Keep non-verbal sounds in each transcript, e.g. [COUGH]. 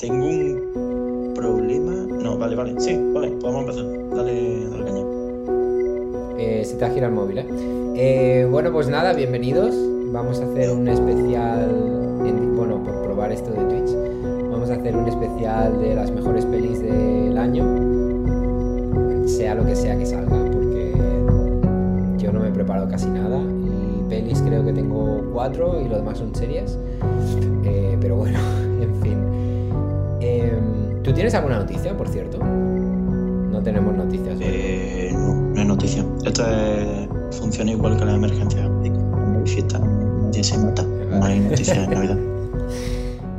tengo un problema. No, vale, vale. Sí, vale, podemos empezar. Dale, dale caña. Eh, se te ha girado el móvil, ¿eh? Eh, Bueno, pues nada, bienvenidos. Vamos a hacer un especial. en- bueno, por probar esto de Twitch. Vamos a hacer un especial de las mejores pelis del año. Sea lo que sea que salga, porque yo no me he preparado casi nada. Y pelis creo que tengo cuatro y lo demás son series. Eh, pero bueno, [LAUGHS] en fin. Em, ¿Tú tienes alguna noticia, por cierto? No tenemos noticias. ¿no? Eh, no, no es noticia. Esto es- funciona igual que la emergencia médica. Cuando hay fiesta, nadie se mata. No hay noticias en Navidad. [LAUGHS]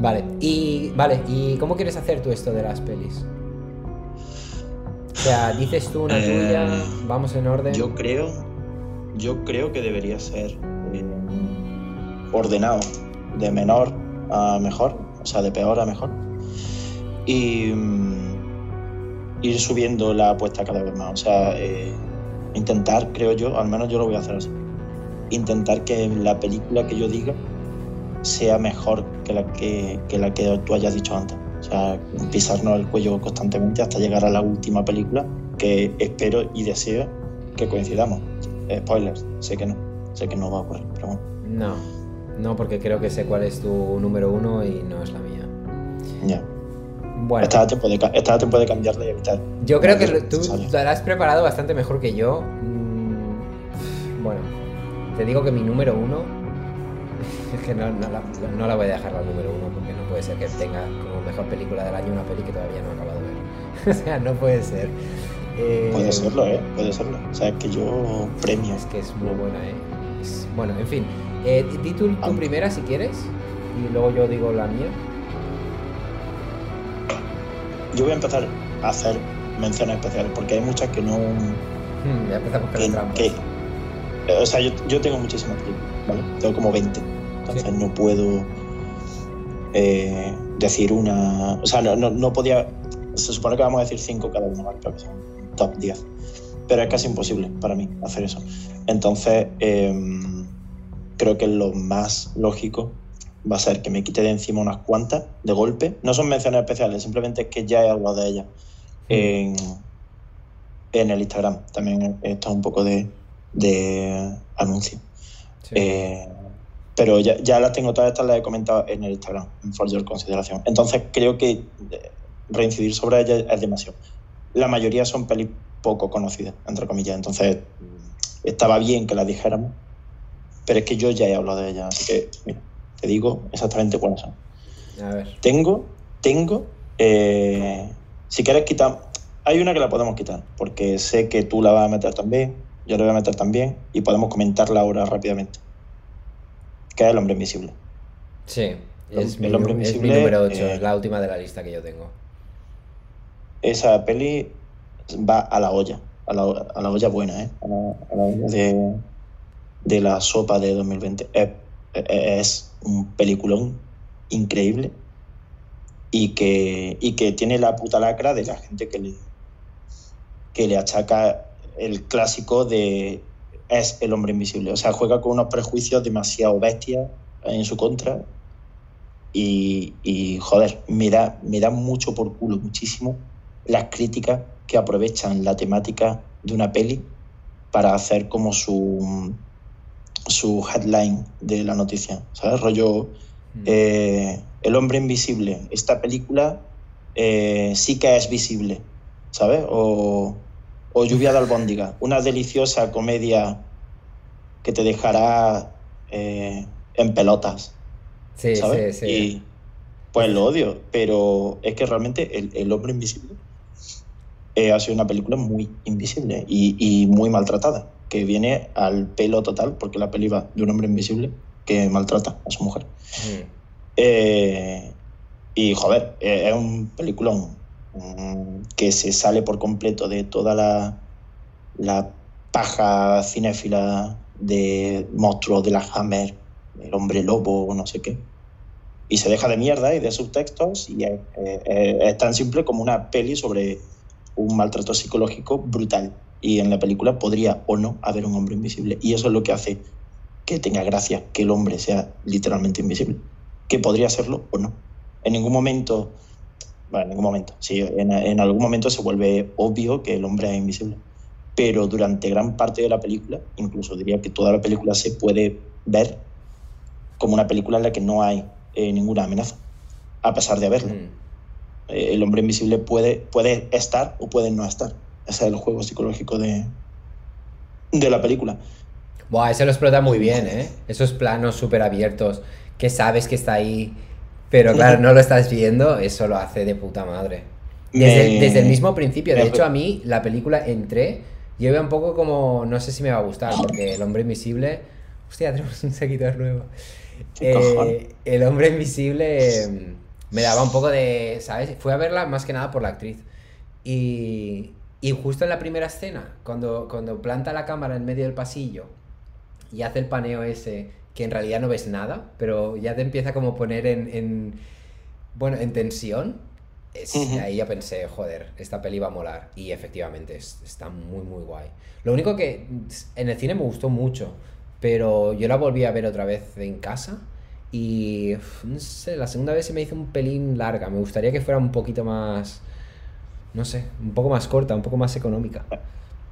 Vale, y vale, ¿y cómo quieres hacer tú esto de las pelis? O sea, dices tú una Eh, tuya, vamos en orden. Yo creo, yo creo que debería ser eh, ordenado de menor a mejor, o sea, de peor a mejor, y mm, ir subiendo la apuesta cada vez más. O sea, eh, intentar, creo yo, al menos yo lo voy a hacer así, intentar que la película que yo diga sea mejor que la que, que la que tú hayas dicho antes. O sea, pisarnos el cuello constantemente hasta llegar a la última película que espero y deseo que coincidamos. Spoilers, sé que no, sé que no va a ocurrir, pero bueno, No, no, porque creo que sé cuál es tu número uno y no es la mía. ya. Bueno, Estás a tiempo de, estás a tiempo de cambiarla y evitar. yo creo que tú lo has preparado bastante mejor que yo. Mm, Bueno, te digo que mi número uno. [LAUGHS] Es que no, no la, no la voy a dejar la número uno porque no puede ser que tenga como mejor película del año una peli que todavía no he acabado de ver. [LAUGHS] o sea, no puede ser. Eh, Puede serlo, ¿eh? Puede serlo. O sea, es que yo premio. Es que es muy buena, ¿eh? Es- Bueno, en fin. Eh, di- tu primera si quieres y luego yo digo la mía. Yo voy a empezar a hacer menciones especiales porque hay muchas que no. Hmm, empezamos con que, eh, o sea, yo, yo tengo muchísimas películas, ¿vale? Tengo como 20. Entonces Sí. no puedo eh, decir una. O sea, no, no, no podía. Se supone que vamos a decir 5 cada uno, ¿vale? Para que un top 10. Pero es casi imposible para mí hacer eso. Entonces, em, creo que lo más lógico va a ser que me quite de encima unas cuantas de golpe. No son menciones especiales, simplemente es que ya he hablado de ellas en, en el Instagram. También esto es un poco de, de anuncio. Sí. Eh, pero ya, ya las tengo todas estas, las he comentado en el Instagram, en For Your Consideración. Entonces creo que eh, reincidir sobre ellas es demasiado. La mayoría son pelis poco conocidas, entre comillas. Entonces mm, estaba bien que las dijéramos, pero es que yo ya he hablado de ellas. Así que, mira, te digo exactamente cuáles son. A ver. Tengo, tengo, eh, si quieres quitar, hay una que la podemos quitar, porque sé que tú la vas a meter también, yo la voy a meter también, y podemos comentarla ahora rápidamente. Que es el hombre invisible. Sí. El- Es mi, el hombre nu- es mi invisible, número 8, eh, es la última de la lista que yo tengo. Esa peli va a la olla, a la, a la olla buena, ¿eh? A la, a la olla de, de la sopa de 2020. Es, es- es un peliculón increíble y que, y que tiene la puta lacra de la gente que le, que le achaca el clásico de es el hombre invisible. O sea, juega con unos prejuicios demasiado bestias en su contra. Y, y, joder, me da, me da mucho por culo, muchísimo, las críticas que aprovechan la temática de una peli para hacer como su, su headline de la noticia. ¿Sabes? Rollo, Hmm. eh, El hombre invisible. Esta película eh, sí que es visible, ¿sabes? O, o Lluvia de albóndiga, una deliciosa comedia que te dejará eh, en pelotas, sí, ¿sabes? sí, sí. Y pues lo odio, pero es que realmente El, El hombre invisible ha sido una película muy invisible y, y muy maltratada, que viene al pelo total, porque la peli va de un hombre invisible que maltrata a su mujer. Hmm. Eh, y joder, eh, es un peliculón mm, que se sale por completo de toda la, la paja cinéfila de monstruos de la Hammer, el hombre lobo, no sé qué. Y se deja de mierda y de subtextos y es, es- es tan simple como una peli sobre un maltrato psicológico brutal. Y en la película podría o no haber un hombre invisible. Y eso es lo que hace que tenga gracia que el hombre sea literalmente invisible. Que podría serlo o no. En ningún momento en ningún momento. Sí, en, en, algún momento se vuelve obvio que el hombre es invisible. Pero durante gran parte de la película, incluso diría que toda la película se puede ver como una película en la que no hay eh, ninguna amenaza, a pesar de haberlo. Mm. Eh, el hombre invisible puede, puede estar o puede no estar. Ese es el juego psicológico de, de la película. Buah, ese lo explota muy bien, ¿eh? Esos planos súper abiertos, que sabes que está ahí, pero claro, [LAUGHS] no lo estás viendo, eso lo hace de puta madre. Desde, el mismo principio, de hecho a mí la película entré, yo veo un poco como, no sé si me va a gustar, porque el hombre invisible... Hostia, tenemos un seguidor nuevo. Eh, el hombre invisible em, me daba un poco de, ¿sabes? Fui a verla más que nada por la actriz. Y, y justo en la primera escena, cuando, cuando planta la cámara en medio del pasillo y hace el paneo ese, que en realidad no ves nada, pero ya te empieza como a poner en, en bueno, en tensión, ahí ya pensé, joder, esta peli va a molar. Y efectivamente, está muy, muy guay. Lo único que en el cine me gustó mucho, pero yo la volví a ver otra vez en casa. Y no sé, la segunda vez se me hizo un pelín larga. Me gustaría que fuera un poquito más no sé, un poco más corta, un poco más económica.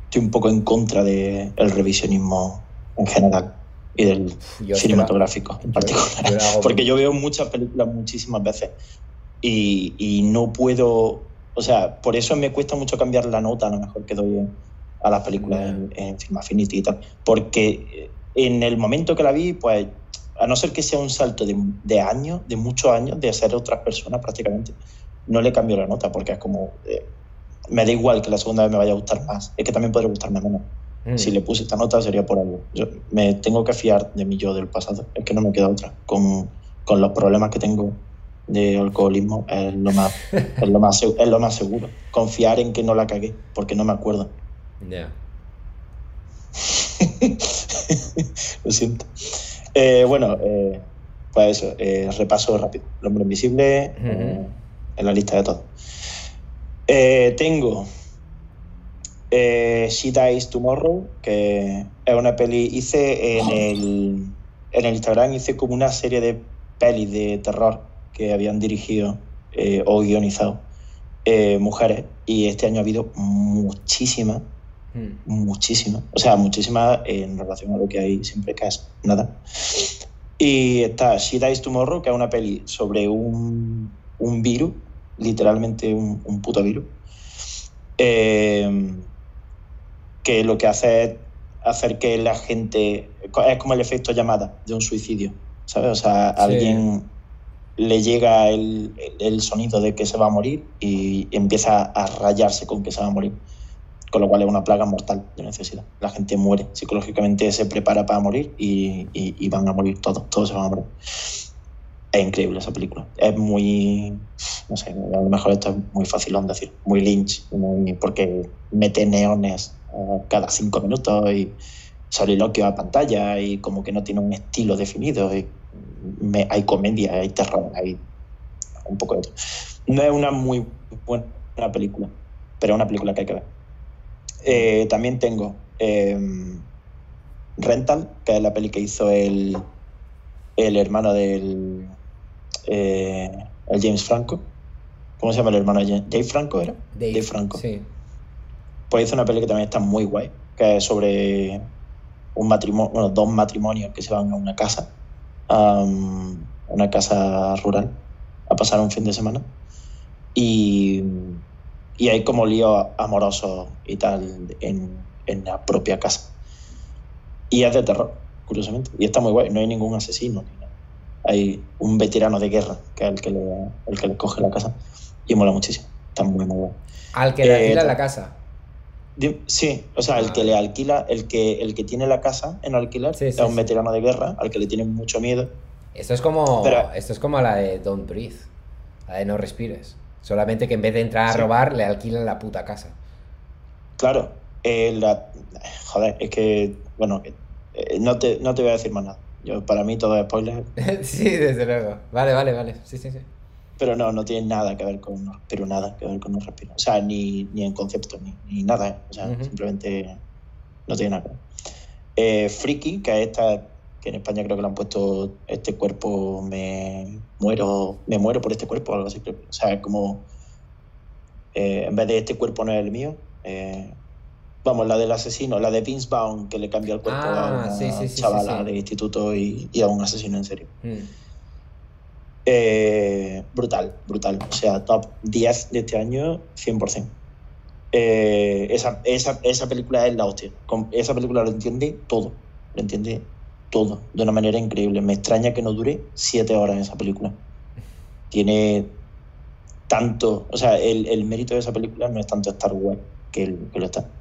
Estoy un poco en contra del revisionismo en general y del cinematográfico en particular. Porque yo veo muchas películas muchísimas veces y, no puedo, o sea, por eso me cuesta mucho cambiar la nota a lo mejor que doy a las películas en, Film Affinity y tal. Porque en el momento que la vi, pues, a no ser que sea un salto de, de años, de muchos años, de ser otras personas prácticamente, no le cambio la nota porque es como, eh, me da igual que la segunda vez me vaya a gustar más, es que también podría gustarme menos. Mm. Si le puse esta nota sería por algo. Yo me tengo que fiar de mi yo del pasado, es que no me queda otra. Con, con los problemas que tengo de alcoholismo es lo más, [LAUGHS] es lo más, es lo más seguro. Confiar en que no la cagué, porque no me acuerdo. Ya. [LAUGHS] lo siento. Eh, bueno, eh, pues eso, repaso rápido. El hombre invisible, en la lista de todo. Eh, tengo eh, She Dies Tomorrow, que es una peli. Hice en el, en el Instagram, hice como una serie de pelis de terror que habían dirigido eh, o guionizado mujeres. Y este año ha habido muchísimas, mm. muchísimas. O sea, muchísimas en relación a lo que hay siempre, que es nada. Y está She Dies Tomorrow, que es una peli sobre un, un virus literalmente un, puto virus, eh, que lo que hace es hacer que la gente, es como el efecto llamada de un suicidio, ¿sabes? O sea, alguien le llega el, sonido de que se va a morir y empieza a rayarse con que se va a morir. Con lo cual es una plaga mortal de necesidad. La gente muere, psicológicamente se prepara para morir y, y van a morir todos, todos se van a morir. Es increíble esa película. Es muy, no sé, a lo mejor esto es muy fácil de decir, muy Lynch, porque mete neones eh, cada cinco minutos y soliloquio a pantalla y como que no tiene un estilo definido. Y hay comedia, hay terror, hay un poco de todo. No es una muy buena película, pero es una película que hay que ver. Eh, también tengo em, Rental, que es la peli que hizo el, el hermano del eh, el James Franco. ¿Cómo se llama el hermano de Dave Franco era? Dave, Franco. Sí. Pues hizo una peli que también está muy guay, que es sobre un matrimonio, bueno, dos matrimonios que se van a una casa, a una casa rural, a pasar un fin de semana. Y, y hay como líos amorosos y tal en, en la propia casa. Y es de terror, curiosamente. Y está muy guay, no hay ningún asesino hay un veterano de guerra que es el que le, el que le coge la casa y mola muchísimo. Está muy, muy bueno. ¿Al que le eh, alquila la casa? Sí, o sea, el que le alquila, el que, el que tiene la casa en alquiler es un veterano de guerra al que le tienen mucho miedo. Esto es como, esto es como la de Don't Breathe, la de No Respires. Solamente que en vez de entrar a robar, le alquilan la puta casa. Claro. Eh, joder, es que, bueno, eh, no, te, no te voy a decir más nada. Yo, para mí todo es spoiler. [LAUGHS] sí, desde luego. Vale, vale, vale. Sí, sí, sí. Pero no, no tiene nada que ver con pero nada que ver con un respiro. O sea, ni, ni en concepto, ni, ni nada. ¿eh? O sea, simplemente no tiene nada que ver. Eh, Friki, que es esta, que en España creo que le han puesto este cuerpo, me muero, me muero por este cuerpo o algo así. O sea, es como eh, en vez de este cuerpo no es el mío. eh, vamos, la del asesino, la de Vince Vaughn, que le cambió el cuerpo Ah, a una sí, sí, chavala de instituto y, y a un asesino en serio. Mm. Eh, brutal, brutal. O sea, top 10 de este año, 100%. Eh, esa, esa, esa película es la hostia. Con- esa película lo entiende todo. Lo entiende todo de una manera increíble. Me extraña que no dure 7 horas esa película. Tiene tanto. O sea, el, el mérito de esa película no es tanto Star Wars que, el- que lo está.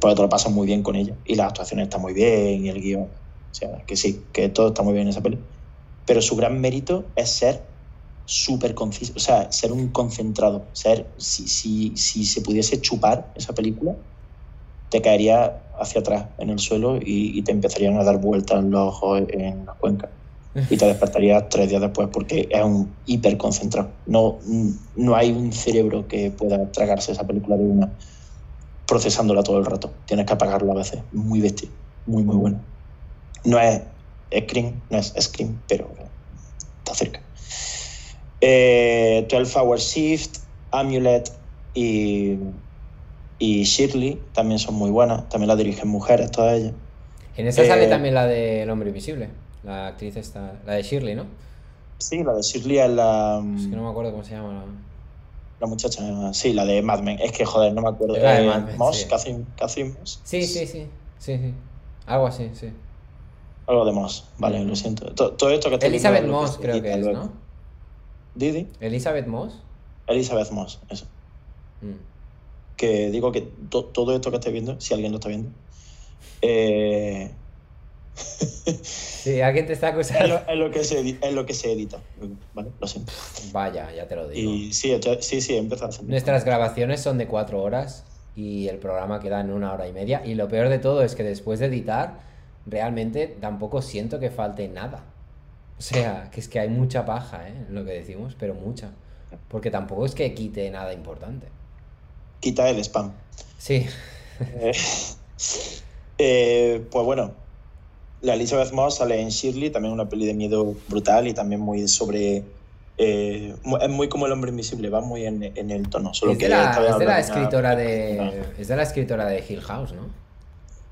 Porque te lo pasas muy bien con ella. Y las actuaciones están muy bien, y el guion. O sea, que sí, que todo está muy bien en esa película pero su gran mérito es ser súper conciso, o sea, ser un concentrado, ser, si, si, si se pudiese chupar esa película, te caería hacia atrás en el suelo y, y te empezarían a dar vueltas los ojos en la cuenca y te despertarías tres días después porque es un hiper concentrado. No, no hay un cerebro que pueda tragarse esa película de una procesándola todo el rato. Tienes que apagarla a veces. Muy bestia, muy, muy bueno. No es Scream, no es Scream, pero está cerca. Eh, 12 Hour Shift, Amulet y, y Shirley también son muy buenas. También la dirigen mujeres, todas ellas. En esa sale Eh, también la del hombre invisible. La actriz esta, la de Shirley, ¿no? Sí, la de Shirley es la, Es que no me acuerdo cómo se llama. la- la muchacha. Sí, la de Mad Men. Es que, joder, no me acuerdo. La de Eh, Mad Men, Moss, sí. Catherine, Catherine Moss. Sí, sí, sí. Sí, sí. Algo así, sí. Algo de Moss. Vale, lo siento. To- Todo esto que estoy viendo Elizabeth Moss, creo que es, luego. ¿no? Didi. Elizabeth Moss. Elizabeth Moss, eso. Mm. que digo que to- todo esto que estáis viendo, si alguien lo está viendo, eh, Sí, alguien te está es, lo, acusando. es lo que se es lo que se edita. ¿Vale? Lo siento. Vaya, ya te lo digo. Y sí, sí, sí, hacer. Nuestras grabaciones son de cuatro horas y el programa queda en una hora y media. Y lo peor de todo es que después de editar, realmente tampoco siento que falte nada. O sea, que es que hay mucha paja, ¿eh? En lo que decimos, pero mucha. Porque tampoco es que quite nada importante. Quita el spam. Sí, Eh, [LAUGHS] eh, pues bueno, la Elizabeth Moss sale en Shirley, también una peli de miedo brutal y también muy sobre. eh, es muy como el hombre invisible, va muy en, en el tono. Solo es que de la, es de la habla de una- escritora de. Es de la escritora de Hill House, ¿no?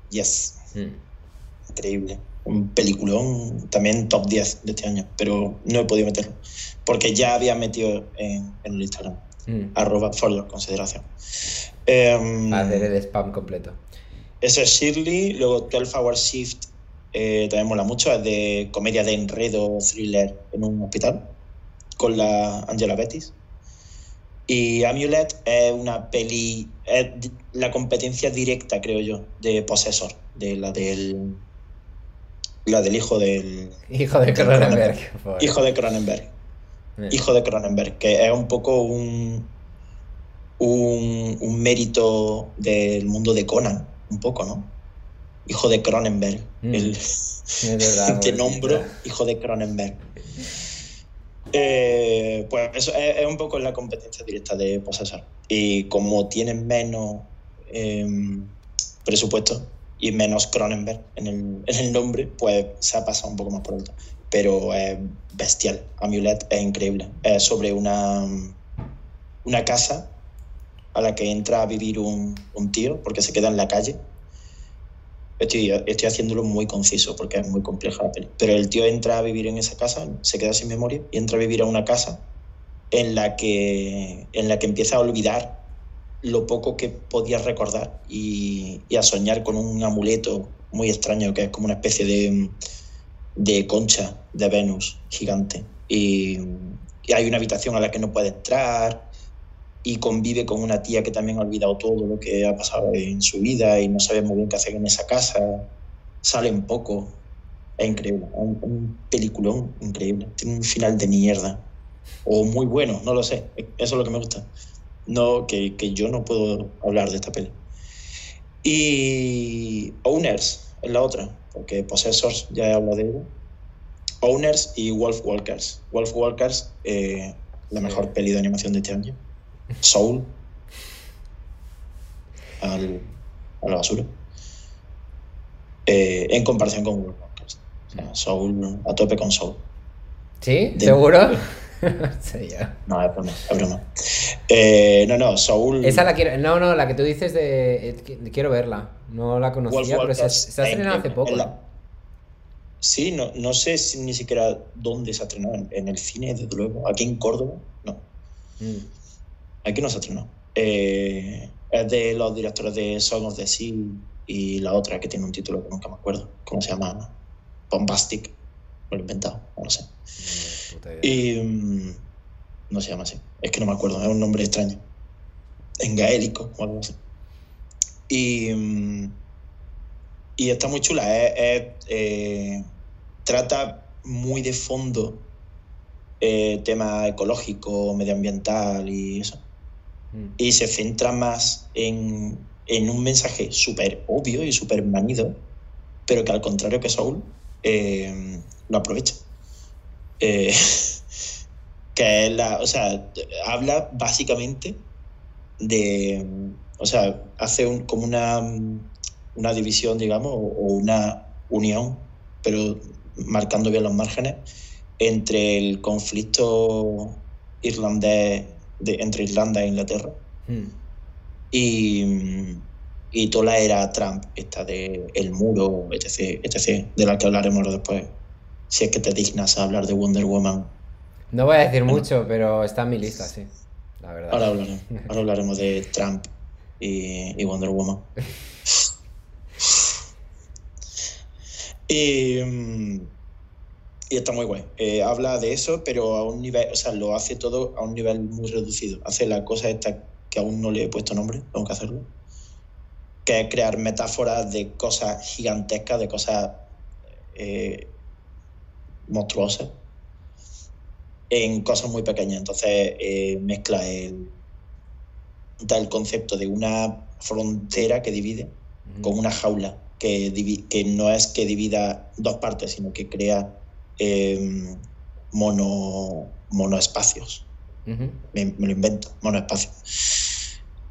Yes. Mm. increíble. Un peliculón también top 10 de este año, pero no he podido meterlo. Porque ya había metido en, en el Instagram. Mm. Arroba for your consideración. Em, hacer el spam completo. eso es Shirley. Luego 12 Hour Shift eh, también mola mucho. Es de comedia de enredo, thriller en un hospital. Con la Angela Bettis. Y Amulet es una peli. Es la competencia directa, creo yo, de Possessor. De la del. La del hijo del. Hijo de Cronenberg. Hijo de Cronenberg. Hijo de Cronenberg, que es un poco un, un, un mérito del mundo de Conan, un poco, ¿no? Hijo de Cronenberg. Mm. El, Es verdad, [LAUGHS] te nombro hijo de Cronenberg. Eh, pues eso es, es un poco la competencia directa de Possessor. Y como tienen menos em, presupuesto y menos Cronenberg en el, en el nombre, pues se ha pasado un poco más por alto. Pero es bestial. Amulet es increíble. Es sobre una, una casa a la que entra a vivir un, un tío porque se queda en la calle. Estoy, estoy haciéndolo muy conciso porque es muy compleja la peli. Pero el tío entra a vivir en esa casa, se queda sin memoria y entra a vivir a una casa en la que, en la que empieza a olvidar lo poco que podía recordar y, a soñar con un amuleto muy extraño que es como una especie de, de concha de Venus gigante. Y hay una habitación a la que no puede entrar y convive con una tía que también ha olvidado todo lo que ha pasado en su vida y no sabe muy bien qué hacer en esa casa. Salen poco. Es increíble. Un, un peliculón increíble. Tiene un final de mierda. O muy bueno, no lo sé. Eso es lo que me gusta. No, que, que yo no puedo hablar de esta peli. Y Owners es la otra, porque Possessors ya he hablado de ella. Owners y Wolf Walkers. Wolf Walkers, eh, la mejor peli de animación de este año. Soul al, a la basura. Eh, en comparación con Walkers. O sea, Soul, a tope con Soul. ¿Sí? De- ¿Seguro? [LAUGHS] sí. No, es broma, es broma. Eh, no, no, Soul. Esa la quiero. No, no, la que tú dices de. eh, Quiero verla. No la conocía, Wolf pero se, ha en- estrenado hace poco. Sí, no, no sé si- ni siquiera dónde se ha estrenado. En, en el cine, desde luego. Aquí en Córdoba, no. Mm. Aquí no ha estrenado. Eh, es de los directores de Song of the Sea y la otra que tiene un título que nunca me acuerdo. ¿Cómo se llama? Bombastic. Me lo he inventado, no lo sé. Y. mm, no se llama así. Es que no me acuerdo, es un nombre extraño. En gaélico o algo así. Y. mm, y está muy chula. es- es, eh, trata muy de fondo eh, tema ecológico, medioambiental y eso. Y se centra más en, en un mensaje súper obvio y súper manido, pero que al contrario que Soul, eh, lo aprovecha. Eh, [LAUGHS] que es la, o sea, habla básicamente de, o sea, hace un- como una, una división, digamos, o una unión, pero marcando bien los márgenes, entre el conflicto irlandés, de, entre Irlanda e Inglaterra, Mm. y, y toda la era Trump, esta de el muro, etc., etc., de la que hablaremos después, si es que te dignas a hablar de Wonder Woman. No voy a decir mucho, pero está en mi lista, sí. La verdad. Ahora hablaremos, ahora hablaremos de Trump y, y Wonder Woman. [LAUGHS] Y, mm, y está muy guay. Eh, habla de eso, pero a un nivel, o sea, lo hace todo a un nivel muy reducido. Hace la cosa esta que aún no le he puesto nombre, tengo que hacerlo. Que es crear metáforas de cosas gigantescas, de cosas eh, monstruosas, en cosas muy pequeñas. Entonces eh, mezcla el, el concepto de una frontera que divide con una jaula que, divi- que no es que divida dos partes, sino que crea eh, mono, monoespacios. Ujú. Me, me lo invento, monoespacios.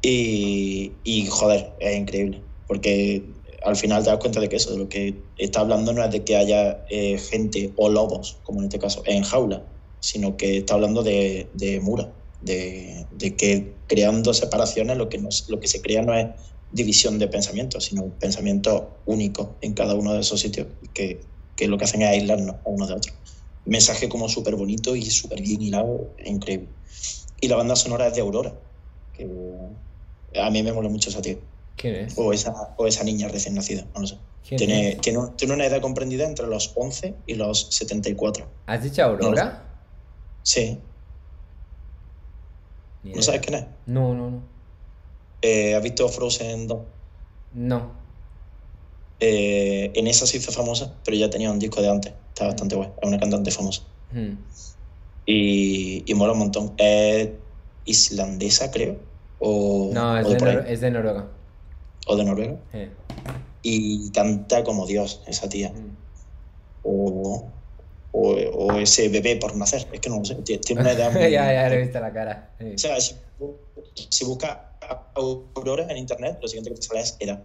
Y, y joder, es increíble, porque al final te das cuenta de que eso, de lo que está hablando no es de que haya eh, gente o lobos, como en este caso, en jaula, sino que está hablando de, de muros, de, de que creando separaciones lo que, lo que se crea no es división de pensamientos, sino un pensamiento único en cada uno de esos sitios, que, que lo que hacen es aislarnos a uno de otro. Mensaje como súper bonito y súper bien hilado, increíble. Y la banda sonora es de Aurora, que a mí me mola mucho esa tía. ¿Quién es? O esa, o esa niña recién nacida, no lo sé. ¿Quién Tiene, tiene, tiene una edad comprendida entre los 11 y los 74. ¿Has dicho Aurora? Sí, ¿no sabes quién es? No, no, no. Eh, ¿Has visto Frozen 2? No. Eh, en esa se hizo famosa, pero ya tenía un disco de antes. Está bastante guay. Es una cantante famosa. Mm. Y, y mola un montón. Es islandesa, creo. O, No, es o de, es Noruega. o de Noruega. Y canta como Dios, esa tía. Mm. O, o, o ese bebé por nacer. Es que no lo sé. Tiene una edad [LAUGHS] ya, muy. ya le he visto la cara. Sí. O sea, si, si buscas Aurora en internet, lo siguiente que te sale es edad.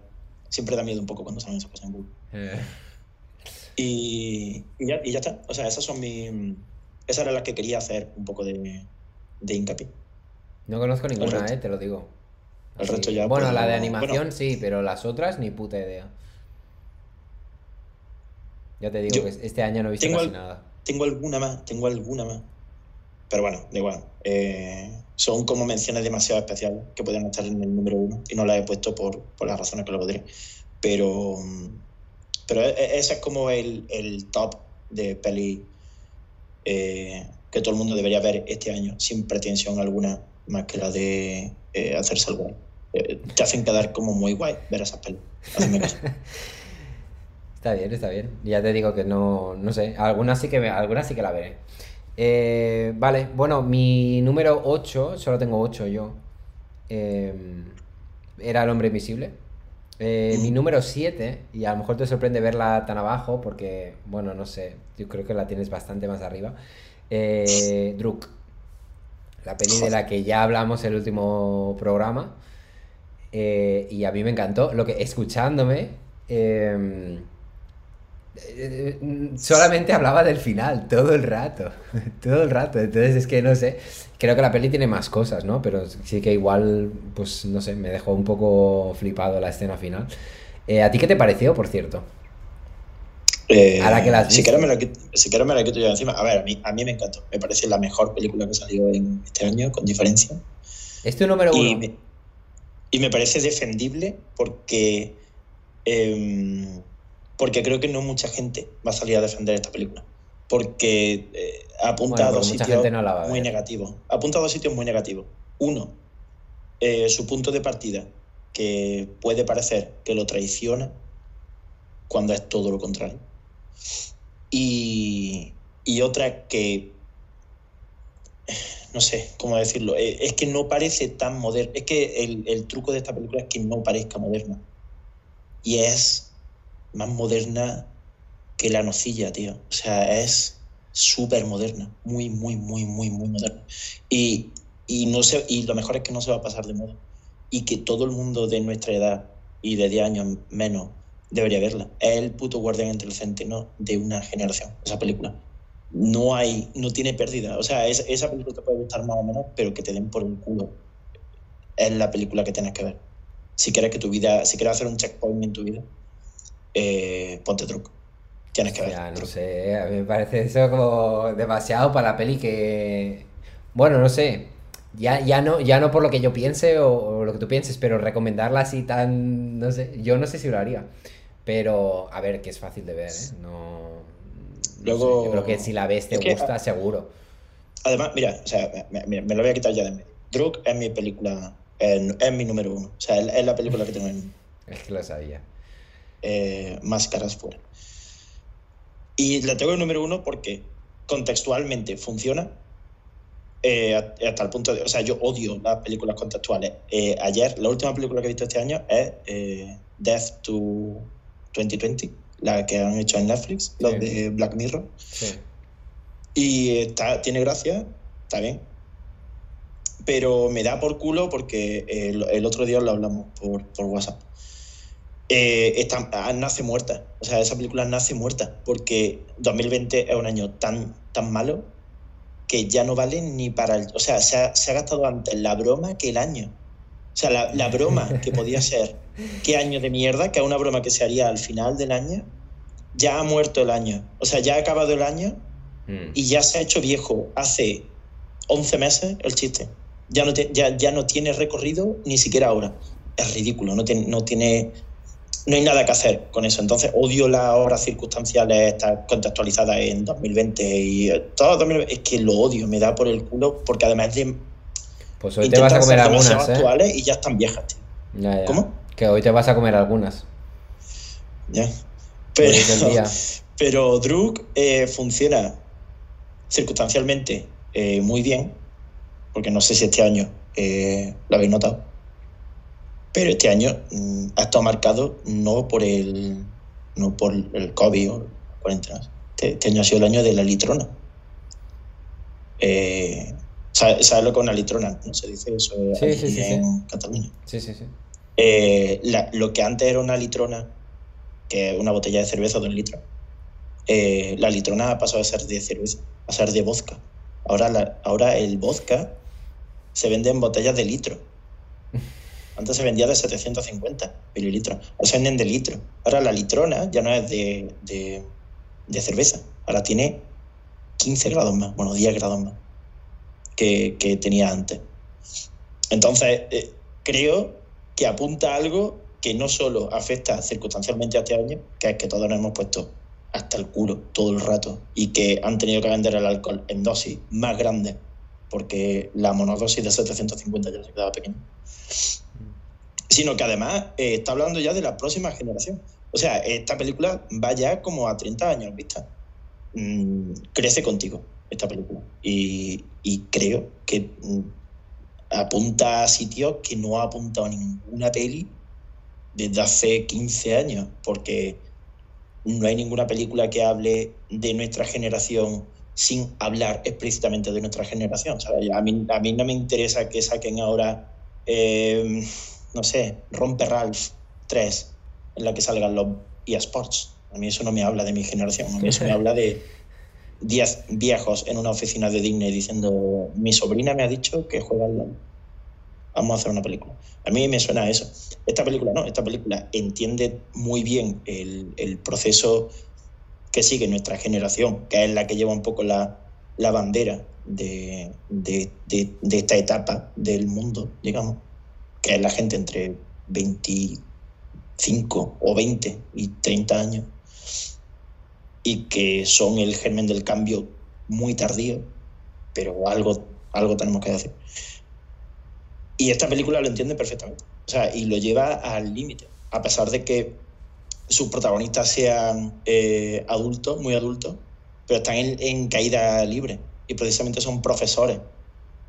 Siempre da miedo un poco cuando salen esas cosas en Google. Eh. Y, y ya, y ya está. O sea, esas son mis. Esas eran las que quería hacer un poco de, de hincapié. No conozco ninguna, eh, te lo digo. el resto ya, Bueno, pues, la de animación bueno. sí, pero las otras ni puta idea. Ya te digo Yo que este año no he visto tengo casi nada. Tengo alguna más, tengo alguna más. Pero bueno, da igual. Eh, son como menciones demasiado especiales que podrían estar en el número uno y no las he puesto por, por las razones que lo podría. Pero, mm, pero e- e- ese es como el, el top de peli eh, que todo el mundo debería ver este año, sin pretensión alguna más que la de eh, hacerse el guay. Te hacen quedar como muy guay ver esas pelis. [LAUGHS] Está bien, está bien. Ya te digo que no, no sé. Algunas sí que, me- algunas sí que la veré. Eh, vale, bueno, mi número 8, solo tengo 8 yo. eh, era El Hombre Invisible. Eh, Mi número 7, y a lo mejor te sorprende verla tan abajo, porque, bueno, no sé, yo creo que la tienes bastante más arriba. Eh, Druk. La peli de la que ya hablamos el último programa. Eh, y a mí me encantó. Lo que, escuchándome, eh, solamente hablaba del final, todo el rato, [LAUGHS] todo el rato. Entonces es que no sé, creo que la peli tiene más cosas, ¿no? Pero sí que igual, pues no sé, me dejó un poco flipado la escena final. Eh, ¿A ti qué te pareció, por cierto? Eh, que si, quieres me la quito, si me la quito yo encima. A ver, a mí, a mí me encantó. Me parece la mejor película que salió en este año, con diferencia. ¿Es tu número uno? Y me, parece defendible porque... Em, porque creo que no mucha gente va a salir a defender esta película. Porque eh, ha apuntado a sitios muy negativos. Ha apuntado a sitios muy negativos. Uno, eh, su punto de partida, que puede parecer que lo traiciona cuando es todo lo contrario. Y, y otra que, no sé cómo decirlo, eh, es que no parece tan moderna. Es que el, el truco de esta película es que no parezca moderna. Y es más moderna que la nocilla, tío. O sea, es súper moderna, muy, muy, muy, muy, muy moderna. Y, y, no se, y lo mejor es que no se va a pasar de moda. Y que todo el mundo de nuestra edad y de 10 años menos debería verla. Es el puto guardián entre el centeno de una generación, esa película. No hay, no tiene pérdida. O sea, es, esa película te puede gustar más o menos, pero que te den por el culo. Es la película que tienes que ver. Si quieres que tu vida, si quieres hacer un checkpoint en tu vida, eh, ponte truco. Tienes que ver. Ya, no sé, a mí me parece eso como demasiado para la peli que. Bueno, no sé. Ya, ya, no, ya no por lo que yo piense o, lo que tú pienses, pero recomendarla así tan. No sé, yo no sé si lo haría. Pero, a ver, que es fácil de ver, ¿eh? No. Luego. yo creo que si la ves te gusta, seguro. Además, mira, o sea, me, lo voy a quitar ya de medio. Druk es mi película. Es, mi número uno. O sea, es, la película que tengo en. [LAUGHS] Es que lo sabía eh, máscaras fuera. Y la tengo en número uno porque contextualmente funciona. Eh, hasta el punto de. O sea, yo odio las películas contextuales. Eh, ayer, la última película que he visto este año es eh, Death to 2020, la que han hecho en Netflix, los de Black Mirror. Y está, tiene gracia, está bien. Pero me da por culo porque el, otro día lo hablamos por, por WhatsApp eh, ah, nace muerta. O sea, esa película nace muerta porque 2020 es un año tan, tan malo que ya no vale ni para el... O sea, se ha, se ha gastado antes la broma que el año. O sea, la, la, broma que podía [LAUGHS] ser qué año de mierda, que es una broma que se haría al final del año, ya ha muerto el año. O sea, ya ha acabado el año mm. y ya se ha hecho viejo hace 11 meses el chiste. Ya no, ya, ya no tiene recorrido ni siquiera ahora. Es ridículo, no, tiene, no tiene no hay nada que hacer con eso. Entonces odio las obras circunstanciales estas contextualizadas en 2020 y eh, todo 2020. Es que lo odio, me da por el culo porque además de... Pues hoy te vas a comer algunas, ¿eh? actuales y ya están viejas, tío. ¿Cómo? Que hoy te vas a comer algunas. Ya. Pero, [LAUGHS] pero Druk eh, funciona circunstancialmente eh, muy bien, porque no sé si este año lo habéis notado pero este año mm, ha estado marcado no por el, no por el COVID o cuarentena. Este, este, año ha sido el año de la litrona. Eh, ¿Sabes lo que es una litrona? No se dice eso en Cataluña. Sí, sí, sí. Eh, lo que antes era una litrona, que es una botella de cerveza de un litro, eh, la litrona ha pasado a ser de cerveza, a ser de vodka. Ahora, ahora el vodka se vende en botellas de litro. Antes se vendía de 750 mililitros. Ahora se venden de litro. Ahora la litrona ya no es de, de, cerveza. Ahora tiene 15 grados más, bueno, 10 grados más que, que tenía antes. Entonces, eh, creo que apunta a algo que no solo afecta circunstancialmente a este año, que es que todos nos hemos puesto hasta el culo todo el rato y que han tenido que vender el alcohol en dosis más grandes porque la monodosis de 750 ya se quedaba pequeña sino que además eh, está hablando ya de la próxima generación. O sea, esta película va ya como a 30 años vista. Mm, crece contigo esta película. Y, creo que mm, apunta a sitios que no ha apuntado ninguna peli desde hace 15 años, porque no hay ninguna película que hable de nuestra generación sin hablar explícitamente de nuestra generación. A, mí, no me interesa que saquen ahora... Eh, no sé, Rompe Ralph 3, en la que salgan los eSports. A mí eso no me habla de mi generación, a mí eso me habla de días viejos en una oficina de Disney diciendo, mi sobrina me ha dicho que juega al Vamos a hacer una película. A mí me suena eso. Esta película no, esta película entiende muy bien el, proceso que sigue nuestra generación, que es la que lleva un poco la, bandera de, de, esta etapa del mundo, digamos, que es la gente entre 25 o 20 y 30 años, y que son el germen del cambio muy tardío, pero algo, algo tenemos que decir. Y esta película lo entiende perfectamente. O sea, y lo lleva al límite. A pesar de que sus protagonistas sean eh, adultos, muy adultos, pero están en, caída libre. Y precisamente son profesores,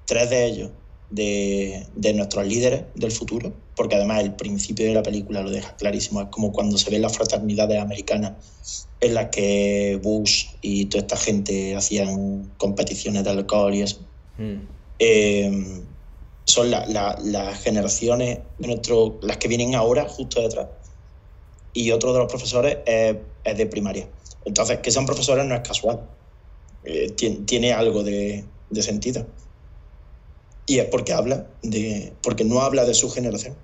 tres de ellos, de, de, nuestros líderes del futuro, porque además el principio de la película lo deja clarísimo. Es como cuando se ven las fraternidades americanas en las que Bush y toda esta gente hacían competiciones de alcohol y eso. Mm. Eh, son las generaciones de nuestro, las que vienen ahora, justo detrás. Y otro de los profesores es, de primaria. Entonces, que sean profesores no es casual. Eh, tiene, algo de, sentido. Y es porque habla de. porque no habla de su generación,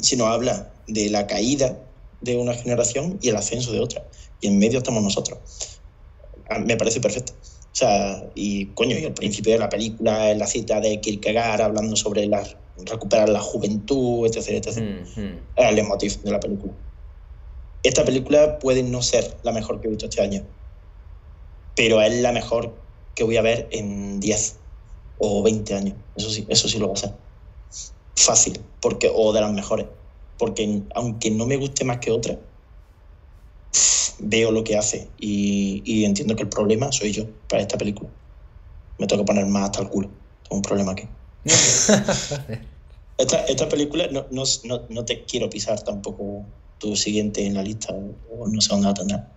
sino habla de la caída de una generación y el ascenso de otra. Y en medio estamos nosotros. Ah, me parece perfecto. O sea, y coño, y al principio de la película, en la cita de Kierkegaard hablando sobre la, recuperar la juventud, etc. etc. Mm, mm. Es el emotivo de la película. Esta película puede no ser la mejor que he visto este año, pero es la mejor que voy a ver en 10 o 20 años. Eso sí, eso sí lo va a ser. Fácil, porque, o de las mejores. Porque aunque no me guste más que otra, veo lo que hace y, entiendo que el problema soy yo para esta película. Me tengo que poner más hasta el culo. Tengo un problema aquí. [LAUGHS] esta, película no, no, te quiero pisar tampoco tu siguiente en la lista o, no sé dónde la tendrá.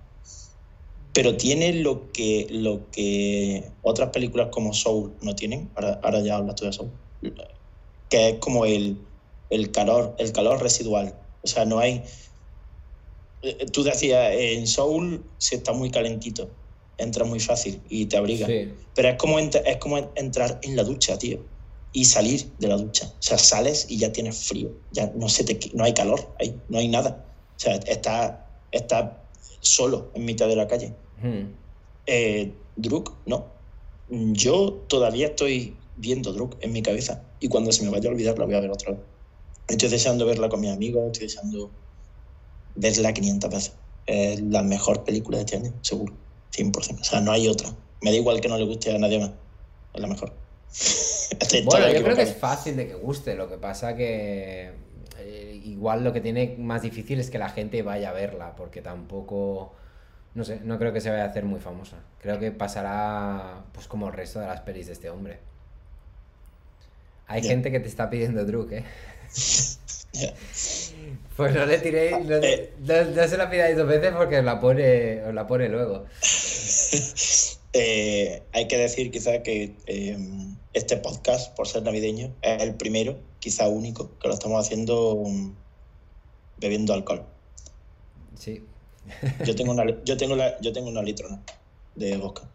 Pero tiene lo que, lo que otras películas como Soul no tienen. Ahora, ahora ya hablas tú de Soul. Que es como el, el calor, el calor residual. O sea, no hay, eh, tú decías, en Soul si está muy calentito, entra muy fácil y te abriga. Pero es como, es como entrar en la ducha, tío, y salir de la ducha. O sea, sales y ya tienes frío, ya no, se te, no hay calor ahí, no hay nada. O sea, está, está solo en mitad de la calle. Eh, Druk, no. Yo todavía estoy viendo Druk en mi cabeza y cuando se me vaya a olvidar la voy a ver otra vez. Estoy deseando verla con mis amigos, estoy deseando verla 500 veces. Es la mejor película de este año, seguro. 100%. O sea, no hay otra. Me da igual que no le guste a nadie más. Es la mejor. [LAUGHS] bueno, yo creo que es fácil de que guste. Lo que pasa que eh, igual lo que tiene más difícil es que la gente vaya a verla, porque tampoco... No sé, no creo que se vaya a hacer muy famosa. Creo que pasará pues como el resto de las pelis de este hombre. Hay gente que te está pidiendo Druk, ¿eh? [LAUGHS] [LAUGHS] Pues no le tiréis, eh. no, se la pidáis dos veces porque os la pone, os la pone luego. [LAUGHS] Eh, hay que decir quizá que em, este podcast, por ser navideño, es el primero, quizá único, que lo estamos haciendo um, bebiendo alcohol. Sí. Yo tengo una, [LAUGHS] yo tengo la, yo tengo una litrona de vodka.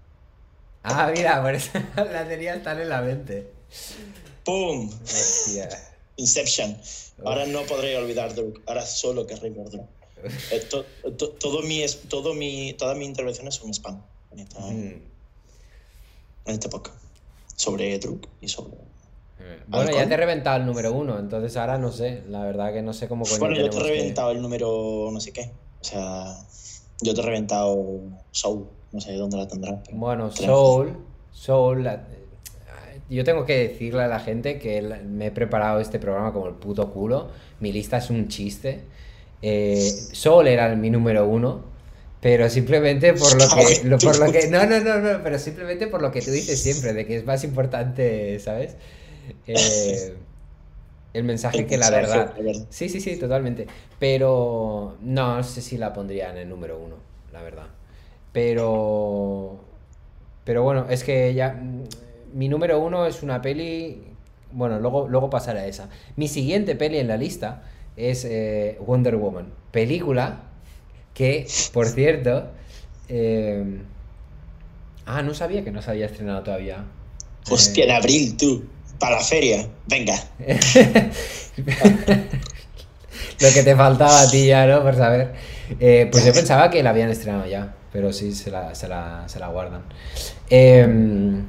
Ah, mira, por eso [LAUGHS] la tenía tan en la mente. ¡Pum! Inception. Ahora no podré olvidar Druk, ahora solo querré ver Druk. Eh, todo mi, todo mi, todas mis intervenciones son spam en, esta, mm. en este podcast. Sobre Druk y sobre. Eh, bueno, ya te he reventado el número uno, entonces ahora no sé, la verdad que no sé cómo Bueno, yo te he reventado el número no sé qué. O sea, yo te he reventado Soul, no sé dónde la tendrás. Bueno, Soul, Soul, yo tengo que decirle a la gente que me he preparado este programa como el puto culo. Mi lista es un chiste. Eh, Sol era mi número uno, pero simplemente por lo que, por lo que. No, no, no, no, pero simplemente por lo que tú dices siempre, de que es más importante, ¿sabes? Eh, el mensaje que la verdad. Sí, sí, sí, totalmente. Pero no, no sé si la pondría en el número uno, la verdad. Pero. Pero bueno, es que ya mi número uno es una peli. Bueno, luego, luego pasaré a esa. Mi siguiente peli en la lista es eh, Wonder Woman. Película Que, por cierto. eh, Ah, no sabía que no se había estrenado todavía. Hostia, Eh, en abril, tú. Para la feria. Venga. [LAUGHS] Lo que te faltaba a ti ya, ¿no? Por saber. Eh, pues yo pensaba que la habían estrenado ya, pero sí, se la, se la, se la guardan. Em,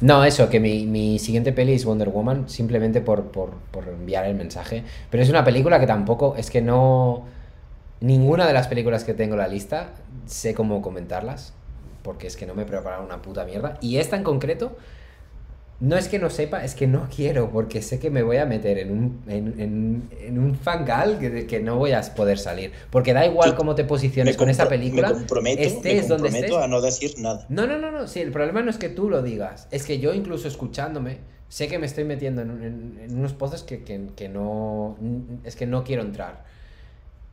no, eso, que mi, mi siguiente peli es Wonder Woman, simplemente por, por, por enviar el mensaje. Pero es una película que tampoco, es que no... Ninguna de las películas que tengo en la lista sé cómo comentarlas, porque es que no me he preparado una puta mierda. Y esta en concreto, no es que no sepa, es que no quiero, porque sé que me voy a meter en un, en, en- en un fangal que, que no voy a poder salir. Porque da igual cómo te posiciones con esa película, Me comprometo, estés me donde comprometo estés. a no decir nada. No, no, no, no. Sí, el problema no es que tú lo digas. Es que yo, incluso escuchándome, sé que me estoy metiendo en, unos pozos que, que- que no. Es que no quiero entrar.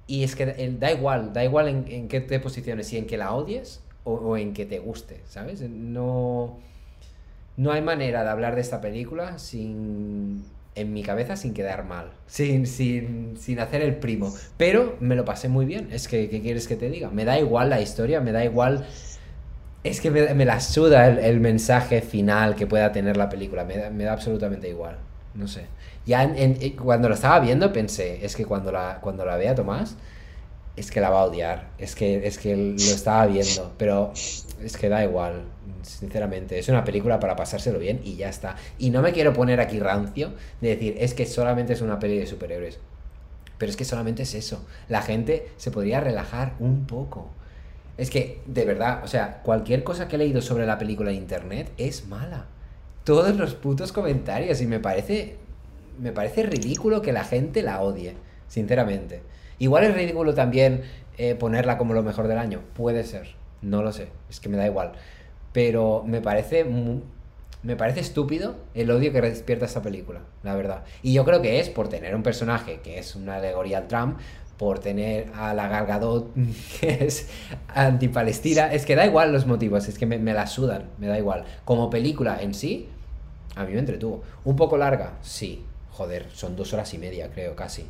Y es que da igual, da igual en, en qué te posiciones, si en que la odies o, o en que te guste, ¿sabes? No. No hay manera de hablar de esta película sin. En mi cabeza sin quedar mal. Sin, sin, sin hacer el primo. Pero me lo pasé muy bien. Es que, ¿qué quieres que te diga? Me da igual la historia, me da igual es que me, me la suda el, el mensaje final que pueda tener la película. Me da, me da absolutamente igual. No sé. Ya en- en- en- cuando lo estaba viendo pensé, es que cuando la, cuando la vea Tomás, es que la va a odiar. Es que, es que lo estaba viendo. Pero es que da igual, sinceramente. Es una película para pasárselo bien y ya está. Y no me quiero poner aquí rancio de decir, es que solamente es una peli de superhéroes. Pero es que solamente es eso. La gente se podría relajar un poco. Es que, de verdad, o sea, cualquier cosa que he leído sobre la película en internet es mala. Todos los putos comentarios y me parece me parece ridículo que la gente la odie, sinceramente. Igual es ridículo también eh, ponerla como lo mejor del año, puede ser, no lo sé, es que me da igual. Pero me parece me parece estúpido el odio que despierta esta película, la verdad. Y yo creo que es por tener un personaje que es una alegoría al Trump, por tener a la Gal Gadot [LAUGHS] que es antipalestina. Es que da igual los motivos, es que me la sudan, me da igual. Como película en sí, a mí me entretuvo. Un poco larga, sí. Joder, son dos horas y media, creo, casi.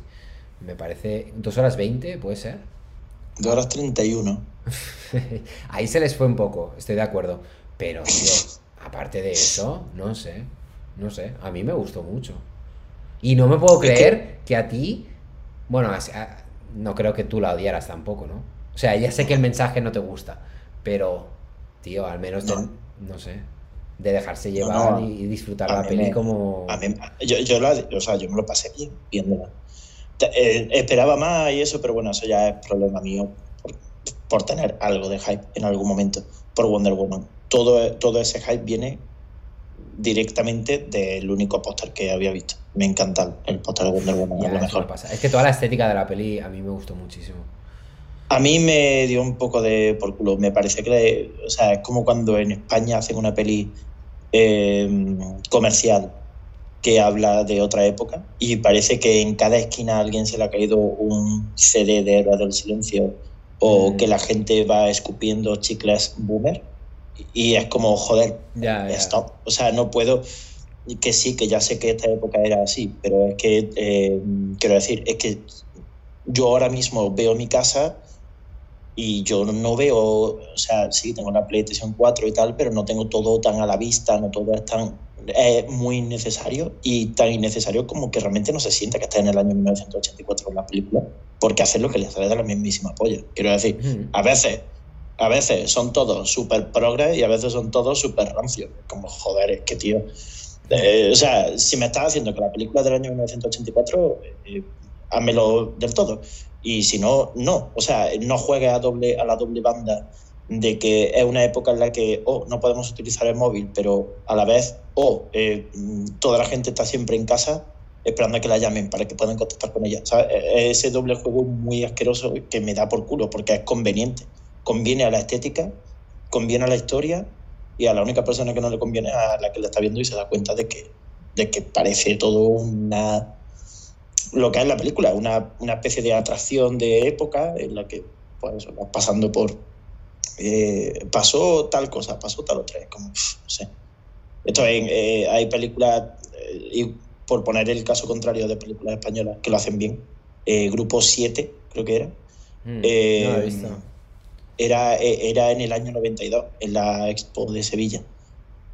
Me parece. ¿Dos horas veinte, puede ser? 2 horas 31. [LAUGHS] Ahí se les fue un poco, estoy de acuerdo. Pero, tío, aparte de eso, no sé. No sé, a mí me gustó mucho. Y no me puedo que- creer que a ti. Bueno, a- a- no creo que tú la odiaras tampoco, ¿no? O sea, ya sé que el mensaje no te gusta, pero, tío, al menos, No. no sé, de dejarse llevar no, y disfrutar la peli me- como. A mí, yo, yo, la- o sea, yo me lo pasé bien viéndola. Eh, esperaba más y eso, pero bueno, eso ya es problema mío por, por tener algo de hype en algún momento por Wonder Woman. Todo, todo ese hype viene directamente del único póster que había visto. Me encanta el póster de Wonder Woman, Ya, es lo mejor. me pasa. Es que toda la estética de la peli a mí me gustó muchísimo. A mí me dio un poco de por culo. Me parece que, o sea, es como cuando en España hacen una peli eh, comercial que habla de otra época y parece que en cada esquina a alguien se le ha caído un CD de Héroes del Silencio o Mm. que la gente va escupiendo chicles boomer y es como, joder, Ya, ya. stop. O sea, no puedo. Que sí, que ya sé que esta época era así, pero es que, eh, quiero decir, es que yo ahora mismo veo mi casa y yo no veo, o sea, sí, tengo la PlayStation 4 y tal, pero no tengo todo tan a la vista, no todo es tan. Es muy innecesario y tan innecesario como que realmente no se siente que está en el año 1984 en la película, porque hace lo que le sale de la mismísima polla. Quiero decir, a veces, a veces son todos súper progres y a veces son todos súper rancios. Como, joder, es que tío. Eh, o sea, si me estás haciendo que la película del año 1984, eh, házmelo del todo. Y si no, no. O sea, no juegues a, doble, a la doble banda de que es una época en la que, oh, no podemos utilizar el móvil, pero a la vez, oh, eh, toda la gente está siempre en casa esperando a que la llamen para que puedan contactar con ella. ¿sabes? Eh, Ese doble juego muy asqueroso que me da por culo porque es conveniente. Conviene a la estética, conviene a la historia y a la única persona que no le conviene a la que la está viendo y se da cuenta de que, de que parece todo una lo que es la película, una, una especie de atracción de época en la que pues vas pasando por eh, pasó tal cosa, pasó tal otra, es como pff, no sé. Esto es, eh, hay películas eh, y por poner el caso contrario de películas españolas que lo hacen bien, eh, Grupo 7 creo que era, Mm, Eh, no lo he visto. era, era en el año 92, en la Expo de Sevilla.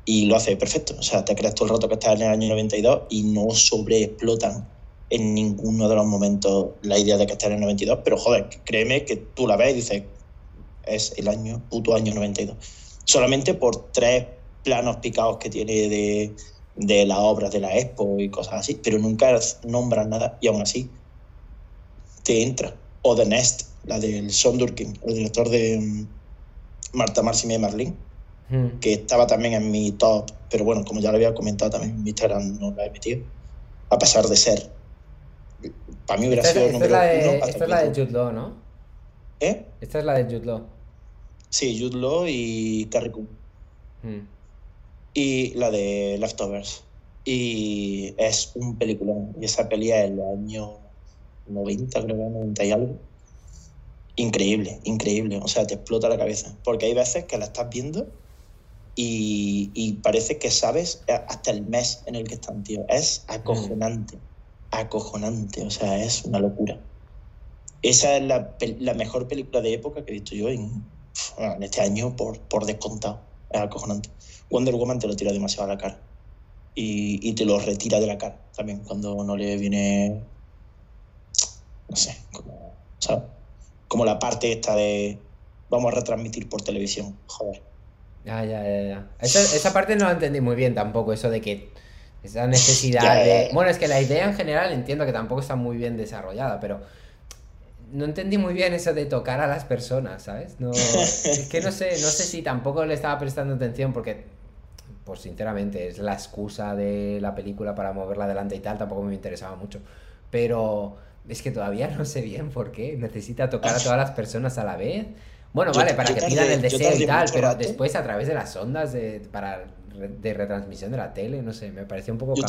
Y lo hace perfecto. O sea, te crees todo el rato que estás en el año 92 y no sobreexplotan en ninguno de los momentos la idea de que estás en el 92. Pero joder, créeme que tú la ves y dices, es el año, puto año 92. Solamente por tres planos picados que tiene de, de las obras de la Expo y cosas así, pero nunca nombran nada y aún así te entra. O The Nest, la del Sondurkin, el director de mm, Marta, Máxima y Marlene, Mm. que estaba también en mi top, pero bueno, como ya lo había comentado también en mi Instagram, no la he metido, a pesar de ser. Para mí hubiera Esta, sido es- esta es número la uno. de, hasta esta es la de. Jude Law, ¿no? ¿Eh? Esta es la de Jude Law. Sí, Jude Law y Carrie Coon. Mm. Y la de Leftovers. Y es un peliculón. Y esa peli es los años 90, creo que 90 y algo. Increíble, increíble. O sea, te explota la cabeza. Porque hay veces que la estás viendo y, y parece que sabes hasta el mes en el que están, tío. Es acojonante. Acojonante. O sea, es una locura. Esa es la, mejor película de época que he visto yo en, este año por, por descontado. Es acojonante. Wonder Woman te lo tira demasiado a la cara. Y, y te lo retira de la cara también cuando no le viene. No sé, como. Como la parte esta de. Vamos a retransmitir por televisión. Joder. Ya, ya, ya. Esa, esa parte no la entendí muy bien tampoco, eso de que esa necesidad ya, de... Bueno, es que la idea en general entiendo que tampoco está muy bien desarrollada, pero no entendí muy bien eso de tocar a las personas, ¿sabes? No, [LAUGHS] es que no sé, no sé si tampoco le estaba prestando atención porque, pues sinceramente, es la excusa de la película para moverla adelante y tal, tampoco me interesaba mucho. Pero es que todavía no sé bien por qué necesita tocar a todas las personas a la vez. Bueno, Yo- vale, para que pidan el deseo y tal, pero rato. después a través de las ondas de, para, de retransmisión de la tele, no sé, me pareció un poco Yo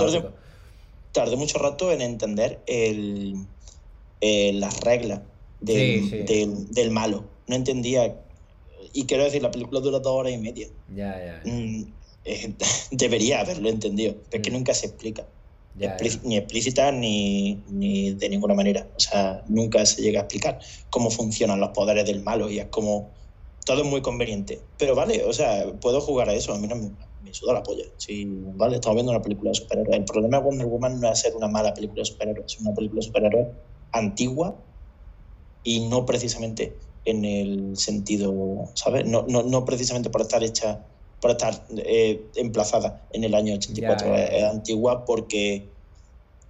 tardé- mucho rato en entender el, eh, las reglas del, Sí, sí. Del, del malo. No entendía. Y quiero decir, la película dura dos horas y media. Ya, ya, Mm, eh, [LAUGHS] debería haberlo entendido. pero Es que Mm. nunca se explica. Ya, Explí- ya. Ni explícita ni, ni de ninguna manera. O sea, nunca se llega a explicar cómo funcionan los poderes del malo y es como. Todo es muy conveniente. Pero vale, o sea, puedo jugar a eso. A mí no me, me suda la polla. Sí, vale, estamos viendo una película de superhéroes. El problema de Wonder Woman no es ser una mala película de superhéroes, es una película de superhéroes antigua y no precisamente en el sentido, ¿sabes? No, no, no precisamente por estar hecha, por estar eh, emplazada en el año 84. Ya, ya, Es, ya. es antigua porque,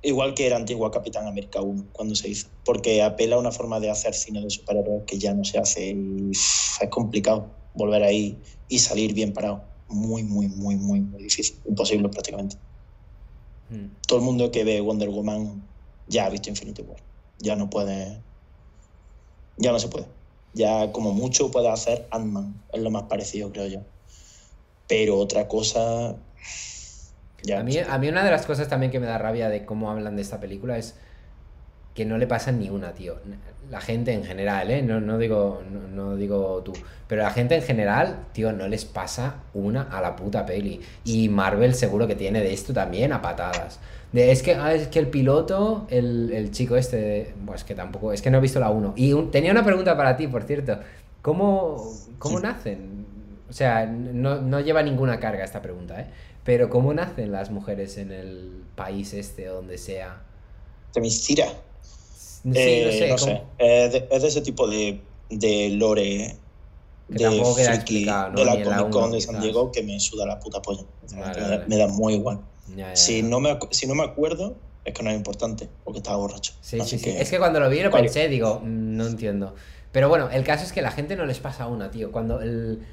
igual que era antigua Capitán América 1 cuando se hizo, porque apela a una forma de hacer cine de superhéroes que ya no se hace y es complicado volver ahí y salir bien parado. Muy, muy, muy, muy, muy difícil. Imposible prácticamente. Mm. Todo el mundo que ve Wonder Woman ya ha visto Infinity War. Ya no puede. Ya no se puede. Ya como mucho puede hacer Ant-Man. Es lo más parecido, creo yo. Pero otra cosa. Ya A mí, puede. a mí una de las cosas también que me da rabia de cómo hablan de esta película es que no le pasan ni una, tío. La gente en general, ¿eh? No, no digo, no, no digo tú. Pero la gente en general, tío, no les pasa una a la puta peli. Y Marvel seguro que tiene de esto también a patadas. De, es, que, ah, es que el piloto, el, el chico este, pues que tampoco, es que no he visto la 1. Y un- tenía una pregunta para ti, por cierto. ¿Cómo, cómo nacen? O sea, no, no lleva ninguna carga esta pregunta, ¿eh? Pero ¿cómo nacen las mujeres en el país este o donde sea? Temiscira. Sí, Eh, no sé. no sé. Es de, es de ese tipo de, de lore. Que de friki ¿no? de la Comic Con de San. Diego que me suda la puta polla. Vale, me, vale. Da, me da muy igual. Ya, ya, Si ya. no, me, si no me acuerdo, es que no es importante, porque estaba borracho. Sí, Así sí, Es que cuando lo vi lo pensé, digo, "Mm, no entiendo. Pero bueno, el caso es que la gente no les pasa una, tío. Cuando el...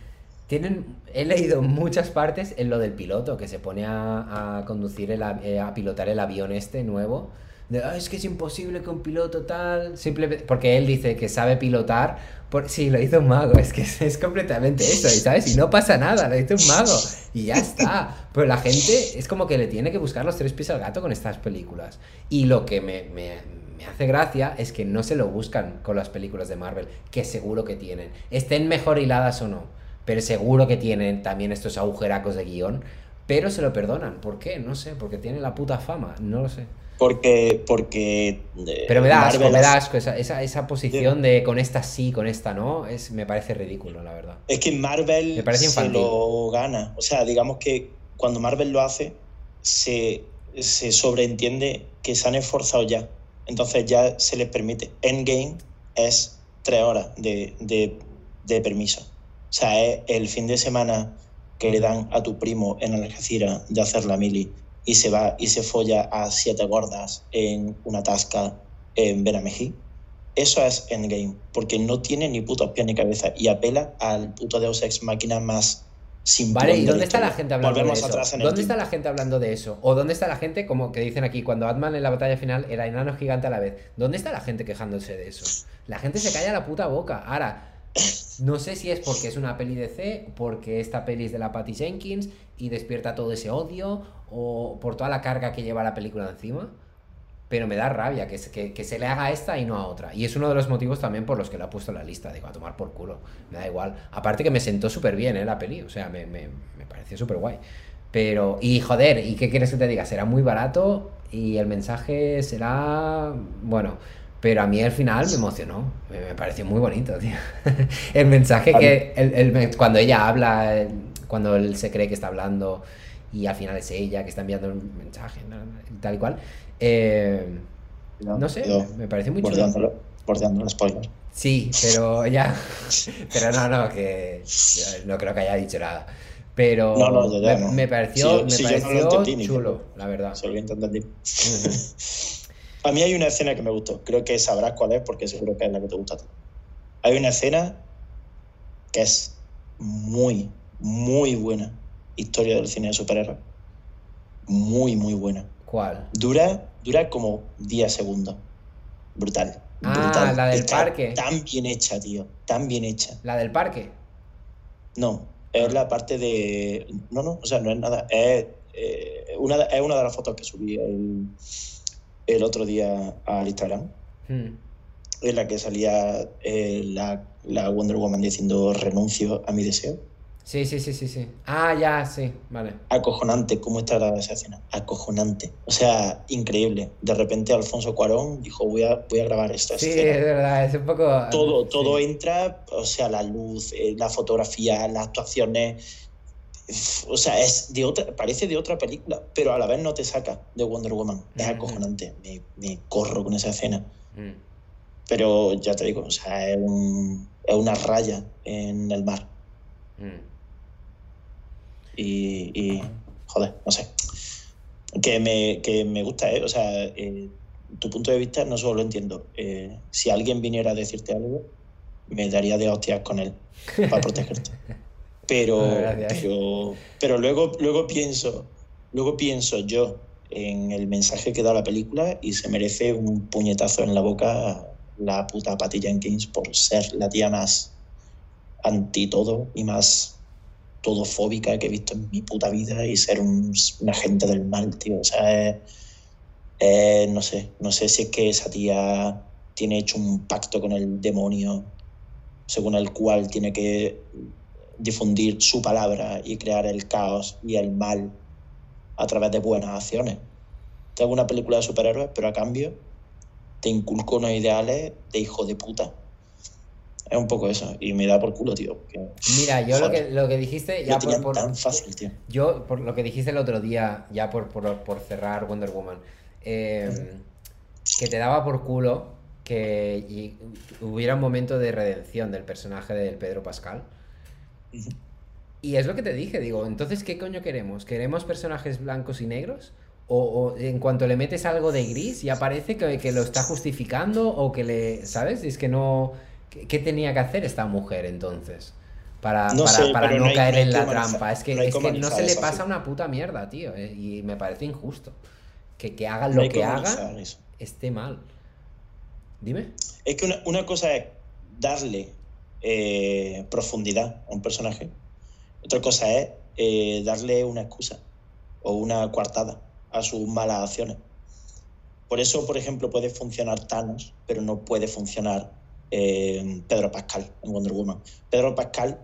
Tienen, he leído muchas partes en lo del piloto, que se pone a, conducir, el, eh, a pilotar el avión este nuevo. De, "Ah, es que es imposible que un piloto tal... Simplemente, porque él dice que sabe pilotar. Por, sí, lo hizo un mago, es que es, [LAUGHS] es completamente eso, y ¿sabes? Y no pasa nada, lo hizo un mago. Y ya está. Pero la gente es como que le tiene que buscar los tres pies al gato con estas películas. Y lo que me, me, me hace gracia es que no se lo buscan con las películas de Marvel, que seguro que tienen. Estén mejor hiladas o no, pero seguro que tienen también estos agujeracos de guion, pero se lo perdonan. ¿Por qué? No sé, porque tiene la puta fama, no lo sé. Porque, porque eh, Pero me da asco, me da asco esa, esa, esa posición de con esta sí, con esta no, es, me parece ridículo, la verdad. Es que Marvel me parece se lo gana. O sea, digamos que cuando Marvel lo hace, se, se sobreentiende que se han esforzado ya. Entonces ya se les permite. Endgame es tres horas de, de, de permiso. O sea, es el fin de semana que le dan a tu primo en Algeciras de hacer la mili y se va y se folla a siete gordas en una tasca en Benamejí. Eso es Endgame, porque no tiene ni putos pies ni cabeza y apela al puto Deus Ex Máquina más sin Vale, ¿y dónde está la gente hablando de eso? ¿Dónde está la gente hablando de eso? ¿O dónde está la gente, como que dicen aquí, cuando Batman en la batalla final era enano gigante a la vez? ¿Dónde está la gente quejándose de eso? La gente se calla la puta boca. Ahora, no sé si es porque es una peli de C, porque esta peli es de la Patty Jenkins y despierta todo ese odio, o por toda la carga que lleva la película encima. Pero me da rabia que, que, se le haga a esta y no a otra. Y es uno de los motivos también por los que la he puesto en la lista. Digo, a tomar por culo. Me da igual. Aparte que me sentó súper bien, ¿eh? La peli. O sea, me, me, me pareció súper guay. Pero, y joder, ¿y qué quieres que te diga? Será muy barato y el mensaje será, bueno, pero a mí al final me emocionó, me, pareció muy bonito, tío. [LAUGHS] el mensaje que, el, cuando ella habla, cuando él se cree que está hablando y al final es ella que está enviando un mensaje, tal y cual. Eh, no, sé, me, parece muy chulo. Bordeando el spoiler. Sí, pero ya. [LAUGHS] pero no, no, que no creo que haya dicho nada. Pero me, pareció, me pareció chulo, la verdad. Se lo entendí. [LAUGHS] A mí hay una escena que me gustó. Creo que sabrás cuál es porque seguro que es la que te gusta a ti. Hay una escena que es muy, muy buena. Historia del cine de superhéroes. Muy, muy buena. ¿Cuál? Dura, dura como 10 segundos. Brutal. Ah, la del parque. Tan bien hecha, tío. Tan bien hecha. ¿La del parque? No, es la parte de. No, no, o sea, no es nada. Es, eh, una, es una de las fotos que subí. El el otro día al Instagram, hmm. en la que salía eh, la, la, Wonder Woman diciendo renuncio a mi deseo. Sí, sí, sí, sí, sí. Ah, ya, sí, vale. Acojonante, ¿cómo está la esa escena? Acojonante. O sea, increíble. De repente Alfonso Cuarón dijo, voy a, voy a grabar esta sí, es verdad, es un poco... Todo, todo entra, o sea, la luz, eh, la fotografía, las actuaciones o sea, es de otra, parece de otra película, pero a la vez no te saca de Wonder Woman. Es acojonante, me, corro con esa escena. Mm. Pero ya te digo, o sea, es, una raya en el mar. Mm. Y, joder, no sé. Que me, que me gusta, ¿eh? O sea, eh, tu punto de vista no solo lo entiendo. Eh, si alguien viniera a decirte algo, me daría de hostias con él para [LAUGHS] protegerte. Pero, pero, pero luego, luego pienso, luego pienso yo en el mensaje que da la película y se merece un puñetazo en la boca la puta Patty Jenkins por ser la tía más anti todo y más todofóbica que he visto en mi puta vida y ser un, agente del mal, tío. O sea, no sé, no sé si es que esa tía tiene hecho un pacto con el demonio según el cual tiene que difundir su palabra y crear el caos y el mal a través de buenas acciones. Tengo una película de superhéroes, pero a cambio te inculco unos ideales de hijo de puta. Es un poco eso, y me da por culo, tío. Mira, yo lo que, lo que dijiste. Ya por, tan fácil, tío. Yo, por lo que dijiste el otro día, ya por, por, cerrar Wonder Woman, eh, que te daba por culo que hubiera un momento de redención del personaje del Pedro Pascal. Y es lo que te dije, digo, entonces, ¿qué coño queremos? ¿Queremos personajes blancos y negros? O, en cuanto le metes algo de gris, ya parece que, que, lo está justificando o que le, ¿sabes? Es que no... ¿Qué, tenía que hacer esta mujer entonces? Para no, para, no, caer en la trampa. Es que no, es que no se le pasa una puta mierda, tío. Eh, y me parece injusto. Que, que hagan lo que hagan esté mal. Dime. Es que una, una cosa es darle eh, profundidad a un personaje. Otra cosa es eh, darle una excusa o una coartada a sus malas acciones. Por eso, por ejemplo, puede funcionar Thanos, pero no puede funcionar eh, Pedro Pascal en Wonder Woman. Pedro Pascal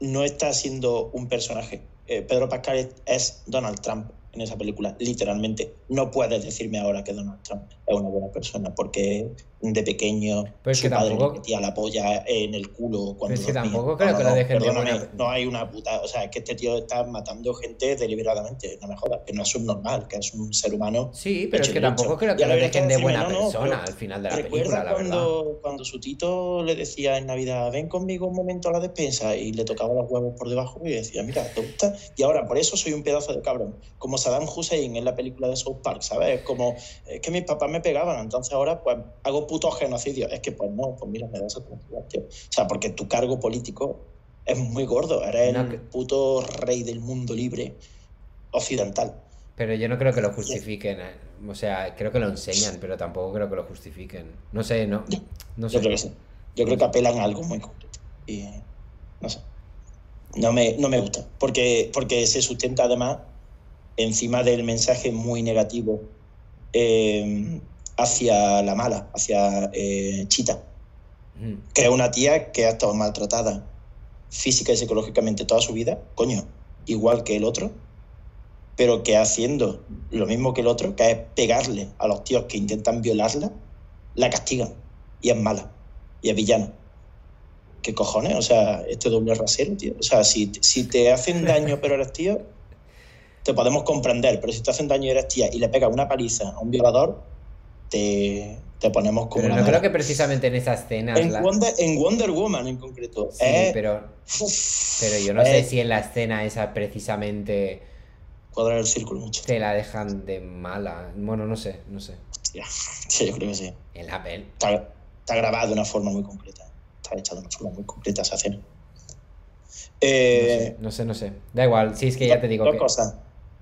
no está siendo un personaje. Pedro Pascal es Donald Trump en esa película, literalmente. No puedes decirme ahora que Donald Trump es una buena persona, porque de pequeño Pero es su que padre tampoco- le metía la polla en el culo cuando es que tampoco No, creo no, que lo dejen de perdóname, buena- No hay una puta... O sea, es que este tío está matando gente deliberadamente, no me jodas, que no es subnormal, que es un ser humano Sí, pero es que tampoco creo que lo dejen de buena no, persona al final de la ¿Recuerdas película, la verdad. cuando, cuando su tito le decía en Navidad, ven conmigo un momento a la despensa y le tocaba los huevos por debajo y decía, mira, ¿te gusta? Y ahora por eso soy un pedazo de cabrón. Como Saddam Hussein en la película de South Park, ¿sabes? Es como, es que mis papás me pegaban, entonces ahora pues hago puto genocidio. Es que pues no, pues mira, me da esa tranquilidad, tío. O sea, porque tu cargo político es muy gordo, eres No, el que- puto rey del mundo libre occidental. Pero yo no creo que lo justifiquen. eh. O sea, creo que lo enseñan, pero tampoco creo que lo justifiquen. No sé, no, no Yo creo que sí. Yo creo que apelan a algo muy concreto. Y no sé. No me, no me gusta. Porque, porque se sustenta además encima del mensaje muy negativo eh, hacia la mala, hacia eh, Chita, Mm. que es una tía que ha estado maltratada física y psicológicamente toda su vida, coño, igual que el otro, pero que haciendo lo mismo que el otro, que es pegarle a los tíos que intentan violarla, la castigan y es mala y es villana. ¿Qué cojones? O sea, este doble rasero, tío. O sea, si, si te hacen daño pero eres tío, te podemos comprender, pero si te hacen daño y eres tía y le pegas una paliza a un violador, te, te ponemos como Pero la no creo que precisamente en esa escena. En la- Wonder, en Wonder Woman en concreto. Sí, es- pero, pero yo no sé eh, si en la escena esa precisamente Cuadrar el círculo mucho. te la dejan de mala. Bueno, no sé, no sé. [LAUGHS] Sí, yo creo que sí. En la pel. Está, está grabada de una forma muy concreta. Está hecha de una forma muy concreta esa escena. No Eh, sé, no sé, no sé. Da igual, sí, es que ya te digo dos que, cosas.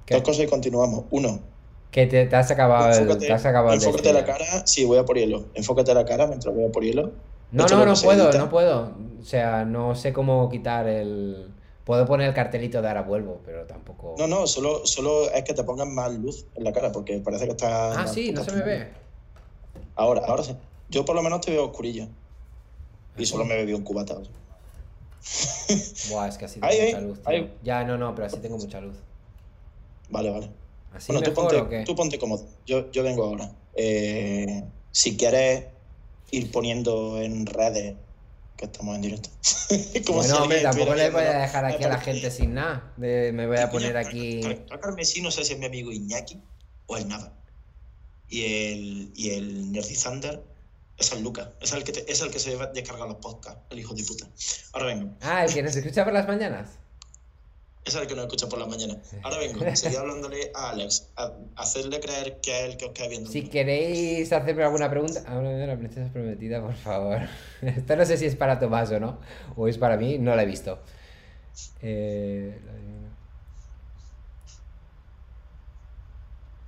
¿Qué? Dos cosas y continuamos. Uno, que te, te has acabado el, enfócate, te has acabado enfócate la cara. Sí, voy a por hielo. Enfócate la cara mientras voy a por hielo. No, Esto no, no puedo, no puedo. O sea, no sé cómo quitar el. Puedo poner el cartelito de ahora vuelvo, pero tampoco. No, no, solo, solo es que te pongan más luz en la cara porque parece que está. Ah, sí, no se me ve. Ahora, ahora sí. Yo por lo menos te veo oscurillo. Y solo me bebí un cubata. Buah, es que así [LAUGHS] tengo mucha luz. Ya, no, no, pero así tengo mucha luz. Vale, vale. ¿Así Bueno, tú mejor ponte, tú ponte cómodo. Yo, yo vengo ahora. Eh, si quieres ir poniendo en redes que estamos en directo. [LAUGHS] Como si Bueno, hombre, tampoco les voy a dejar aquí a la gente sin nada. De- me voy a poner aquí. Car- Car- Carmesí no sé si es mi amigo Iñaki o el Nava. Y el, y el Nerdy Thunder es el Lucas. Es el que, te- es el que se descarga los podcasts, el hijo de puta. Ahora vengo. Ah, el que nos escucha por las mañanas. Es el que nos escucha por la mañana. Ahora vengo. [LAUGHS] Seguí hablándole a Alex. A, hacerle creer que es el que os queda viendo. Si queréis hacerme alguna pregunta, háblame de la princesa prometida, por favor. [LAUGHS] Esto no sé si es para Tomás o no, o es para mí, no la he visto. Eh.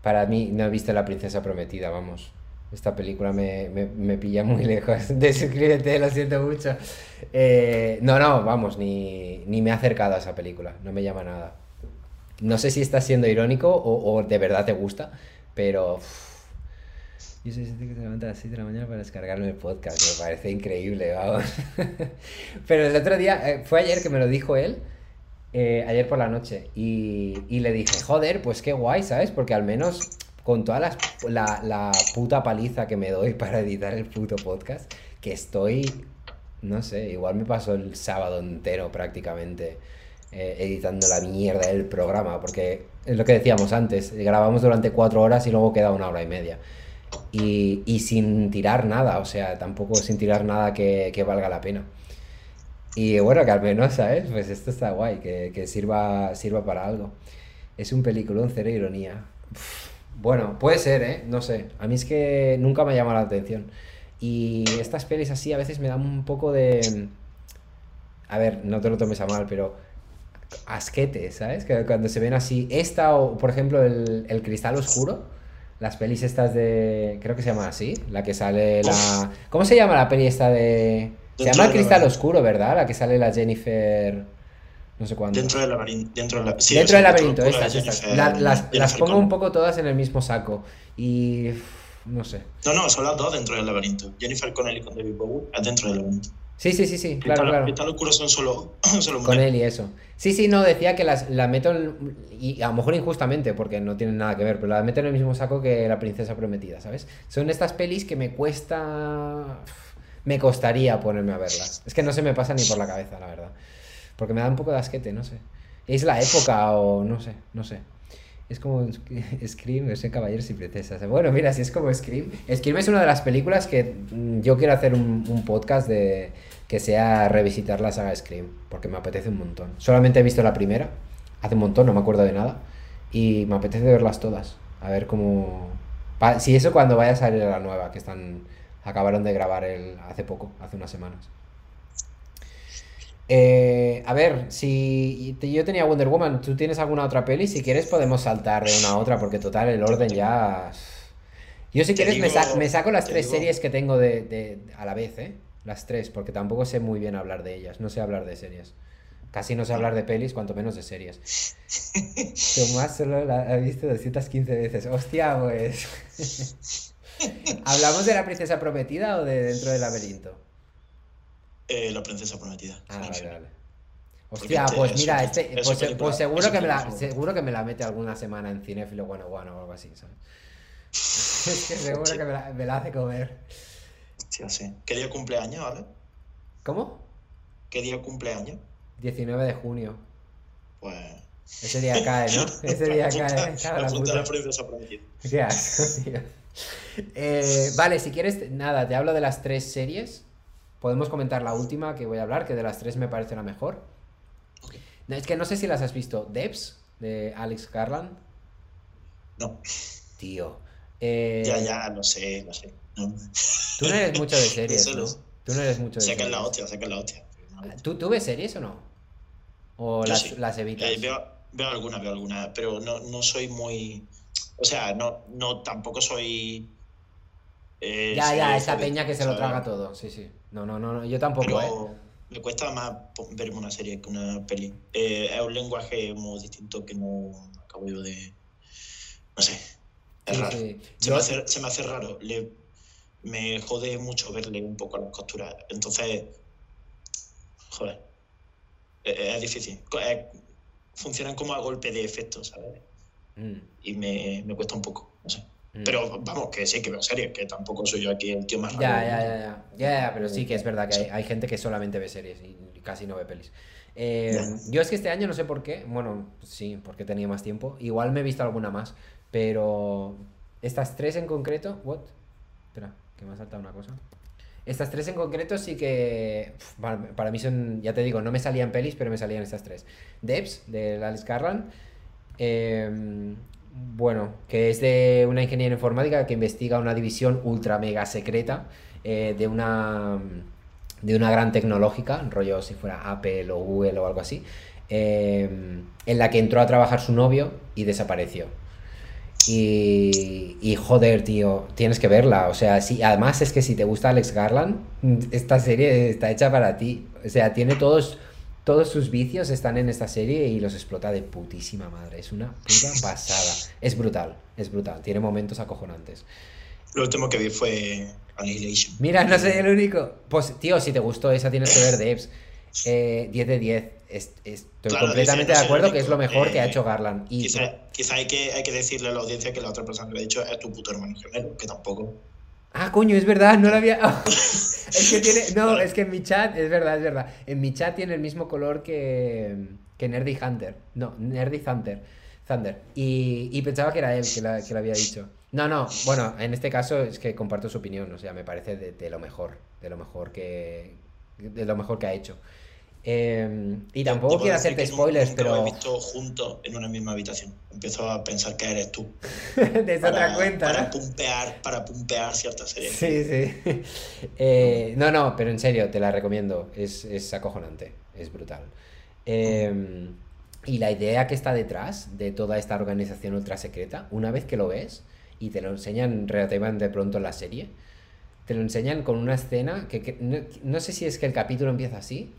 Para mí, no he visto la princesa prometida, vamos. Esta película me, me- me pilla muy [LAUGHS] lejos. Desuscríbete, lo siento mucho. Eh, no, no, vamos, ni, ni me he acercado a esa película, no me llama nada. No sé si estás siendo irónico o, o de verdad te gusta, pero... yo soy gente que se levanta a las 6 de la mañana para descargarme el podcast, me parece increíble, vamos. [LAUGHS] Pero el otro día, eh, fue ayer que me lo dijo él, eh, ayer por la noche, y, y le dije, joder, pues qué guay, ¿sabes? Porque al menos con toda la, la puta paliza que me doy [LAUGHS] para editar el puto podcast, que estoy, no sé, igual me pasó el sábado entero prácticamente eh, editando la mierda del programa, porque es lo que decíamos antes, grabamos durante cuatro horas y luego queda una hora y media. Y, y sin tirar nada, o sea, tampoco sin tirar nada que, que valga la pena. Y bueno, que al menos, ¿sabes? Pues esto está guay, que, que sirva, sirva para algo. Es un peliculón, cero ironía. Uf, Bueno, puede ser, ¿eh? No sé. A mí es que nunca me ha llamado la atención. Y estas pelis así a veces me dan un poco de... A ver, no te lo tomes a mal, pero asquete, ¿sabes? Que cuando se ven así, esta o, por ejemplo, el, el cristal oscuro, las pelis estas de, creo que se llama así, la que sale la... ¿Cómo se llama la peli esta de... Se llama el cristal oscuro, ¿verdad? La que sale la Jennifer... No sé cuándo. Dentro del laberinto. Dentro del, la- sí, Dentro o del sea, laberinto, estas, de estas. Jennifer- La- las, las pongo Connelly. un poco todas en el mismo saco. Y... No sé. No, no, son las dos dentro del laberinto. Jennifer Connelly con David Bowie es dentro del laberinto. Sí, sí, sí, sí, claro, claro. Cristal Oscuro son solo, [CLEARS THROAT] solo Con él y eso. Sí, sí, no, decía que las, la meto, en- y a lo mejor injustamente, porque no tienen nada que ver, pero la meto en el mismo saco que La Princesa Prometida, ¿sabes? Son estas pelis que me cuesta... Me costaría ponerme a verlas. Es que no se me pasa ni por la cabeza, la verdad. Porque me da un poco de asquete, no sé. Es la época o no sé, no sé. Es como [LAUGHS] Scream, versión Caballeros y Princesas. Bueno, mira, si es como Scream. Scream es una de las películas que mm, yo quiero hacer un, un podcast de que sea revisitar la saga Scream, porque me apetece un montón. Solamente he visto la primera, hace un montón, no me acuerdo de nada, y me apetece verlas todas. A ver cómo... Si eso cuando vaya a salir la nueva, que están... Acabaron de grabar el, hace poco, hace unas semanas. Eh, a ver, si yo tenía Wonder Woman, ¿tú tienes alguna otra peli? Si quieres podemos saltar de una a otra, porque total, el orden ya... Yo si Te quieres me, digo- sa- me saco las tres digo- series que tengo de, de- a la vez, ¿eh? Las tres, porque tampoco sé muy bien hablar de ellas, no sé hablar de series. Casi no sé hablar de pelis, cuanto menos de series. [LAUGHS] Tomás solo la ha visto 215 veces. Hostia, pues... [LAUGHS] ¿Hablamos de la princesa prometida o de dentro del laberinto? Eh, la princesa prometida. Ah, vale, vale. Hostia, este pues es mira, este, es su pues, película- pues seguro que me la, seguro que me la mete alguna semana en Cinéfilo One o algo así, ¿sabes? [LAUGHS] Es que seguro que me la, me la hace comer. Hostia, sí. ¿Qué día cumpleaños, ¿vale? ¿Cómo? ¿Qué día cumpleaños? 19 de junio. Pues. Ese día cae, ¿no? [LAUGHS] Ese día cae. La la puta. princesa prometida. Qué [LAUGHS] asco, tío. Eh, vale, si quieres, nada, te hablo de las tres series. Podemos comentar la última que voy a hablar, que de las tres me parece la mejor. No, es que no sé si las has visto. Debs, de Alex Garland. No, Tío. eh, ya, ya, lo sé, lo sé. No. Tú no eres mucho de [LAUGHS] series, ¿no? sé. Tú no eres mucho de Sé que es la series. hostia, sé que es la hostia. ¿Tú, ¿Tú ves series o no? ¿O Yo las, sí. las evitas? Eh, veo, veo algunas, veo algunas, pero no, no soy muy. O sea, no, no tampoco soy. eh, ya, ya, esa peña que se lo traga todo. Sí, sí. No, no, no, no, yo tampoco, ¿eh? Me cuesta más verme una serie que una peli. Eh, es un lenguaje muy distinto que no acabo yo de. No sé. Es Sí, raro. sí. Se, Yo- me hace, se me hace raro. Le, me jode mucho verle un poco las costuras. Entonces. Joder. Eh, Es, difícil. Eh, funcionan como a golpe de efecto, ¿sabes? Mm, Y me, me cuesta un poco. No sé. Mm. Pero vamos, que sí que veo series, que tampoco soy yo aquí el tío más raro. Ya, del ya, ya, ya. Ya, ya, pero sí que es verdad que hay, hay gente que solamente ve series y casi no ve pelis. Eh, yo es que este año no sé por qué, bueno, sí, porque tenía más tiempo. Igual me he visto alguna más, pero estas tres en concreto, what? Espera, que me ha saltado una cosa. Estas tres en concreto sí que para, para mí son, ya te digo, no me salían pelis, pero me salían estas tres. Debs, de Alice Garland. eh, bueno, que es de una ingeniera informática que investiga una división ultra mega secreta eh, de una de una gran tecnológica, rollo si fuera Apple o Google o algo así, eh, en la que entró a trabajar su novio y desapareció. Y, y joder, tío, tienes que verla. O sea, sí, además es que si te gusta Alex Garland, esta serie está hecha para ti. O sea, tiene todos, todos sus vicios están en esta serie y los explota de putísima madre. Es una puta [LAUGHS] pasada. Es brutal, es brutal. Tiene momentos acojonantes. Lo último que vi fue Annihilation. Mira, no soy el único. Pues, tío, si te gustó esa, tienes que ver Devs. [LAUGHS] Eh, 10 de 10. Es- estoy Claro, completamente de acuerdo que es lo mejor que ha Eh, hecho Garland. Y Quizá, quizá hay, que, hay que decirle a la audiencia que la otra persona que le ha dicho es tu puto hermano gemelo, que tampoco. Ah, coño, es verdad, no lo había. [LAUGHS] [LAUGHS] es que tiene. No, es que en mi chat, es verdad, es verdad. En mi chat tiene el mismo color que, que Nerdy Hunter. No, Nerdy Thunder. Thunder. Y, y pensaba que era él que, la- que lo había dicho. No, no, bueno, en este caso es que comparto su opinión. O sea, me parece de, de lo mejor. De lo mejor que. De lo mejor que ha hecho. Eh, y tampoco quiero hacerte spoilers, pero. Lo he visto juntos en una misma habitación. Empiezo a pensar que eres tú. [LAUGHS] de esa otra Para, cuenta. para ¿no? pumpear, para pumpear ciertas series. Sí, sí. [LAUGHS] Eh, no, no, pero en serio, te la recomiendo. Es, es acojonante, es brutal. Eh, y la idea que está detrás de toda esta organización ultra secreta, una vez que lo ves y te lo enseñan relativamente pronto en la serie, te lo enseñan con una escena que, que- no, no sé si es que el capítulo empieza así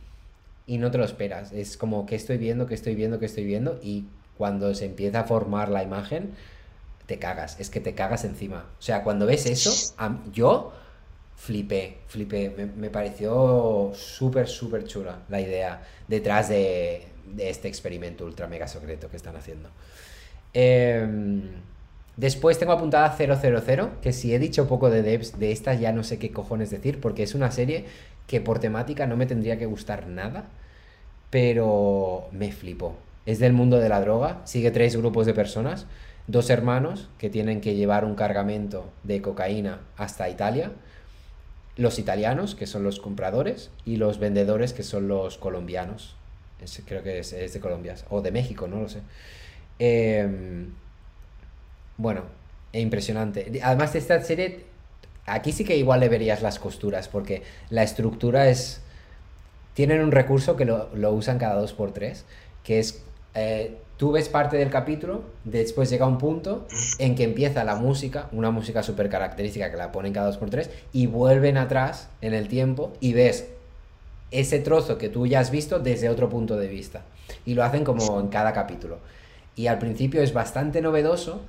y no te lo esperas. Es como que estoy viendo, que estoy viendo, que estoy viendo y cuando se empieza a formar la imagen, te cagas, es que te cagas encima. O sea, cuando ves eso, yo flipé, flipé. Me, me pareció súper, súper chula la idea detrás de, de este experimento ultra mega secreto que están haciendo. Em, después tengo apuntada 000, que si he dicho poco de devs de esta ya no sé qué cojones decir, porque es una serie que por temática no me tendría que gustar nada, pero me flipó. Es del mundo de la droga, sigue tres grupos de personas, dos hermanos que tienen que llevar un cargamento de cocaína hasta Italia, los italianos, que son los compradores, y los vendedores, que son los colombianos. creo que es, de Colombia, o de México, no lo sé. Em, bueno, impresionante. Además de esta serie, aquí sí que igual le verías las costuras, porque la estructura es... Tienen un recurso que lo, usan cada dos por tres, que es... Eh, tú ves parte del capítulo, después llega un punto en que empieza la música, una música súper característica que la ponen cada dos por tres, y vuelven atrás en el tiempo y ves ese trozo que tú ya has visto desde otro punto de vista. Y lo hacen como en cada capítulo. Y al principio es bastante novedoso,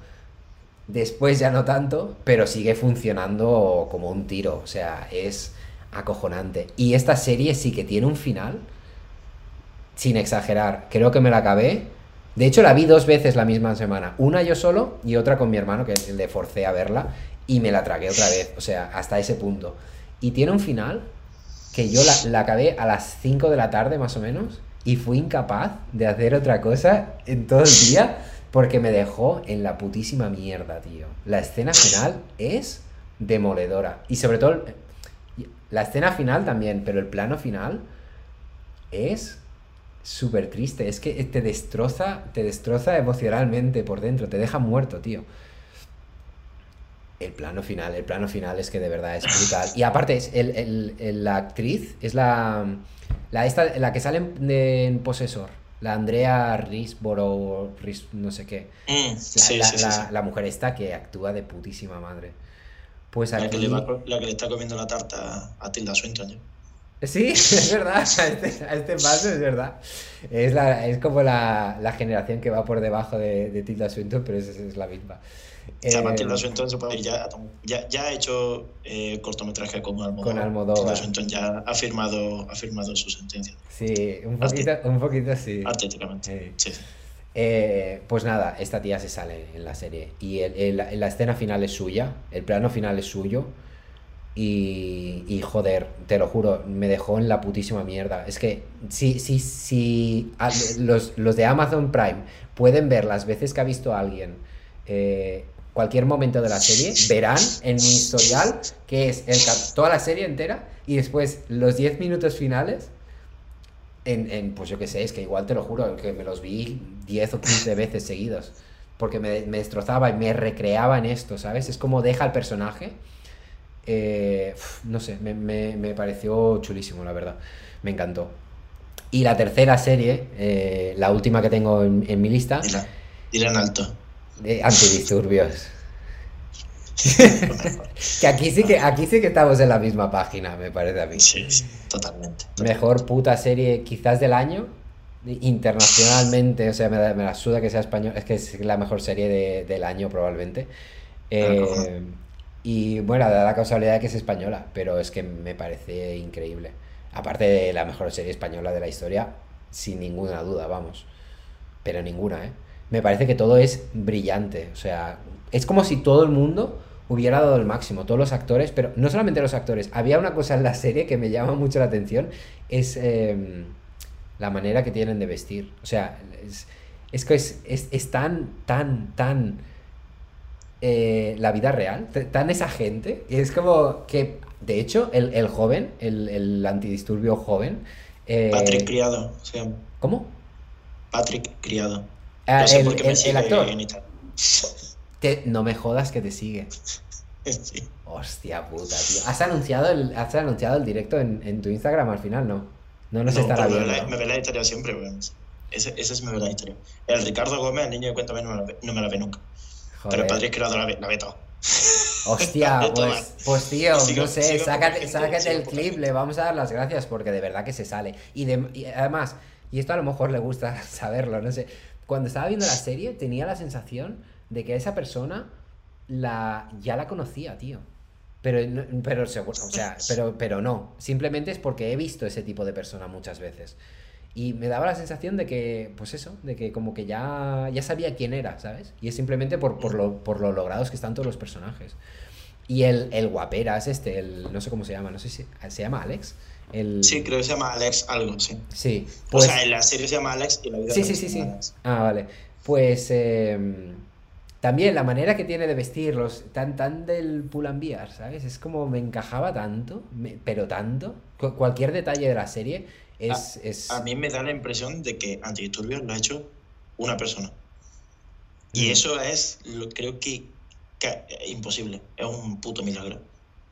después ya no tanto, pero sigue funcionando como un tiro. O sea, es acojonante. Y esta serie sí que tiene un final, sin exagerar. Creo que me la acabé. De hecho, la vi dos veces la misma semana. Una yo solo y otra con mi hermano, que le forcé a verla. Y me la tragué otra vez. O sea, hasta ese punto. Y tiene un final que yo la, la acabé a las 5 de la tarde, más o menos y fui incapaz de hacer otra cosa en todo el día porque me dejó en la putísima mierda, tío. La escena final es demoledora. Y sobre todo, la escena final también, pero el plano final es súper triste. Es que te destroza, te destroza emocionalmente por dentro, te deja muerto, tío. El plano final, el plano final es que de verdad es brutal. Y aparte, es la actriz es la la, esta, la que sale en, Posesor. La Andrea Risborough, Ris, no sé qué. Mm, la, mujer esta que actúa de putísima madre. Pues la, que le está comiendo la tarta a Tilda Swinton. Sí, [LAUGHS] es verdad, a este, a este paso es verdad. Es, la, es como la, la generación que va por debajo de, de Tilda Swinton, pero es, es la misma. Eh, ya, ya, ya, ha hecho eh, cortometraje con Almodóvar. Con Almodóvar. ya ha firmado, ha firmado su sentencia. Sí, un poquito, un poquito sí. Artísticamente. Sí. Eh, pues nada, esta tía se sale en la serie. Y el, la escena final es suya, el plano final es suyo. Y, y, joder, te lo juro, me dejó en la putísima mierda. Es que si, si, si los, los de Amazon Prime pueden ver las veces que ha visto a alguien eh, cualquier momento de la serie, verán en mi historial que es el, toda la serie entera y después los 10 minutos finales. En, pues yo qué sé, es que igual te lo juro, que me los vi 10 o 15 veces seguidos. Porque me, destrozaba y me recreaba en esto, ¿sabes? Es como deja al personaje. Eh, no sé, me, pareció chulísimo, la verdad. Me encantó. Y la tercera serie, eh, la última que tengo en, mi lista. En alto de antidisturbios. [LAUGHS] que aquí sí que aquí sí que estamos en la misma página, me parece a mí. Sí, totalmente, Mejor puta serie quizás del año. Internacionalmente, o sea, me, la suda que sea español. Es que es la mejor serie del año probablemente. Eh, y bueno, da la causalidad de que es española, pero es que me parece increíble. Aparte de la mejor serie española de la historia, sin ninguna duda, vamos. Pero ninguna, ¿eh? Me parece que todo es brillante. O sea, es como si todo el mundo hubiera dado el máximo, todos los actores, pero no solamente los actores. Había una cosa en la serie que me llama mucho la atención, es em, la manera que tienen de vestir. O sea, es, que es, tan, tan, tan... Eh, la vida real, tan esa gente, es como que, de hecho, el, joven, el, antidisturbio joven... Eh, Patrick Criado, ¿Cómo? Patrick Criado. Ah, el, actor. no me jodas que te sigue. [LAUGHS] Hostia puta, tío. ¿Has anunciado el, has anunciado el directo en, tu Instagram al final? No. No nos estará viendo. Me ve, la, historia siempre, Ese, ese es mi verdad historia. El Ricardo Gómez, el niño de Cuéntame, no me la ve, no me la ve nunca. Pero el Padre Creador la ve, la ve todo. Hostia, [LAUGHS] pues, pues tío, no sé, sácate, sácate el clip, le vamos a dar las gracias porque de verdad que se sale. Y, de, y además, y esto a lo mejor le gusta [LAUGHS] saberlo, no sé cuando estaba viendo la serie tenía la sensación de que esa persona la, ya la conocía, tío. Pero, pero, seguro, o sea, pero, pero no. Simplemente es porque he visto ese tipo de persona muchas veces. Y me daba la sensación de que, pues eso, de que como que ya, ya sabía quién era, ¿sabes? Y es simplemente por, por, lo, por lo logrados que están todos los personajes. Y el, el guaperas este, el, no sé cómo se llama, no sé si se llama Alex. El... Sí, creo que se llama Alex algo, sí. Sí. o sea, pues en la serie se llama Alex y la vida Sí, sí, sí, sí. Ah, vale. Pues eh, también la manera que tiene de vestirlos, tan, tan del Pull&Bear, ¿sabes? Es como me encajaba tanto, pero tanto. Cualquier detalle de la serie es a, es... a, mí me da la impresión de que Antidisturbios lo ha hecho una persona. Y mm. eso es, lo, creo que, que, imposible. Es un puto milagro.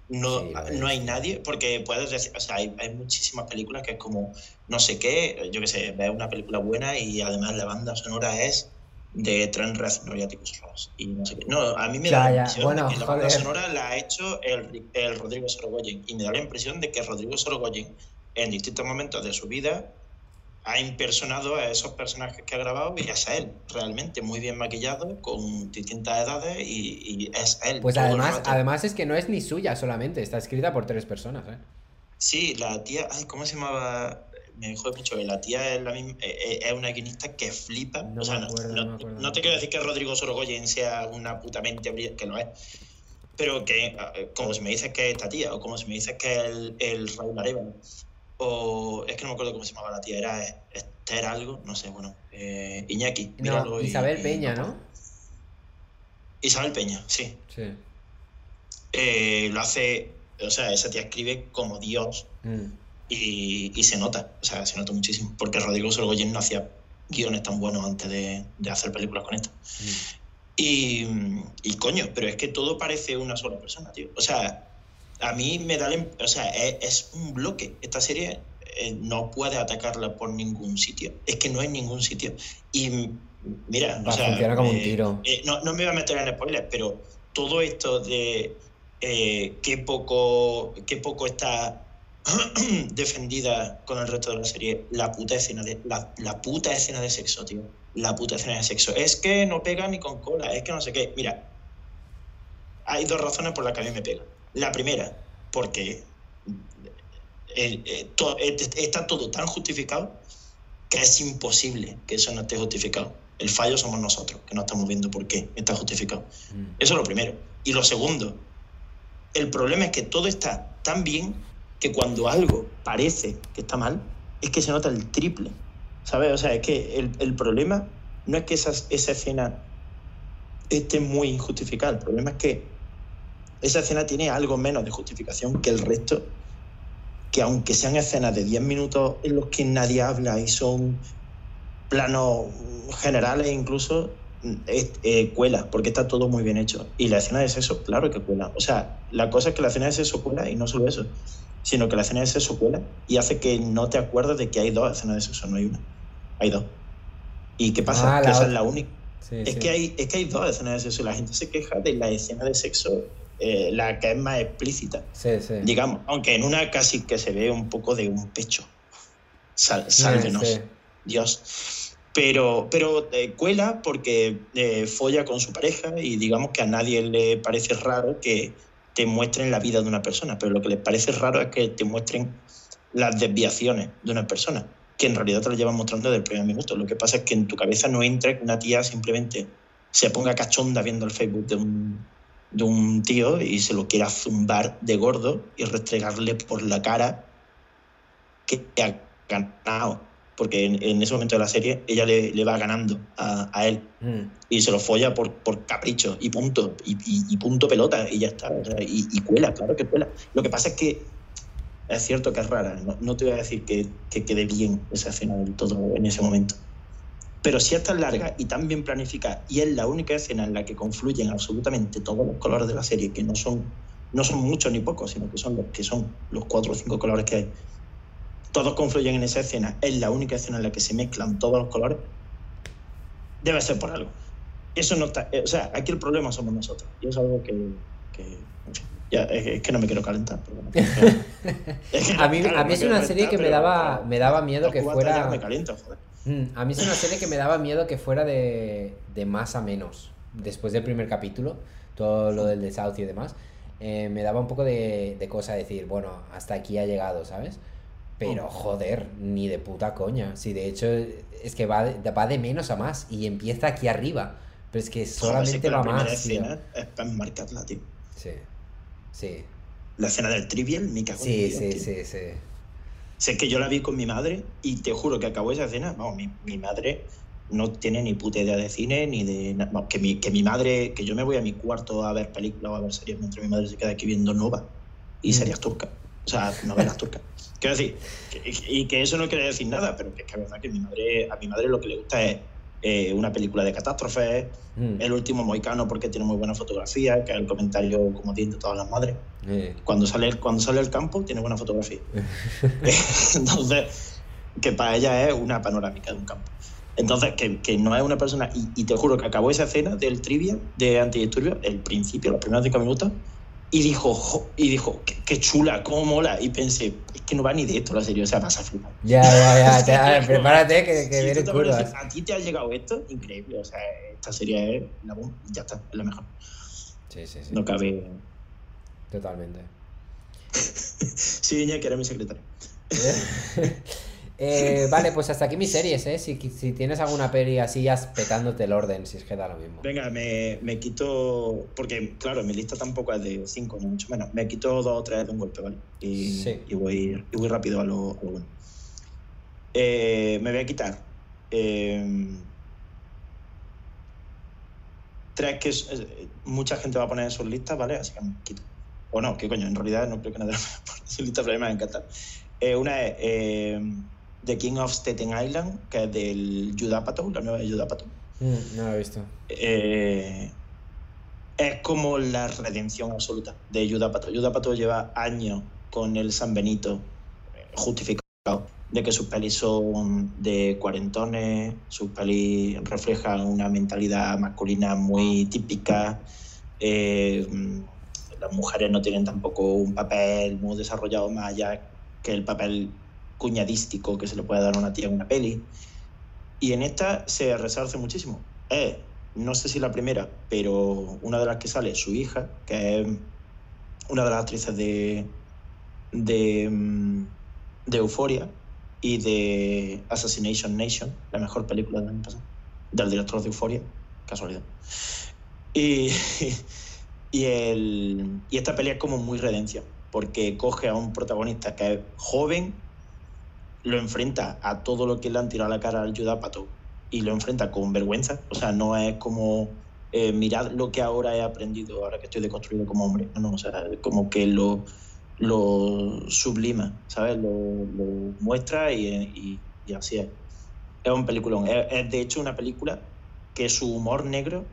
No, sí, no hay nadie, porque puedes decir, o sea, hay, hay, muchísimas películas que es como, no sé qué, yo qué sé, ves una película buena y además la banda sonora es de Trent Reznor y Atticus Ross. Y no sé qué. No, a mí me da la impresión bueno, de que la banda sonora la ha hecho el, el Rodrigo Sorogoyen. Y me da la impresión de que Rodrigo Sorogoyen, en distintos momentos de su vida, ha impersonado a esos personajes que ha grabado y es él, realmente muy bien maquillado, con distintas edades y, y es él. Pues además, además es que no es ni suya solamente, está escrita por tres personas. ¿eh? Sí, la tía, ay, ¿cómo se llamaba? Me dijo mucho que la tía es, la misma, eh, eh, es una guionista que flipa. No, o sea, acuerdo, no, no, te quiero decir que Rodrigo Sorogoyen sea una puta mente que lo es, pero que eh, como si me dices que es esta tía, o como si me dices que es el, el Raúl Arevalo, o es que no me acuerdo cómo se llamaba la tía, era Esther algo, no sé, bueno, eh, Iñaki. No, Isabel y, Peña, y, ¿no? Isabel Peña, sí. Sí. Eh, lo hace, o sea, esa tía escribe como Dios mm. y, y, se nota, o sea, se nota muchísimo, porque Rodrigo Sorogoyen no hacía guiones tan buenos antes de, de hacer películas con esto. Mm. Y, y coño, pero es que todo parece una sola persona, tío. O sea, a mí me da, o sea, es, es un bloque. Esta serie eh, no puede atacarla por ningún sitio. Es que no hay ningún sitio. Y mira, Va, o sea, un tiro. Eh, no, no, me voy a meter en spoilers, pero todo esto de eh, qué poco, qué poco está [CLEARS THROAT] defendida con el resto de la serie, la puta escena de la, la puta escena de sexo, tío. La puta escena de sexo. Es que no pega ni con cola, es que no sé qué. Mira, hay dos razones por las que a mí me pega. La primera, porque el, eh, to, está todo tan justificado que es imposible que eso no esté justificado. El fallo somos nosotros, que no estamos viendo por qué está justificado. Mm. Eso es lo primero. Y lo segundo, el problema es que todo está tan bien que cuando algo parece que está mal, es que se nota el triple. ¿Sabes? O sea, es que el, el problema no es que esa, esa escena esté muy injustificada, el problema es que esa escena tiene algo menos de justificación que el resto, que aunque sean escenas de 10 minutos en los que nadie habla y son planos generales incluso, es, eh, cuela, porque está todo muy bien hecho. Y la escena de sexo, claro que cuela. O sea, la cosa es que la escena de sexo cuela y no solo eso, sino que la escena de sexo cuela y hace que no te acuerdes de que hay dos escenas de sexo, no hay una. Hay dos. ¿Y qué pasa? Ah, que esa es la única. Sí, Es, sí. que hay, es que hay dos escenas de sexo y la gente se queja de la escena de sexo, eh, la que es más explícita, Sí, sí. digamos, aunque en una casi que se ve un poco de un pecho. Sal, sálvenos, Sí. Dios. Pero, pero eh, cuela porque eh, folla con su pareja y digamos que a nadie le parece raro que te muestren la vida de una persona, pero lo que les parece raro es que te muestren las desviaciones de una persona, que en realidad te lo llevan mostrando desde el primer minuto. Lo que pasa es que en tu cabeza no entra que una tía simplemente se ponga cachonda viendo el Facebook de un, de un tío y se lo quiera zumbar de gordo y restregarle por la cara que ha ganado. Porque en, en ese momento de la serie ella le, le va ganando a, a él Mm. y se lo folla por, por capricho y punto, y, y, y punto pelota, y ya está. O sea, y, y, cuela, claro que cuela. Lo que pasa es que es cierto que es rara, no, no te voy a decir que, que, quede bien esa escena del todo en ese momento. Pero si es tan larga y tan bien planificada, y es la única escena en la que confluyen absolutamente todos los colores de la serie, que no son, no son muchos ni pocos, sino que son los que son los cuatro o cinco colores que hay, todos confluyen en esa escena, es la única escena en la que se mezclan todos los colores, debe ser por algo. Eso no está, o sea, aquí el problema somos nosotros. Y es algo que, que en fin, ya, es, que no me quiero calentar. [LAUGHS] Es que, a mí, claro, a mí es una serie que me daba, me daba miedo que fuera. Me caliento, joder. Mm, a mí es una serie que me daba miedo que fuera de, de más a menos. Después del primer capítulo, todo lo del de South y demás. eh, me daba un poco de, de cosa decir, bueno, hasta aquí ha llegado, ¿sabes? Pero Mm. joder, ni de puta coña. Si de hecho es que va de, va de menos a más y empieza aquí arriba. Pero es que solamente va más, escena es para tío. Sí, sí, La escena del trivial, me cago en sí, Dios, sí, tío. sí, sí. Es que yo la vi con mi madre y te juro que acabó esa escena, vamos, mi, mi madre no tiene ni puta idea de cine ni de vamos, que mi, que mi madre, que yo me voy a mi cuarto a ver películas o a ver series mientras mi madre se queda aquí viendo Nova y Mm. series turcas, o sea, novelas turcas. Quiero decir, que- y que eso no quiere decir nada, pero que es que es verdad que mi madre, a mi madre lo que le gusta es eh, una película de catástrofes, Mm, El último Moicano porque tiene muy buena fotografía, que es el comentario como tiene de todas las madres. eh, Cuando sale, cuando sale el campo tiene buena fotografía. [LAUGHS] [LAUGHS] Entonces, que para ella es una panorámica de un campo. Entonces, que, que no es una persona. Y, y te juro que acabó esa escena del trivia de Antidisturbios, el principio, los primeros cinco minutos, y dijo, "Jo", y dijo, qué, qué chula, cómo mola. Y pensé, es que no va ni de esto la serie, o sea, vas a flipar. Ya, ya, ya, [LAUGHS] ya, prepárate que, que viene a curvas. decir, a ti te ha llegado esto, increíble. O sea, esta serie es la bomba, ya está, es la mejor. Sí, sí, sí. No cabe. Totalmente. [LAUGHS] Sí, Iñaki era mi secretario. Eh, [LAUGHS] [LAUGHS] vale, pues hasta aquí mis series, ¿eh? Si, si tienes alguna peli así ya petándote el orden, si es que da lo mismo. Venga, me, me quito. Porque, claro, mi lista tampoco es de 5, ni mucho menos. Me quito dos o tres de un golpe, ¿vale? Y, Sí. y voy, y voy rápido a lo, a lo bueno. Eh, me voy a quitar. eh, tres que es- eh, mucha gente va a poner en sus listas, ¿vale? Así que me quito. O no, qué coño, en realidad no creo que nadie [LAUGHS] lo ponga en su lista, pero a mí me encanta. Eh, una es eh, The King of Staten Island, que es del Judapato, la nueva de Judapato. Mm, no lo he visto. Eh, es como la redención absoluta de Judapato. Judapato lleva años con el San Benito eh, justificado de que sus pelis son de cuarentones, sus pelis reflejan una mentalidad masculina muy típica. eh, las mujeres no tienen tampoco un papel muy desarrollado más allá que el papel cuñadístico que se le puede dar a una tía en una peli. Y en esta se resarce muchísimo. Es, no sé si la primera, pero una de las que sale, su hija, que es una de las actrices de, de, mm, de Euphoria y de Assassination Nation, la mejor película del año pasado, del director de Euphoria, casualidad. Y, [LAUGHS] y, el, y esta pelea es como muy redención, porque coge a un protagonista que es joven, lo enfrenta a todo lo que le han tirado a la cara al Judápato y lo enfrenta con vergüenza. O sea, no es como eh, mirad lo que ahora he aprendido, ahora que estoy deconstruido como hombre. No, o sea, como que lo, lo sublima, ¿sabes? Lo, lo muestra y, y- y así es. Es un peliculón. Es, de hecho una película que su humor negro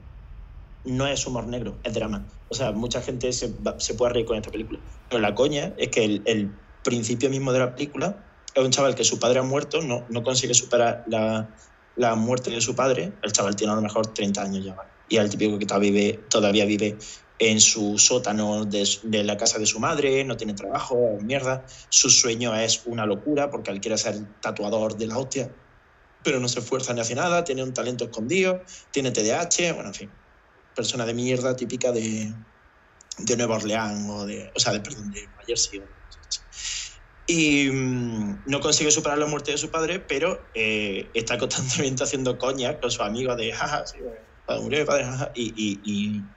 no es humor negro, es drama. O sea, mucha gente se, se puede reír con esta película. Pero la coña es que el principio mismo de la película es un chaval que su padre ha muerto, no, no consigue superar la, la muerte de su padre. El chaval tiene a lo mejor 30 años ya. Y es el típico que todavía vive, todavía vive en su sótano de, la casa de su madre, no tiene trabajo, mierda. Su sueño es una locura porque él quiere ser tatuador de la hostia, pero no se esfuerza ni hace nada, tiene un talento escondido, tiene TDAH, bueno, en fin. Persona de mierda típica de, de Nueva Orleans o de, o sea, de, perdón, de Nueva Jersey. Y mm, no consigue superar la muerte de su padre, pero eh, está constantemente haciendo coña con sus amigos de, jaja, sí, padre murió padre, jaja, y, y, y,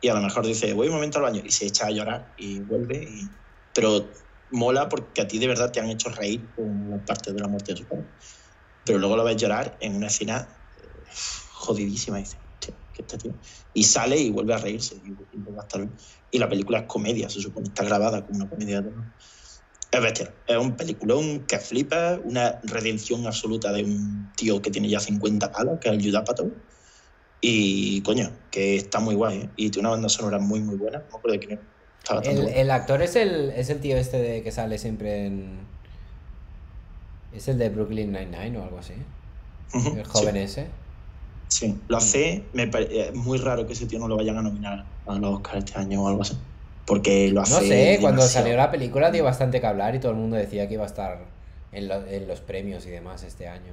y a lo mejor dice, voy un momento al baño, y se echa a llorar y vuelve, pero mola porque a ti de verdad te han hecho reír con la parte de la muerte de su padre. Pero luego lo ves llorar en una escena eh, jodidísima, y "Hostia, ¿qué este tío? Y sale y vuelve a reírse, y, y y la película es comedia, se supone, está grabada como una comedia de. Es bestia. Es un peliculón que flipa, una redención absoluta de un tío que tiene ya 50 palos, que es el Judápato. Y coño, que está muy guay, ¿eh? Y tiene una banda sonora muy, muy buena. No me acuerdo de El, el actor es el, es el tío este de que sale siempre en. Es el de Brooklyn Nine-Nine o algo así. El joven sí, ese. sí. lo hace. Me es muy raro que ese tío no lo vayan a nominar a los Oscars este año o algo así. Porque lo hace. No sé, cuando salió la película dio bastante que hablar y todo el mundo decía que iba a estar en, lo- en los premios y demás este año.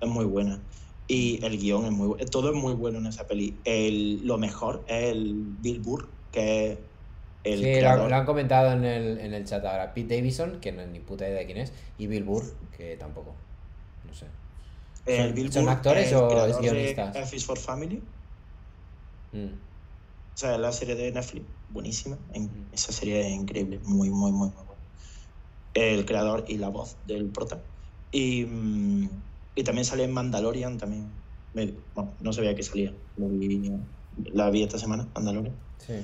Es muy buena. Y el guion es muy bueno. Todo es muy bueno en esa peli. El, lo mejor es el Bill Burr, que es el Sí, lo, han comentado en el, en el chat ahora. Pete Davidson, que no es ni puta idea de quién es, y Bill Burr, que tampoco. No sé. el ¿Son- Bill son Burr, actores el o es de guionistas? F is for Family, Mm. o sea, la serie de Netflix, buenísima. En- esa serie es increíble, muy, muy, muy, muy buena. El creador y la voz del prota. Y, mm, y también sale en Mandalorian, también. Me- bueno, no sabía que salía. Lo vi- la vi esta semana, Mandalorian. Sí.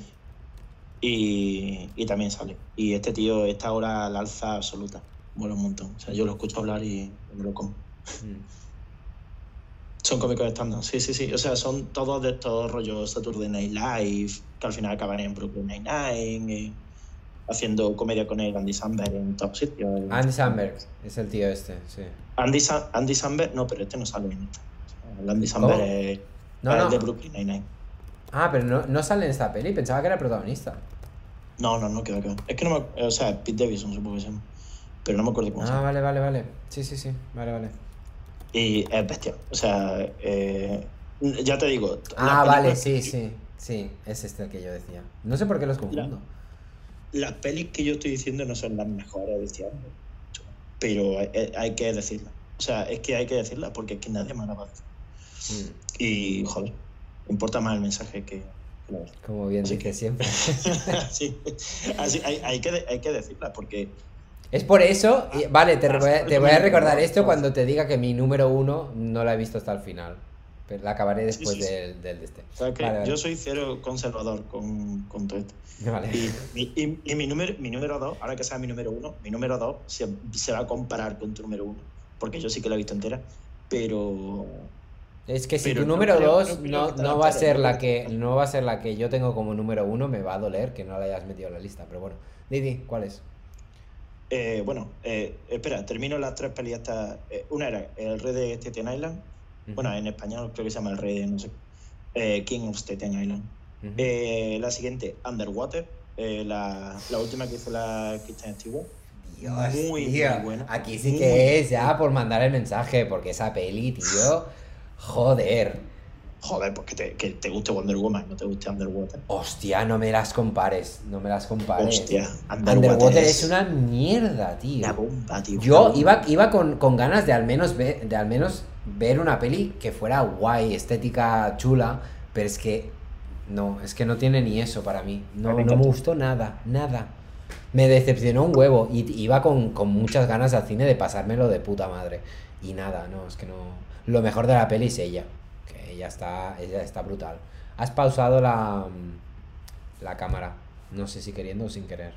Y, y también sale. Y este tío está ahora al alza absoluta. Mola un montón. O sea, yo lo escucho hablar y me lo como. Mm. Son cómicos estándar, sí, sí, sí. O sea, son todos de estos rollos Saturday Night Live, que al final acaban en Brooklyn Nine-Nine, eh, haciendo comedia con el Andy Samberg en top sitios. Andy Samberg es el tío este, sí. Andy, Sa- Andy Samberg, no, pero este no sale en esta. El Andy Samberg es, No, no. de Brooklyn Nine-Nine. Ah, pero no, no sale en esta peli, pensaba que era protagonista. No, no, no, queda, queda. Es que no me. O sea, Pete Davidson, supongo que se llama. Pero no me acuerdo cómo se Ah, llama. vale, vale, vale. Sí, sí, sí. Vale, vale. Y es bestia. O sea, eh, ya te digo. Ah, vale, sí, que- sí. Sí, es este el que yo decía. No sé por qué los confundo. Las pelis que yo estoy diciendo no son las mejores de este año, pero hay, hay que decirlas. O sea, es que hay que decirlas porque es que nadie más la va a decir. Mm, Y, joder, importa más el mensaje que, que la verdad. Como bien Así dice siempre. [LAUGHS] sí, así, hay, hay que, hay que decirlas porque Es por eso, y- vale, te, Ah, voy a, ah, te voy a ah, recordar ah, esto ah. cuando te diga que mi número uno no la he visto hasta el final. Pero la acabaré después sí, sí. Del, del de este. o sea, que Vale, vale. yo soy cero conservador con, con todo esto. Vale. Y, mi- y- y mi, número, mi número dos, ahora que sea mi número uno, mi número dos se, se va a comparar con tu número uno, porque yo sí que la he visto entera, pero Es que si tu número 2 no no, va a ser la que- no va a ser la que yo tengo como número uno, me va a doler que no la hayas metido en la lista, pero bueno. Didi, ¿cuál es? Eh, bueno, eh, espera, termino las tres pelis estas. Eh, una era El Rey de Staten Island. Bueno, en español creo que se llama El Rey de no sé. eh, King of Staten Island. Eh, la siguiente, Underwater. eh, la, la última que hizo la Kristen Stewart. Dios, muy, tío, muy buena. Aquí sí Muy que es ya por mandar el mensaje, porque esa peli, tío, joder. Joder, pues que te, que te guste Wonder Woman, no te guste Underwater. Hostia, no me las compares, no me las compares. Hostia, Underwater, Underwater, es una mierda, tío. Una bomba, tío. Yo iba, iba con, con ganas de al, menos ver, de al menos ver una peli que fuera guay, estética chula, pero es que no, es que no tiene ni eso para mí. No, me no me gustó nada, nada. Me decepcionó un huevo y iba con, con muchas ganas al cine de pasármelo de puta madre. Y nada, no, es que no. Lo mejor de la peli es ella, ella está, ella está brutal. Has pausado la, la cámara, no sé si queriendo o sin querer.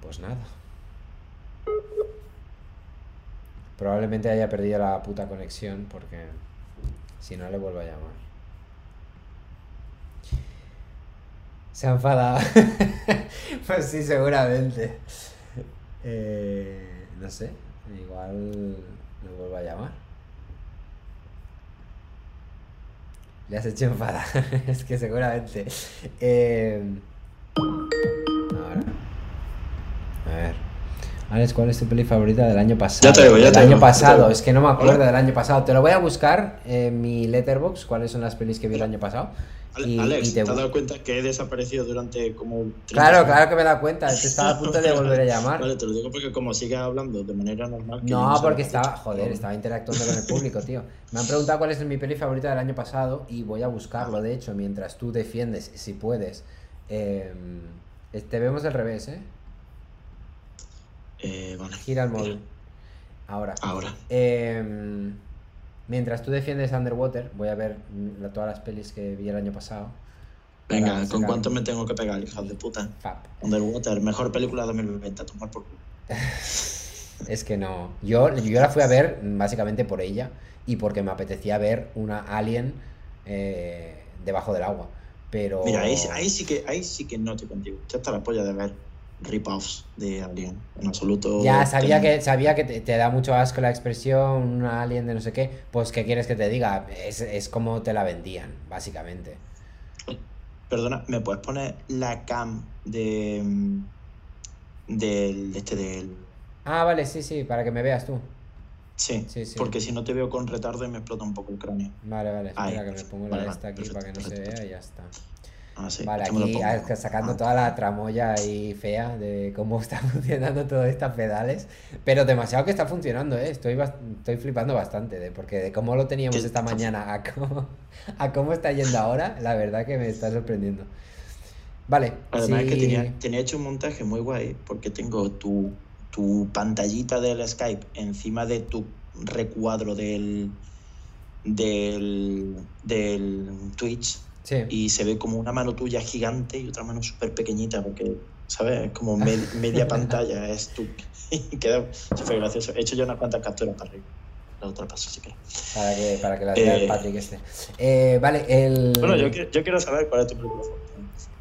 Pues nada. Probablemente haya perdido la puta conexión porque si no le vuelvo a llamar. Se ha enfadado. [LAUGHS] pues sí, seguramente. Eh, no sé, igual le vuelvo a llamar. Le has hecho enfadar. [LAUGHS] es que seguramente. Eh, ahora. A ver. Alex, ¿cuál es tu peli favorita del año pasado? Ya te digo, ya del te año digo, te pasado, es que no me acuerdo Hola. del año pasado. Te lo voy a buscar en mi letterbox, cuáles son las pelis que vi el año pasado. Y- Alex, y te- te... has dado cuenta que he desaparecido durante como 30 Claro, segundos? claro que me he dado cuenta, te estaba a punto de [LAUGHS] volver a llamar. Vale, te lo digo porque como sigues hablando de manera normal. que No, porque estaba, joder, estaba interactuando con el público, tío. Me han preguntado cuál es mi peli favorita del año pasado y voy a buscarlo, de hecho, mientras tú defiendes, si puedes. Eh, te vemos del revés, ¿eh? Eh, vale. Gira el móvil. Ahora. Ahora. Eh, mientras tú defiendes Underwater, voy a ver mm, todas las pelis que vi el año pasado. Venga, ¿con sacar- cuánto me tengo que pegar, hijas de puta? Pap. Underwater, mejor película de 2020, a tomar por culo. [LAUGHS] Es que no. Yo, yo la fui a ver mm, básicamente por ella y porque me apetecía ver una alien eh, debajo del agua. Pero. Mira, ahí, ahí sí que, ahí sí que no estoy contigo. Ya está la polla de ver rip-offs de Alien. En absoluto. Ya sabía que, sabía que te, te da mucho asco la expresión, una alien de no sé qué. Pues, ¿qué quieres que te diga? Es, es como te la vendían, básicamente. Perdona, ¿me puedes poner la cam de. mm, del. este del. Ah, vale, sí, sí, para que me veas tú. Sí, Sí, sí. porque si no te veo con retardo y me explota un poco el cráneo. Vale, vale, espera Ahí. que me pongo la vale, esta aquí perfecto, para que no se perfecto. vea y ya está. Ah, sí, Vale, aquí sacando Ah, toda la tramoya ahí fea de cómo [LAUGHS] está funcionando todas estas pedales, pero demasiado que está funcionando, ¿eh? Estoy, estoy flipando bastante, de, porque de cómo lo teníamos esta mañana a cómo, a cómo está yendo ahora, la verdad que me está sorprendiendo. Vale, Además es que tenía, tenía hecho un montaje muy guay porque tengo tu, tu pantallita del Skype encima de tu recuadro del, del, del Twitch sí, y se ve como una mano tuya gigante y otra mano súper pequeñita porque, ¿sabes? Es como me- [LAUGHS] media pantalla, es tú. Y [LAUGHS] queda súper gracioso. He hecho ya unas cuantas capturas para arriba. La otra paso si quieres. para que, para que las vea el Eh, Patrick este. Eh, vale, el... Bueno, yo, quiero- yo quiero saber cuál es tu película favorita.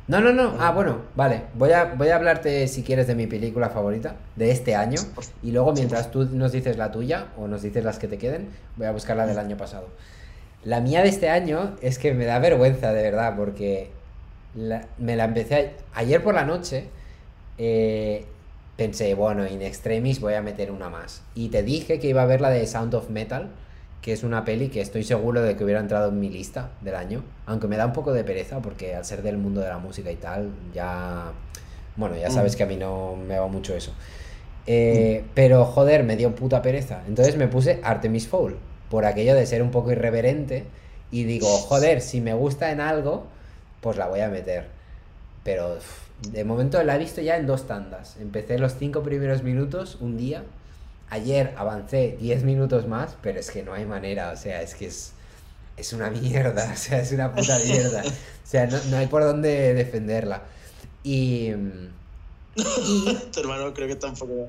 No, no, no. Ah, bueno, vale. Voy a, voy a hablarte, si quieres, de mi película favorita de este año. Y luego, mientras tú nos dices la tuya o nos dices las que te queden, voy a buscar la del año pasado. La mía de este año es que me da vergüenza, de verdad, porque la- me la empecé a- ayer por la noche. eh, pensé, bueno, in extremis voy a meter una más. Y te dije que iba a ver la de Sound of Metal, que es una peli que estoy seguro de que hubiera entrado en mi lista del año. Aunque me da un poco de pereza, porque al ser del mundo de la música y tal, ya. Bueno, ya sabes Mm. que a mí no me va mucho eso. Eh, pero joder, me dio puta pereza. Entonces me puse Artemis Fowl, por aquello de ser un poco irreverente. Y digo, joder, si me gusta en algo, pues la voy a meter. Pero de momento la he visto ya en dos tandas. Empecé los cinco primeros minutos un día. Ayer avancé 10 minutos más, pero es que no hay manera. O sea, es que es, es una mierda. [LAUGHS] O sea, es una puta [LAUGHS] mierda. O sea, no, no hay por dónde defenderla. Y. [LAUGHS] y Tu hermano creo que tampoco.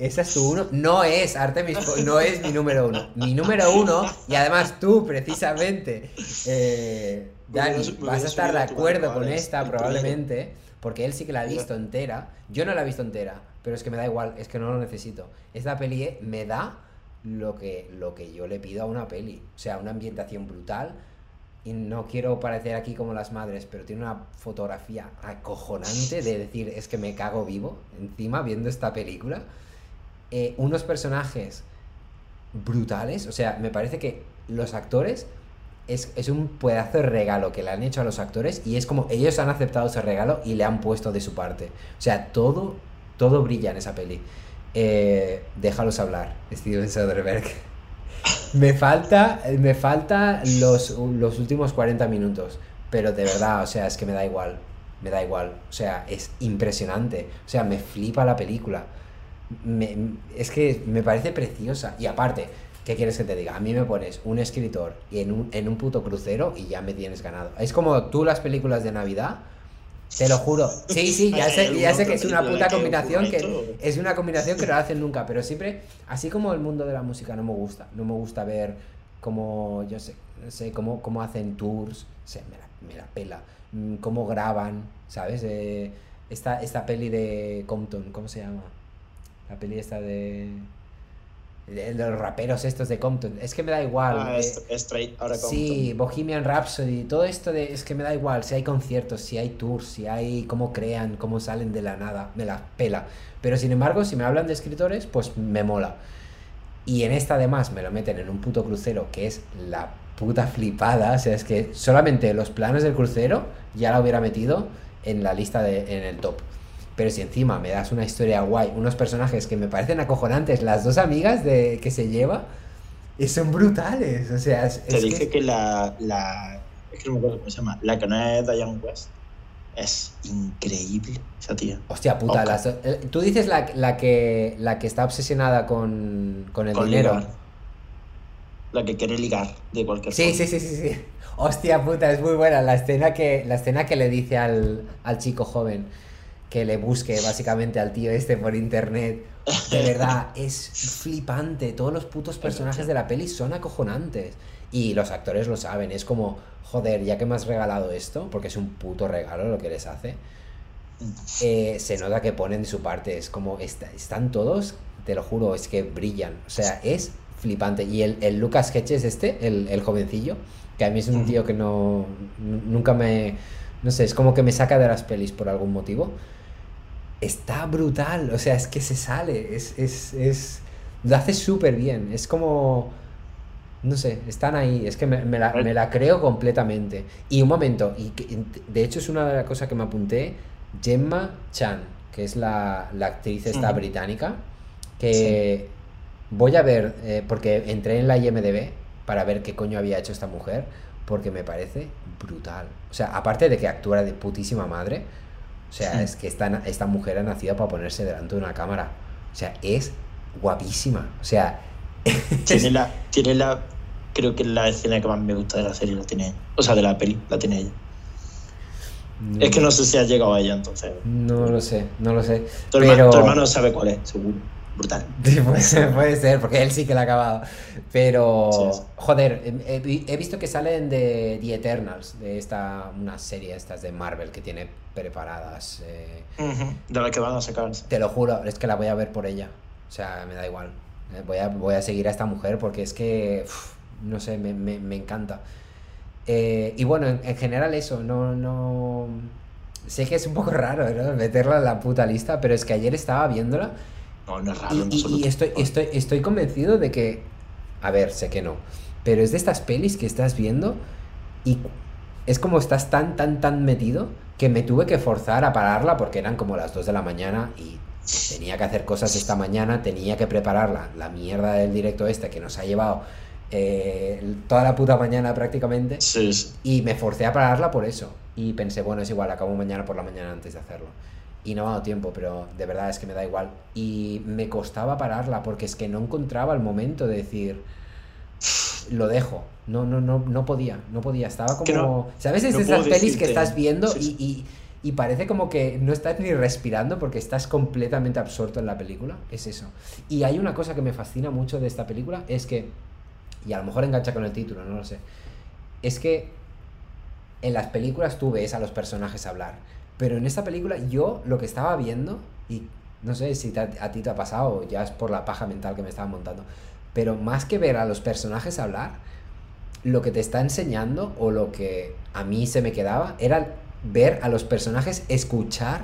Esa es tu uno. No es Artemis no es mi número uno. Mi número uno, y además tú, precisamente, eh, Dani, vas a estar de acuerdo con esta, probablemente, porque él sí que la ha visto entera. Yo no la he visto entera, pero es que me da igual, es que no lo necesito. Esta peli eh, me da lo que, lo que yo le pido a una peli. O sea, una ambientación brutal. Y no quiero parecer aquí como las madres, pero tiene una fotografía acojonante de decir, es que me cago vivo encima viendo esta película. Eh, unos personajes brutales, o sea, me parece que los actores es, es un pedazo de regalo que le han hecho a los actores y es como ellos han aceptado ese regalo y le han puesto de su parte. O sea, todo, todo brilla en esa peli. Eh, déjalos hablar, Steven Soderbergh. [LAUGHS] Me falta, me falta los, los últimos 40 minutos, pero de verdad, o sea, es que me da igual, me da igual, o sea, es impresionante, o sea, me flipa la película, me- es que me parece preciosa, y aparte, ¿qué quieres que te diga? A mí me pones un escritor y en un, en un puto crucero y ya me tienes ganado. Es como tú las películas de Navidad, te lo juro. Sí, sí, ya ¿Hay sé, ya sé que es una puta combinación que es una combinación que no la hacen nunca, pero siempre, así como el mundo de la música no me gusta, no me gusta ver cómo, yo sé, no sé cómo, cómo hacen tours, me la, me la pela, Mm, cómo graban, ¿sabes? Eh, esta, esta peli de Compton, ¿cómo se llama? La peli esta de... de los raperos estos de Compton, es que me da igual. Ah, eh, straight ahora con Sí, Bohemian Rhapsody, todo esto de, es que me da igual, si hay conciertos, si hay tours, si hay cómo crean, cómo salen de la nada, me la pela. Pero sin embargo, si me hablan de escritores, pues me mola. Y en esta además me lo meten en un puto crucero que es la puta flipada, o sea, es que solamente los planos del crucero ya la hubiera metido en la lista de, en el top. Pero si encima me das una historia guay, unos personajes que me parecen acojonantes, las dos amigas de, que se lleva, y son brutales, o sea, es, Te es dije que- que, la, la. Es que no me acuerdo cómo se llama. La que no es Diane West. Es increíble esa tía. Hostia puta, las eh, tú dices la, la que la que está obsesionada con, con el Con dinero. ligar. La que quiere ligar de cualquier Sí, forma. sí, sí, sí, sí. Hostia puta, es muy buena la escena que la escena que le dice al, al chico joven que le busque básicamente al tío este por internet. De verdad, es flipante. Todos los putos personajes de la peli son acojonantes. Y los actores lo saben. Es como, joder, ya que me has regalado esto, porque es un puto regalo lo que les hace. eh, se nota que ponen de su parte. Es como, está- están todos, te lo juro, es que brillan. O sea, es flipante. Y el, el Lucas Hedges este, el, el jovencillo, que a mí es un tío que no, nu- nunca me, no sé, es como que me saca de las pelis por algún motivo. Está brutal, o sea, es que se sale, es, es, es Lo hace súper bien. Es como. No sé, están ahí. Es que me, me la, me la creo completamente. Y un momento, y que- de hecho es una de las cosas que me apunté. Gemma Chan, que es la, la actriz esta británica. Que voy a ver, eh, porque entré en la IMDB para ver qué coño había hecho esta mujer. Porque me parece brutal. O sea, aparte de que actúa de putísima madre. O sea, Sí. es que esta, esta mujer ha nacido para ponerse delante de una cámara. O sea, es guapísima. O sea, [LAUGHS] Tiene la, tiene la, creo que la escena que más me gusta de la serie la tiene. O sea, de la peli, la tiene ella. Es que no sé si ha llegado a ella entonces. No lo sé, no lo sé. Tu, hermano sabe cuál es, seguro. Brutal. [LAUGHS] Sí, puede, puede ser, porque él sí que la ha acabado. Pero, Sí, sí. joder, he visto que salen de The Eternals, de esta, una serie estas de Marvel que tiene preparadas. eh, De la que van a sacarse. te lo juro, es que la voy a ver por ella. O sea, me da igual. Eh, Voy a, voy a seguir a esta mujer porque es que, uf, no sé, me, me- me encanta. Eh, y bueno, en, en general eso, no, no... Sé que es un poco [LAUGHS] raro, ¿no? Meterla en la puta lista, pero es que ayer estaba viéndola No, no es raro y, en y- y estoy, estoy, estoy convencido de que, a ver, sé que no, pero es de estas pelis que estás viendo y es como estás tan, tan, tan metido que me tuve que forzar a pararla porque eran como las 2 de la mañana y tenía que hacer cosas esta mañana, tenía que preparar la, la mierda del directo este que nos ha llevado eh, toda la puta mañana prácticamente. Sí, sí. Y me forcé a pararla por eso. Y pensé, bueno, es igual, acabo mañana por la mañana antes de hacerlo. Y no me ha dado tiempo, pero de verdad es que me da igual. Y me costaba pararla porque es que no encontraba el momento de decir, lo dejo. No, no, no, no podía, no podía. Estaba como. No- ¿Sabes? Es no esas pelis que estás viendo Sí, y, y- y parece como que no estás ni respirando porque estás completamente absorto en la película. Es eso. Y hay una cosa que me fascina mucho de esta película, es que, y a lo mejor engancha con el título, no lo sé, es que en las películas tú ves a los personajes hablar, pero en esta película yo lo que estaba viendo, y no sé si te a ti te ha pasado, ya es por la paja mental que me estaba montando, pero más que ver a los personajes hablar, lo que te está enseñando o lo que a mí se me quedaba era ver a los personajes escuchar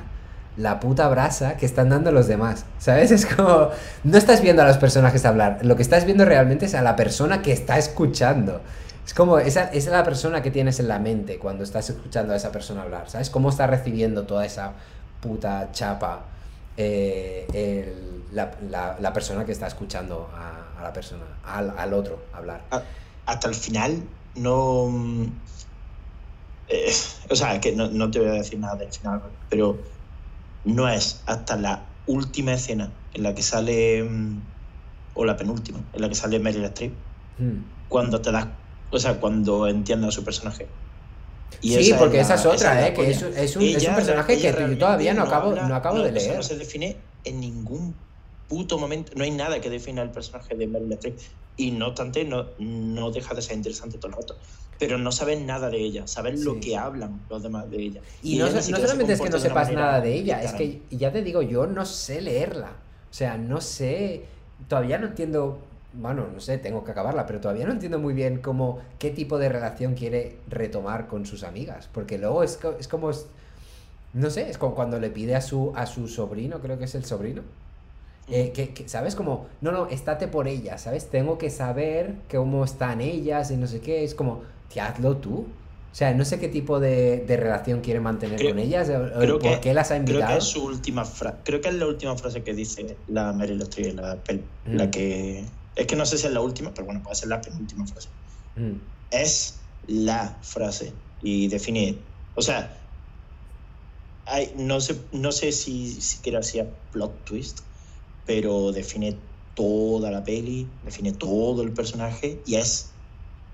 la puta brasa que están dando los demás. ¿Sabes? [LAUGHS] Es como. No estás viendo a los personajes hablar. Lo que estás viendo realmente es a la persona que está escuchando. Es como. Esa, es la persona que tienes en la mente cuando estás escuchando a esa persona hablar. ¿Sabes? Cómo está recibiendo toda esa puta chapa eh, la, la- persona que está escuchando a, la persona, al, al otro hablar. A- hasta el final no. eh, o sea, que no, no te voy a decir nada del final, pero no es hasta la última escena en la que sale. mm, o la penúltima, en la que sale Meryl Streep, Hmm. cuando te das. O sea, cuando entiendes a su personaje. Y Sí, esa porque la- esa es otra, ¿eh? Que es, un- es un, es un personaje que yo todavía no acabo, habla- no acabo de leer. no se define en ningún puto momento. No hay nada que defina el personaje de Meryl Streep. Y no obstante, no, no deja de ser interesante todo el rato. Pero no sabes nada de ella. Sabes Sí. lo que hablan los demás de ella. Y, no, ella no se solamente es que no sepas nada de ella, es que ya te digo, yo no sé leerla. O sea, no sé, todavía no entiendo, bueno, no sé, tengo que acabarla, pero todavía no entiendo muy bien cómo, qué tipo de relación quiere retomar con sus amigas. Porque luego es, es como, es- no sé, es como cuando le pide a su, a su sobrino, creo que es el sobrino, eh, que, que, ¿sabes? Como, no, no, estate por ellas, ¿sabes? Tengo que saber cómo están ellas y no sé qué. Es como, tía, hazlo tú. O sea, no sé qué tipo de, de relación quiere mantener Creo- con ellas, o, creo por que- qué las ha Creo invitado. que es su última frase. Creo que es la última frase que dice la Meryl Streep la. Mm. La que. Es que no sé si es la última, pero bueno, puede ser la penúltima frase. Mm, es la frase y define, o sea, hay, no sé, no sé si siquiera hacía plot twist, pero define toda la peli, define todo el personaje y es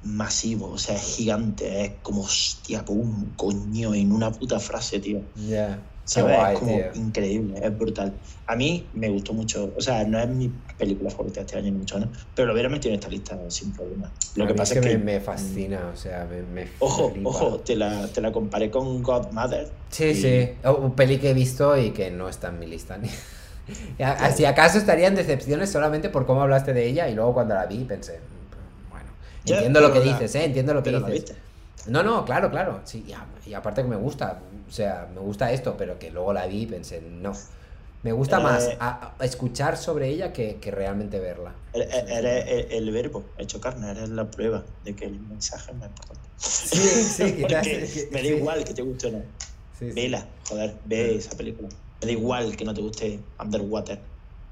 masivo, o sea, es gigante, es como hostia, pum, coño, en una puta frase, tío. Ya, qué ¿Sabes? guay, es como tío. increíble, es brutal. A mí me gustó mucho, o sea, no es mi película favorita este año, mucho menos, pero lo hubiera metido en esta lista sin problema. Lo A que mí pasa es que que. me, me fascina, o sea, me, me Ojo, flipa. ojo, te la, te la comparé con Godmother. Sí, y- sí. Un peli que he visto y que no está en mi lista. ni- [LAUGHS] [LAUGHS] Si acaso estaría en decepciones solamente por cómo hablaste de ella y luego cuando la vi pensé, "Mm, bueno, entiendo lo que la- dices, ¿eh? Entiendo lo que dices. viste. No, no, claro, claro. Sí, y, a- y aparte que me gusta, o sea, me gusta esto, pero que luego la vi y pensé, no. Me gusta más escuchar sobre ella que, realmente verla. Eres el, verbo hecho carne, eres la prueba de que el mensaje es más importante. Sí, sí, [LAUGHS] quizás. me da igual que te guste o no. Vela, joder, ve esa película. Me da igual que no te guste Underwater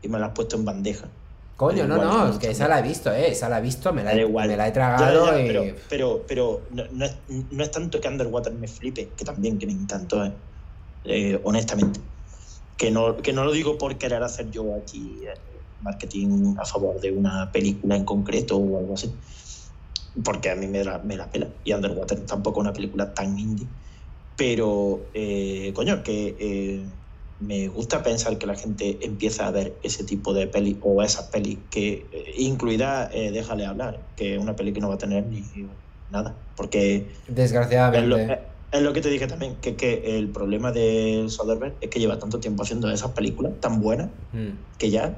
y me la has puesto en bandeja. Coño, no, no, es que esa la he visto, ¿eh? Esa la he visto, me la, he, me la he tragado y... Pero, pero, no, es, no, es, tanto que Underwater me flipe, que también que me encantó, ¿eh? eh honestamente. Que no, que no lo digo por querer hacer yo aquí eh, marketing a favor de una película en concreto o algo así. Porque a mí me la, me la pela. Y Underwater tampoco es una película tan indie. Pero, eh, coño, que me gusta pensar que la gente empieza a ver ese tipo de peli o esas pelis que eh, incluida eh, Déjale hablar, que es una peli que no va a tener ni nada, porque desgraciadamente es lo, que te dije también, que, que el problema de Soderbergh es que lleva tanto tiempo haciendo esas películas tan buenas mm. que ya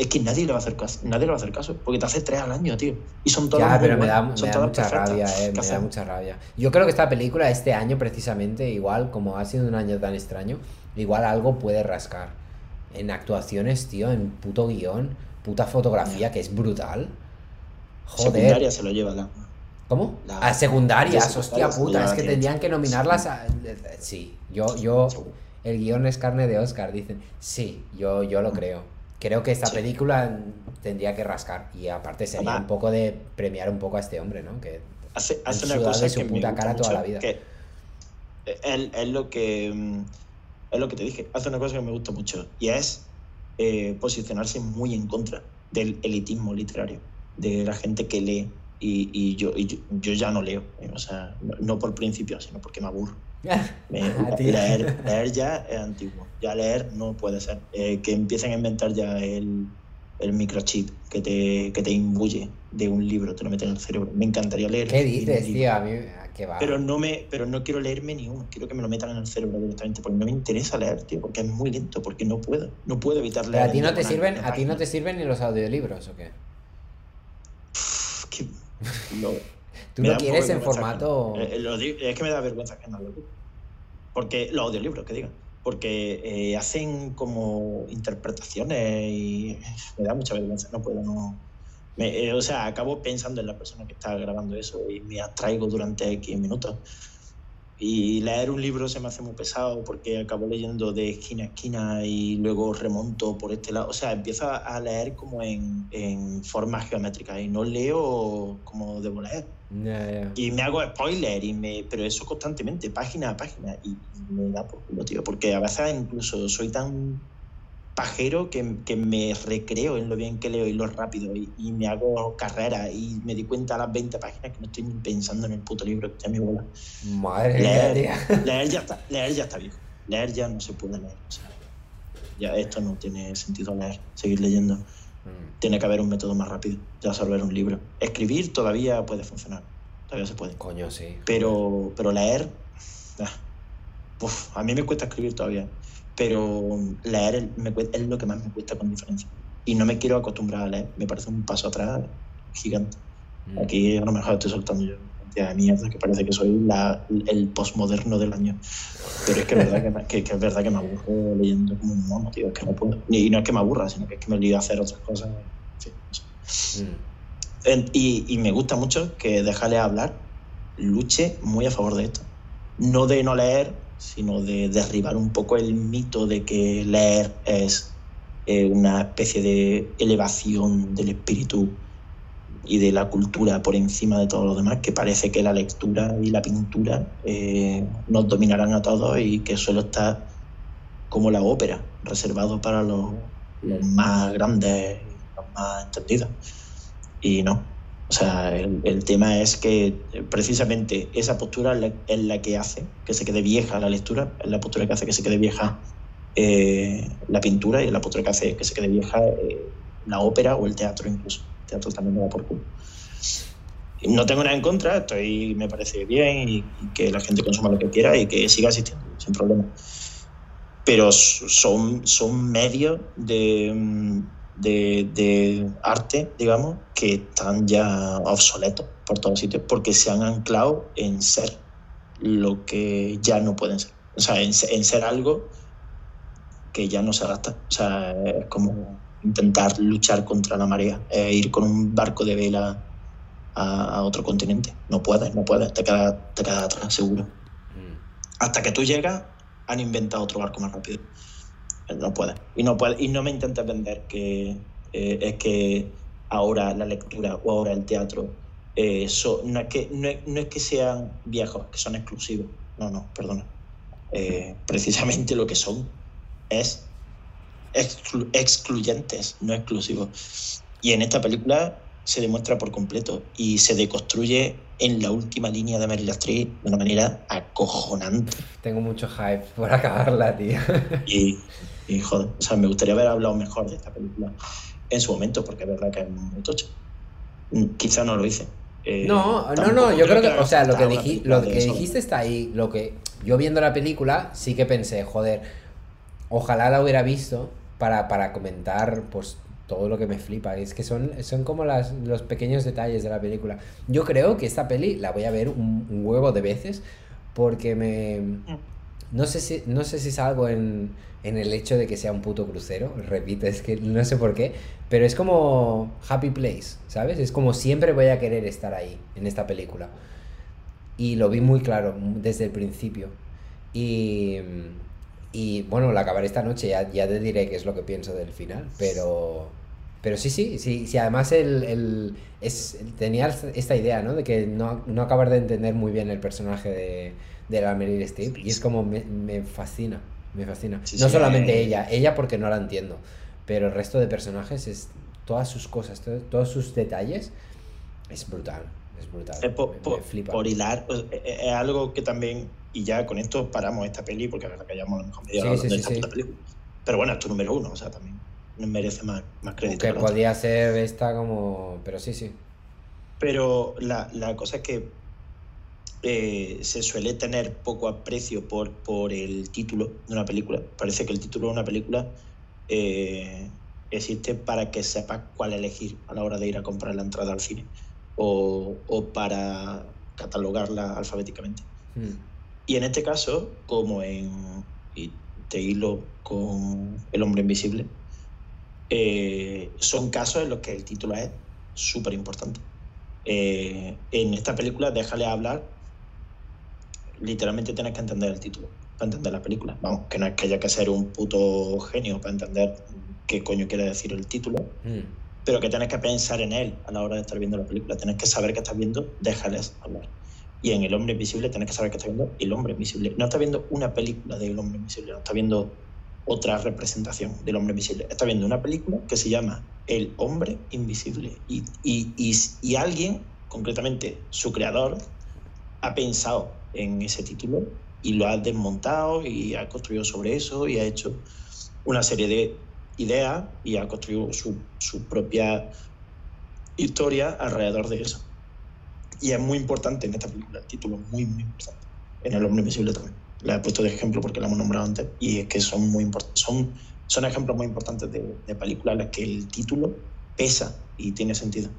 es que nadie le va a hacer caso, nadie le va a hacer caso, porque te hace tres al año, tío. Y son todas Ya, pero me da, me da mucha rabia, eh, me da mucha rabia. Yo creo que esta película este año precisamente, igual como ha sido un año tan extraño, igual algo puede rascar. En actuaciones, tío, en puto guion, puta fotografía, que es brutal. Joder. Secundaria se lo lleva la... ¿Cómo? a secundarias, hostia puta, es que tendrían que nominarlas a... Sí, yo, yo... El guion es carne de Oscar, dicen. Sí, yo, yo lo creo. Creo que esta película tendría que rascar. Y aparte sería un poco de premiar un poco a este hombre, ¿no? Que hace, hace una cosa de su puta cara toda la vida. Que es lo que mm, es lo que te dije, hace una cosa que me gusta mucho y es eh, posicionarse muy en contra del elitismo literario, de la gente que lee y, y, yo, y yo, ya no leo, eh, o sea, no, por principio, sino porque me aburro. [LAUGHS] [LAUGHS] leer, ya es antiguo, ya leer no puede ser. Eh, que empiecen a inventar ya el, el microchip que te, que te imbuye de un libro, te lo meten en el cerebro. Me encantaría leer. ¿Qué dices, tío? A mí, pero no, me, pero no quiero leerme ni uno, quiero que me lo metan en el cerebro directamente, porque no me interesa leer, tío, porque es muy lento, porque no puedo, no puedo evitar leer. a ti no te sirven, a ti no te sirven ni los audiolibros, ¿o qué? no, Tú lo quieres en formato. Eh, eh, es que me da vergüenza que no lo Porque los audiolibros, que digan. Porque eh, hacen como interpretaciones y me da mucha vergüenza. No puedo, no eh, o sea, acabo pensando en la persona que está grabando eso y me atraigo durante X minutos. Y leer un libro se me hace muy pesado porque acabo leyendo de esquina a esquina y luego remonto por este lado. O sea, empiezo a leer como en, en forma geométrica y no leo como debo leer. Y me hago spoiler, y me, pero eso constantemente, página a página. Y, y me da por culo, tío, porque a veces incluso soy tan pajero que, que, me recreo en lo bien que leo y lo rápido y, me hago carrera y me di cuenta a las 20 páginas que no estoy ni pensando en el puto libro que está mi bola. Madre leer, mía, [LAUGHS] leer ya está, leer ya está viejo. Leer ya no se puede leer. ya esto no tiene sentido leer, seguir leyendo. Mm. Tiene que haber un método más rápido de absorber un libro. Escribir todavía puede funcionar. Todavía se puede. Coño, sí. Pero, pero leer. Ah, a mí me cuesta escribir todavía pero leer es lo que más me cuesta con diferencia. Y no me quiero acostumbrar a leer, me parece un paso atrás gigante. Mm. Aquí a lo mejor estoy soltando yo de mierda que parece que soy la, el postmoderno del año. Pero es que es verdad que, que, es verdad que me aburro leyendo como un mono, tío, es que no puedo. Y no es que me aburra, sino que es que me olvido hacer otras cosas. Mm. y, y, me gusta mucho que déjale hablar luche muy a favor de esto. No de no leer, sino de derribar un poco el mito de que leer es eh, una especie de elevación del espíritu y de la cultura por encima de todo lo demás, que parece que la lectura y la pintura eh, nos dominarán a todos y que solo está como la ópera, reservado para los, más grandes, los más entendidos. Y no, o sea, el, tema es que eh, precisamente esa postura es la, que hace que se quede vieja la lectura, es la postura que hace que se quede vieja eh, la pintura y es la postura que hace que se quede vieja la ópera o el teatro incluso. Teatro también me da por culo. No tengo nada en contra, estoy, me parece bien y, que la gente consuma lo que quiera y que siga existiendo sin problema. Pero son, son medios de mm, de, arte, digamos, que están ya obsoletos por todos sitios porque se han anclado en ser lo que ya no pueden ser. O sea, en, ser algo que ya no se adapta. O sea, es como intentar luchar contra la marea, ir con un barco de vela a, otro continente. No puedes, no puedes, te quedas, te quedas atrás, seguro. Mm. Hasta que tú llegas, han inventado otro barco más rápido. No puedes. Y no, puedes, y no me intentes vender que eh, es que ahora la lectura o ahora el teatro eh, no, es que, no, es, que sean viejos, que son exclusivos. No, no, perdona. Eh, precisamente lo que son es excluyentes, no exclusivos. Y en esta película se demuestra por completo y se deconstruye en la última línea de Meryl Streep de una manera acojonante. Tengo mucho hype por acabarla, tío. Y, y joder, o sea, me gustaría haber hablado mejor de esta película en su momento, porque es verdad que es muy tocha. Mm, quizá no lo hice. Eh, no, no, no, yo creo que, o sea, lo que, lo que dijiste está ahí. Lo que yo viendo la película sí que pensé, joder, ojalá la hubiera visto para, para comentar, pues todo lo que me flipa. Es que son, son como las, los pequeños detalles de la película. Yo creo que esta peli la voy a ver un, huevo de veces porque me... Mm. No sé si, no sé si salgo en, en el hecho de que sea un puto crucero, repito, es que no sé por qué, pero es como Happy Place, ¿sabes? Es como siempre voy a querer estar ahí, en esta película. Y lo vi muy claro desde el principio. Y, y bueno, la acabaré esta noche, ya, ya te diré qué es lo que pienso del final, pero, pero sí, sí, sí, sí además el, el es, tenía esta idea, ¿no? De que no, no acabar de entender muy bien el personaje de, de la Meryl Streep y es como me, me fascina, me fascina. no solamente eh. ella, ella porque no la entiendo, pero el resto de personajes es todas sus cosas, todos sus detalles es brutal, es brutal. Eh, por, por, hilar, eh, es algo que también, y ya con esto paramos esta peli, porque la verdad que hayamos a lo mejor media hora de esta película. Pero bueno, es tu número uno, o sea, también merece más, más crédito. Que podía ser esta como. Pero sí, sí. Pero la, la cosa es que eh, se suele tener poco aprecio por, por el título de una película. Parece que el título de una película eh, existe para que sepas cuál elegir a la hora de ir a comprar la entrada al cine o, o para catalogarla alfabéticamente. Hmm. Y en este caso, como en y te hilo con El hombre invisible, eh, son casos en los que el título es súper importante. en esta película, déjale hablar literalmente tienes que entender el título para entender la película. Vamos, que no es que haya que ser un puto genio para entender qué coño quiere decir el título, mm. Pero que tienes que pensar en él a la hora de estar viendo la película. Tienes que saber que estás viendo, déjales hablar. Y en El Hombre Invisible tienes que saber que estás viendo El Hombre Invisible. No estás viendo una película de El Hombre Invisible, no estás viendo otra representación del Hombre Invisible. Estás viendo una película que se llama El Hombre Invisible. Y, y, y, y alguien, concretamente su creador, ha pensado en ese título y lo ha desmontado y ha construido sobre eso y ha hecho una serie de ideas y ha construido su, su propia historia alrededor de eso. Y es muy importante en esta película, el título es muy, muy importante. En El Hombre Invisible también. La he puesto de ejemplo porque la hemos nombrado antes y es que son muy. Son, son ejemplos muy importantes de, de películas en las que el título pesa y tiene sentido.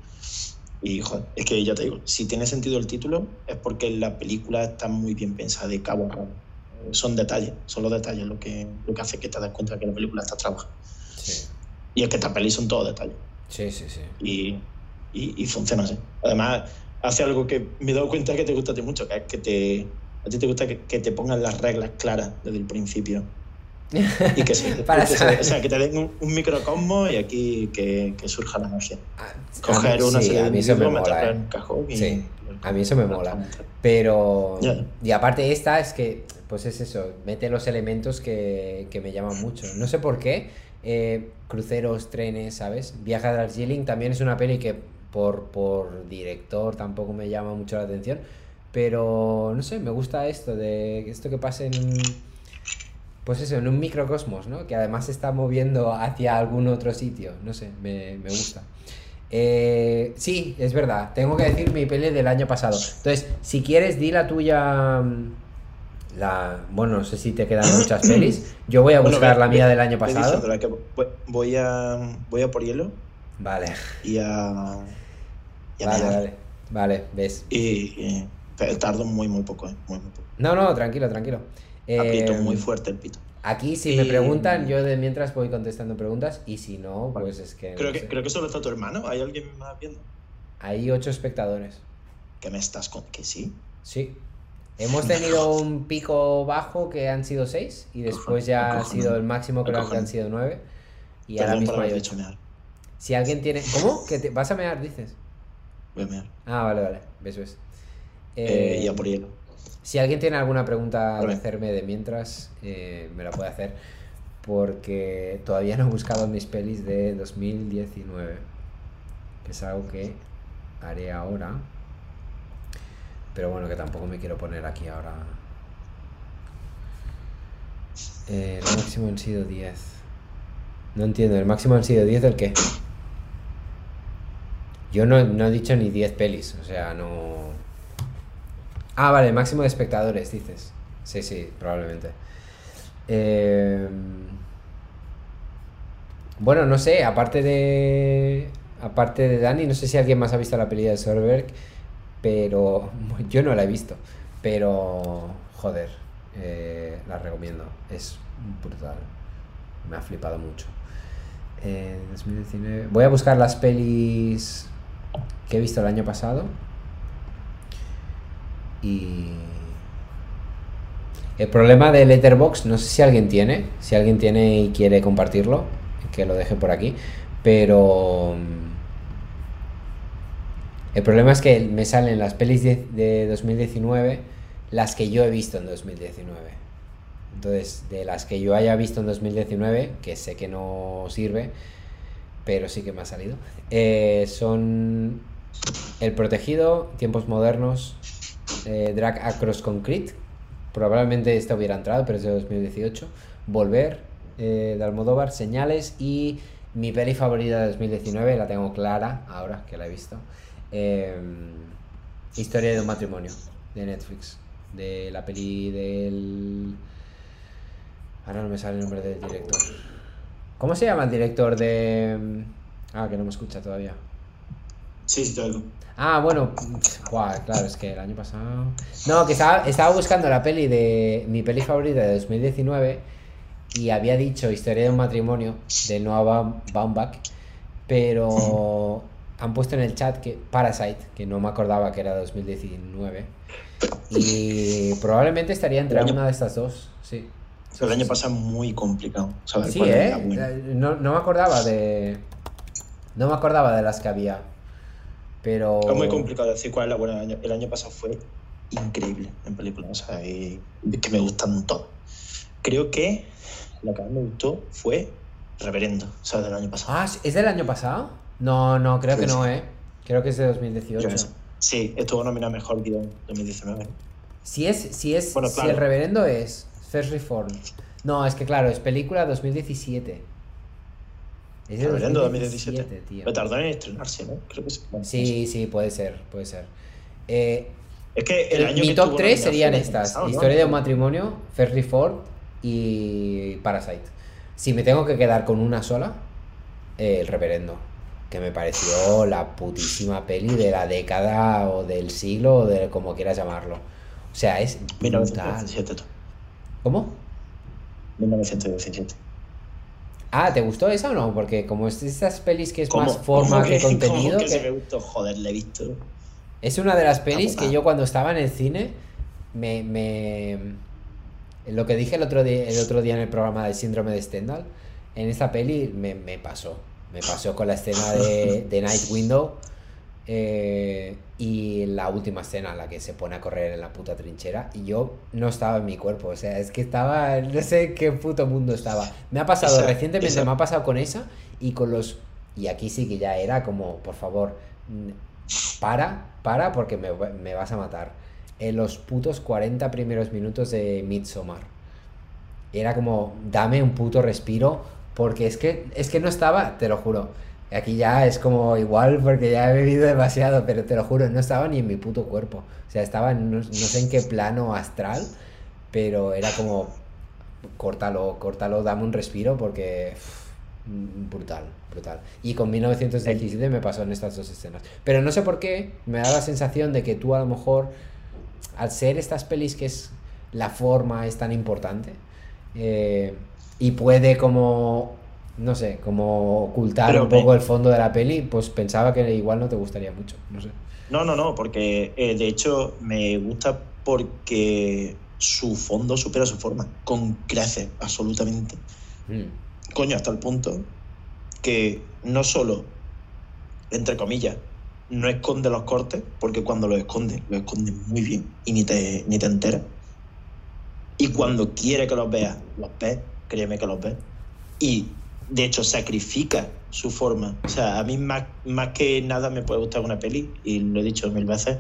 Y joder, es que ya te digo, si tiene sentido el título es porque la película está muy bien pensada de cabo a rabo. Son detalles, son los detalles lo que, lo que hace que te des cuenta que la película está Y es que estas pelis son todos detalles. Sí, sí, sí. Y, y, funciona así. Además, hace algo que me he dado cuenta que te gusta a ti mucho, que es que te, a ti te gusta que, que te pongan las reglas claras desde el principio. [LAUGHS] y que, se, Para o sea, que te den un, microcosmo y aquí que, que, surja la magia. Ah, Coger una serie de eso me mola, ¿eh? cajón y, sí, a mí eso me mola. Pero, y aparte esta es que, pues es eso, mete los elementos que, que me llaman mucho. No sé por qué, eh, cruceros, trenes, ¿sabes? Viaje a Darjeeling también es una peli que por, por director tampoco me llama mucho la atención. Pero, no sé, me gusta esto, de esto que pasa en pues eso, en un microcosmos, ¿no? Que además se está moviendo hacia algún otro sitio. No sé, me, gusta. Eh, sí, es verdad. Tengo que decir mi peli del año pasado. Entonces, si quieres, di la tuya. La, bueno, no sé si te quedan muchas pelis. Yo voy a buscar la mía del año pasado. voy a voy a por hielo. Vale. Y a. vale, vale. Vale, ves. Y, tardo muy, muy poco, ¿eh? Muy, muy poco. No, no, tranquilo, tranquilo. Aprieto muy em, fuerte el pito. Aquí, si me preguntan, yo de mientras voy contestando preguntas. Y si no, pues es que. Creo no que, sé. creo que solo está tu hermano. ¿Hay alguien más viendo? Hay ocho espectadores. ¿Qué me estás con? ¿Que sí? Sí. Hemos tenido un pico bajo que han sido seis. Y después ya ha sido el máximo, creo que han sido nueve. Y ahora Perdón mismo por hay haber ocho. dicho mear. Si alguien tiene. ¿Cómo? ¿Que te... vas a mear, dices? Voy a mear. Ah, vale, vale. Ves, ves. Eh, Eh, y a por hielo. Si alguien tiene alguna pregunta que Vale. hacerme de mientras, eh, me la puede hacer. Porque todavía no he buscado mis pelis de 2019. Que es algo que haré ahora. Pero bueno, que tampoco me quiero poner aquí ahora. Eh, el máximo han sido 10. No entiendo, ¿el máximo han sido 10 del qué? Yo no, no he dicho ni 10 pelis, o sea, no... Ah, vale, máximo de espectadores, dices. Sí, sí, probablemente. Eh, Bueno, no sé, aparte de. Aparte de Dani, no sé si alguien más ha visto la peli de Soderbergh, pero. [LAUGHS] Yo no la he visto. Pero. Joder, eh, la recomiendo. Es brutal. Me ha flipado mucho. Eh, 2019. Voy a buscar las pelis que he visto el año pasado. Y. El problema de Letterbox, no sé si alguien tiene, si alguien tiene y quiere compartirlo, que lo deje por aquí, pero el problema es que me salen las pelis de, de 2019, las que yo he visto en 2019. Entonces, de las que yo haya visto en 2019, que sé que no sirve, pero sí que me ha salido, eh, son El Protegido, Tiempos Modernos, eh, Drag Across Concrete, probablemente esta hubiera entrado, pero es de 2018, Volver, eh, de Almodóvar, Señales y mi peli favorita de 2019, la tengo clara ahora que la he visto, eh, Historia de un matrimonio, de Netflix, de la peli del... Ahora no me sale el nombre del director. ¿Cómo se llama el director de... Ah, que no me escucha todavía. Sí, sí, te oigo. Ah, bueno, claro, es que el año pasado. No, que estaba, estaba buscando la peli de. Mi peli favorita de 2019 y había dicho Historia de un matrimonio de Noah Baumbach, pero [LAUGHS] han puesto en el chat que Parasite, que no me acordaba que era 2019, y probablemente estaría entre año- una de estas dos, sí. El año pasado muy complicado. saber Sí, cuál ¿eh? bueno. No, no me acordaba de. No me acordaba de las que había. Pero. Es muy complicado decir cuál es la buena del año. El año pasado fue increíble en películas. O sea, y- que me gustan todas. Creo que la que más me gustó fue Reverendo, o sea, del año pasado. Ah, ¿es del año pasado? No, no, creo que no. ¿eh? Creo que es de 2018. Yo no sé. Sí, estuvo nominado Mejor Guión 2019. Si es, si es, Bueno, si el reverendo es First Reform. No, es que claro, es película 2017. Es de Reverendo 2017. tío. Pero tardó en estrenarse, ¿no? Creo que sí. Bueno, Sí, sí, puede ser, puede ser. Eh, Es que el el- año mi que top tuvo 3 serían estas. Historia de un matrimonio, First Reform y Parasite. Si me tengo que quedar con una sola, eh, el reverendo. Que me pareció la putísima peli de la década o del siglo o de como quieras llamarlo. O sea, es brutal. 1917. tú. ¿Cómo? 1917. Ah, ¿te gustó esa o no? Porque como es de estas pelis que es ¿Cómo- más forma que, contenido, que se me gustó? Joder, le he visto. es una de las pelis que yo cuando estaba en el cine me, me- lo que dije el otro día, el otro día en el programa del síndrome de Stendhal, en esta peli me, me pasó. Me pasó con la escena de, de Night Window eh, y la última escena, la que se pone a correr en la puta trinchera. Y yo no estaba en mi cuerpo, o sea, es que estaba, no sé en qué puto mundo estaba. Me ha pasado Esa- recientemente, esa- me ha pasado con esa y con los. Y aquí sí que ya era como, por favor, para, para, porque me, me vas a matar. En los putos 40 primeros minutos de Midsommar. Era como, dame un puto respiro, porque es que, es que no estaba, te lo juro. Aquí ya es como igual porque ya he bebido demasiado, pero te lo juro, no estaba ni en mi puto cuerpo. O sea, estaba en no, sé en qué plano astral, pero era como, córtalo, córtalo, dame un respiro porque uf, brutal, brutal. Y con 1917 me pasó en estas dos escenas. Pero no sé por qué, me da la sensación de que tú a lo mejor, al ser estas pelis que es la forma es tan importante, eh, y puede como, no sé, como ocultar Pero un poco me- el fondo de la peli, pues pensaba que igual no te gustaría mucho, no sé. No, no, no, porque eh, de hecho me gusta porque su fondo supera su forma, con creces, absolutamente. Mm, Coño, hasta el punto que no solo, entre comillas, no esconde los cortes, porque cuando los esconde, los esconde muy bien y ni te, ni te enteras. Y cuando quiere que los veas, los ves, créeme que los ves. Y de hecho sacrifica su forma. O sea, a mí más, más que nada me puede gustar una peli, y lo he dicho mil veces,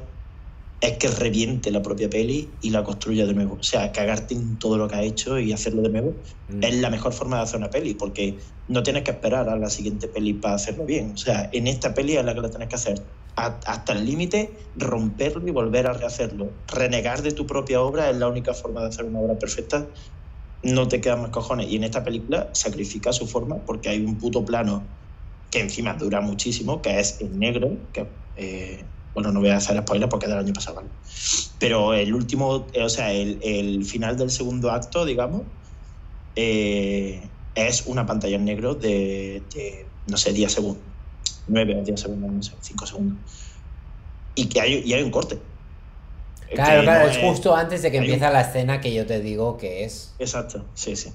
es que reviente la propia peli y la construya de nuevo. O sea, cagarte en todo lo que ha hecho y hacerlo de nuevo mm. es la mejor forma de hacer una peli, porque no tienes que esperar a la siguiente peli para hacerlo bien. O sea, en esta peli es la que lo tienes que hacer hasta el límite, romperlo y volver a rehacerlo. Renegar de tu propia obra es la única forma de hacer una obra perfecta. No te quedan más cojones. Y en esta película sacrifica su forma porque hay un puto plano que encima dura muchísimo, que es en negro, que eh, bueno, no voy a hacer spoilers porque es del año pasado, ¿vale? Pero el último, eh, o sea, el, final del segundo acto, digamos, eh, es una pantalla en negro de, no sé, 10 segundos. 9 o 10 segundos, no sé, 5 segundos. Y que hay, y hay un corte. Claro, claro, no es justo antes de que un- empieza la escena que yo te digo que es... Exacto, sí, sí.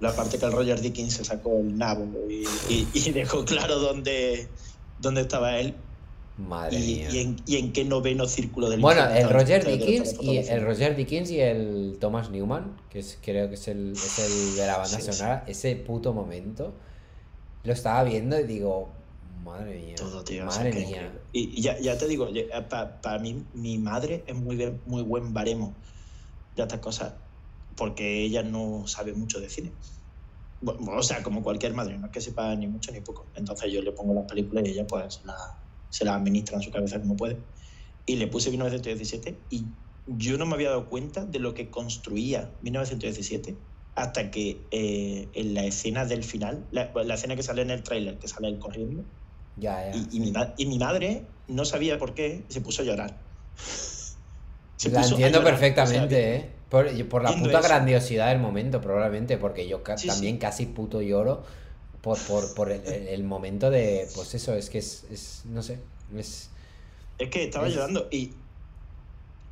La parte que el Roger Dickens se sacó el nabo y, y- y dejó claro dónde, dónde estaba él Madre y, mía. y en, y en qué noveno círculo del Bueno, el Roger Dickens y el Roger Dickens y el Thomas Newman, que es, creo que es el, es el de la banda Sí, sí. sonora, ese puto momento, lo estaba viendo y digo, madre mía, Todo, tío. o sea, madre que mía. increíble. Y, y ya, ya te digo, para mí, mi madre es muy, bien- muy buen baremo de estas cosas, porque ella no sabe mucho de cine. Bueno, O sea, como cualquier madre, no es que sepa ni mucho ni poco. Entonces yo le pongo las películas y ella pues se las se las administra en su cabeza como puede. Y le puse 1917 y yo no me había dado cuenta de lo que construía 1917 hasta que eh, en la escena del final, la, la escena que sale en el tráiler, que sale él corriendo, Ya, ya. y, y mi, ma- y mi madre no sabía por qué se puso a llorar. Se La puso entiendo llorar, o sea, perfectamente, ¿eh? Por, la puta eso. grandiosidad del momento, probablemente, porque yo ca- Sí, también sí. casi puto lloro por, por, por el, el- el momento de, pues eso, es que es, es no sé, es... Es que estaba Es- llorando y,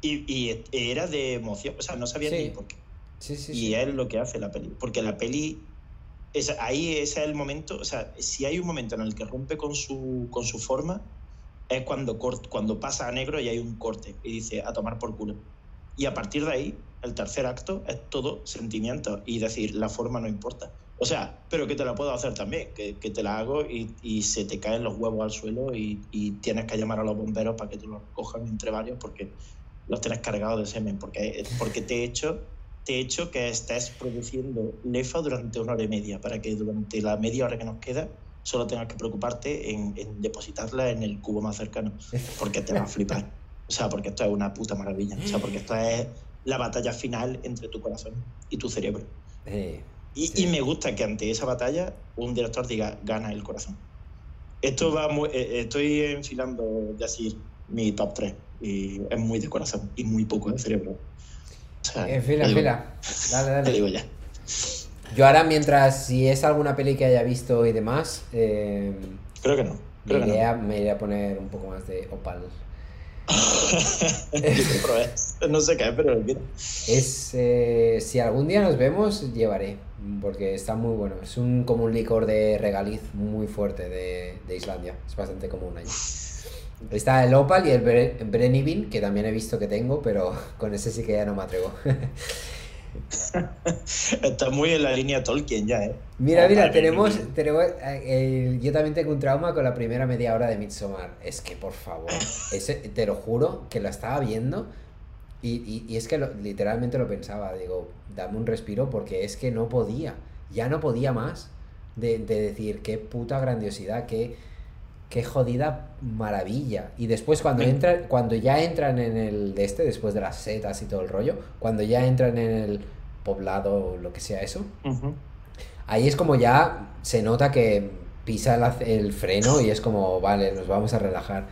y, y era de emoción, o sea, no sabía Sí. ni por qué. Sí, sí, Y sí. es lo que hace la peli. Porque la peli, es, ahí ese es el momento, o sea, si hay un momento en el que rompe con su, con su forma, es cuando, cort- cuando pasa a negro y hay un corte y dice a tomar por culo. Y a partir de ahí, el tercer acto es todo sentimiento y decir, la forma no importa. O sea, pero que te la puedo hacer también, que, que te la hago y, y se te caen los huevos al suelo y, y tienes que llamar a los bomberos para que te los cojan entre varios porque los tienes cargados de semen, porque, porque te he hecho te he hecho que estés produciendo lefa durante una hora y media, para que durante la media hora que nos queda solo tengas que preocuparte en, en depositarla en el cubo más cercano, porque te va a flipar. O sea, porque esto es una puta maravilla. O sea, porque esto es la batalla final entre tu corazón y tu cerebro. Eh, Y, Sí. y me gusta que ante esa batalla un director diga, gana el corazón. Esto va muy, eh, estoy enfilando, decir, mi top 3. Y es muy de corazón y muy poco de cerebro. Sea, en fila, te en fila. Dale, Te dale. digo ya. Yo ahora, mientras, si es alguna peli que haya visto y demás, eh, Creo que no. me, Creo que iré no. a, me iré a poner un poco más de Opal. [LAUGHS] No sé qué pero lo quiero. Es, eh, si algún día nos vemos, llevaré, porque está muy bueno. Es un, como un licor de regaliz muy fuerte de, de Islandia. Es bastante común allí. Está el Opal y el Bre- Brennivin, que también he visto que tengo, pero [LAUGHS] con ese sí que ya no me atrevo. [LAUGHS] Está muy en la línea Tolkien ya, ¿eh? Mira, mira, tenemos, tenemos eh, yo también tengo un trauma con la primera media hora de Midsommar. Es que, por favor, [LAUGHS] ese, te lo juro que lo estaba viendo y, y- y es que lo- literalmente lo pensaba. Digo, dame un respiro porque es que no podía, ya no podía más de, de decir qué puta grandiosidad, qué, qué jodida maravilla. Y después cuando Me- entran, cuando ya entran en el de este, después de las setas y todo el rollo, cuando ya entran en el poblado o lo que sea eso. Ahí es como ya se nota que pisa el, freno y es como, vale, nos vamos a relajar.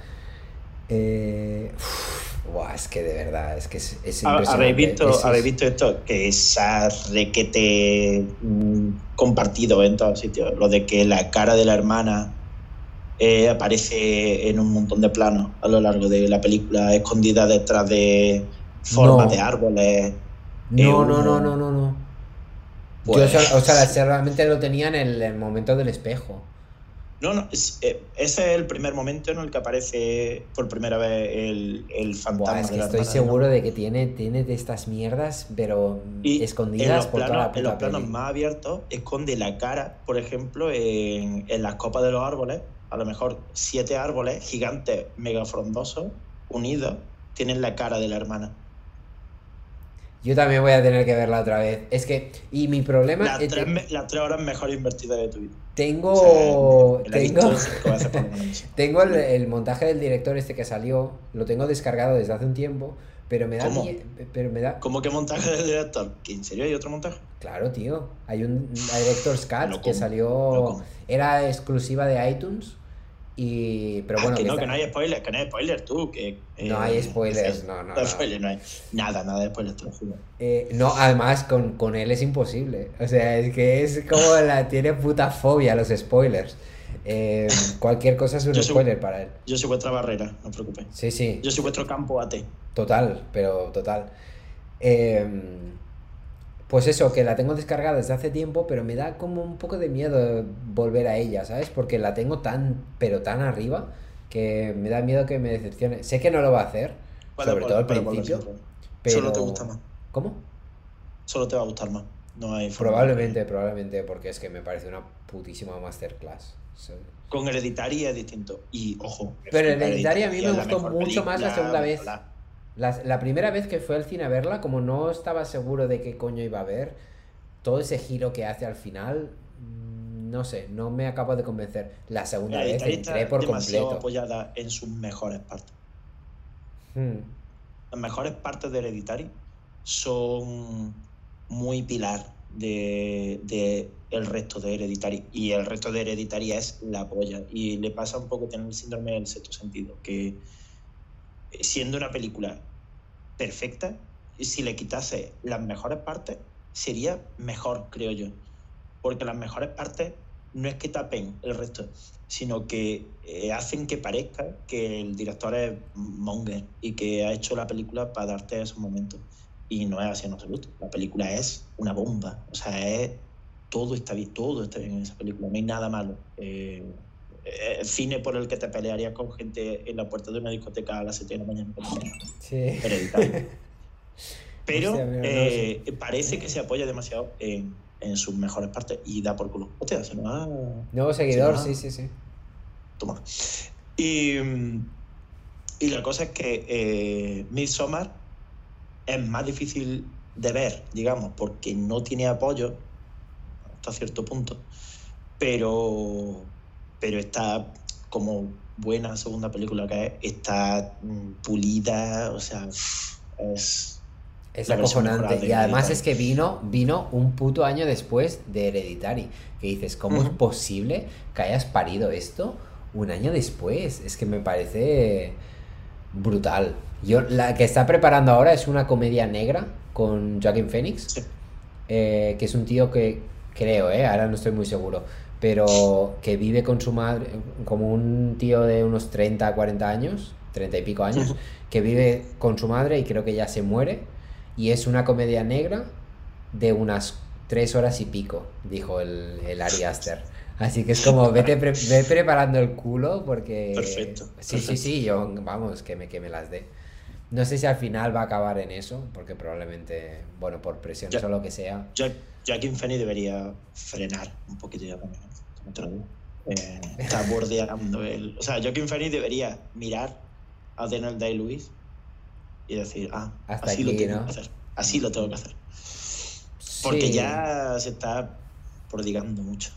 Eh, uf, es que de verdad, es que es, es impresionante. ¿Habéis visto, Es- es- ¿Habéis visto esto? Que ha requete mm, compartido en todos sitios. Lo de que la cara de la hermana eh, aparece en un montón de planos a lo largo de la película, escondida detrás de formas No. de árboles. No, eh, no, no, no, no, no. Pues- Yo, o sea, solamente lo tenía en el, el momento del espejo. No, no, eh, ese es el primer momento en el que aparece por primera vez el, el fantasma Buah, es de que la estoy seguro de que tiene, tiene de estas mierdas, pero Y en escondidas los por toda planos, la en los puta planos peli. más abiertos esconde la cara, por ejemplo, en, en las copas de los árboles, a lo mejor siete árboles gigantes, mega frondosos, unidos, tienen la cara de la hermana. Yo también voy a tener que verla otra vez. Es que, y mi problema Las es tres, que me- las tres horas mejor invertidas de tu vida. tengo, O sea, tengo, [LAUGHS] tengo el, el montaje del director este que salió, lo tengo descargado desde hace un tiempo, pero me da, ¿Cómo? mie- pero me da, ¿Cómo que montaje del director? ¿Que en serio hay otro montaje? claro, tío, hay un director's cut Lo que salió, era exclusiva de iTunes y, pero Ah, bueno, que que no, está- que no hay spoiler, que no hay spoiler tú, que... No hay spoilers, no, no, no. spoiler, no hay nada, nada de spoilers, te lo juro. Eh, no, además con, con él es imposible. O sea, es que es como la tiene puta fobia los spoilers. Eh, cualquier cosa es un Yo soy- spoiler para él. Yo soy vuestra barrera, no os preocupéis. Sí, sí, Yo soy vuestro campo AT. total, pero total. Eh, pues eso, que la tengo descargada desde hace tiempo, pero me da como un poco de miedo volver a ella, ¿sabes? Porque la tengo tan, pero tan arriba, que me da miedo que me decepcione. Sé que no lo va a hacer, sobre todo al principio, pero... Solo te gusta más. ¿Cómo? Solo te va a gustar más. No hay Probablemente, probablemente, porque es que me parece una putísima masterclass. Sí. Con Hereditary es distinto. Y ojo. Pero Hereditary a mí me gustó mucho más la segunda vez. la- La, la primera vez que fue al cine a verla, como no estaba seguro de qué coño iba a ver, todo ese giro que hace al final, mm, no sé, no me acabo de convencer. La segunda vez Hereditary está entré por demasiado completo. apoyada en sus mejores partes. Hmm. Las mejores partes de Hereditary son muy pilar de, de el resto de Hereditary. Y el resto de Hereditary es la polla. Y le pasa un poco tener el síndrome del sexto sentido, que siendo una película perfecta, si le quitase las mejores partes, sería mejor, creo yo. Porque las mejores partes no es que tapen el resto, sino que eh, hacen que parezca que el director es Monger y que ha hecho la película para darte esos momentos. Y no es así en absoluto. La película es una bomba. O sea, es todo está bien, todo está bien en esa película, no hay nada malo. Eh, eh, cine por el que te pelearías con gente en la puerta de una discoteca a las 7 de la mañana. Sí. [LAUGHS] Pero no eh, parece que se apoya demasiado en, en sus mejores partes y da por culo. Hostia, se nos ha... Nuevo seguidor, Sí, sí, sí, sí. Toma. Y, y la cosa es que eh, Midsommar es más difícil de ver, digamos, porque no tiene apoyo hasta cierto punto, pero, pero está como buena segunda película que es, está mm, pulida, o sea, es... Es acojonante. Y además es que vino, vino un puto año después de Hereditary. Que dices, ¿cómo es posible que hayas parido esto un año después? Es que me parece brutal. Yo, la que está preparando ahora es una comedia negra con Joaquin Phoenix. Sí. eh, que es un tío que creo, eh, ahora no estoy muy seguro, pero que vive con su madre, como un tío de unos 30, 40 años, 30 y pico años, que vive con su madre y creo que ya se muere, y es una comedia negra de unas tres horas y pico, dijo el, el Ari Aster. Así que es como, vete pre- ve preparando el culo porque... Perfecto, Sí, sí, perfecto. sí, yo, vamos, que me, que me las dé. No sé si al final va a acabar en eso, porque probablemente, bueno, por presiones Ya. o lo que sea. Jo- Joaquin Phoenix debería frenar un poquito ya también. ¿eh? También te lo digo. Eh, está bordeando el. O sea, Joaquin Phoenix debería mirar a Daniel Day-Lewis y decir, ah, Hasta así lo tengo ¿no? que hacer. Así lo tengo que hacer. Porque Sí. ya se está prodigando mucho.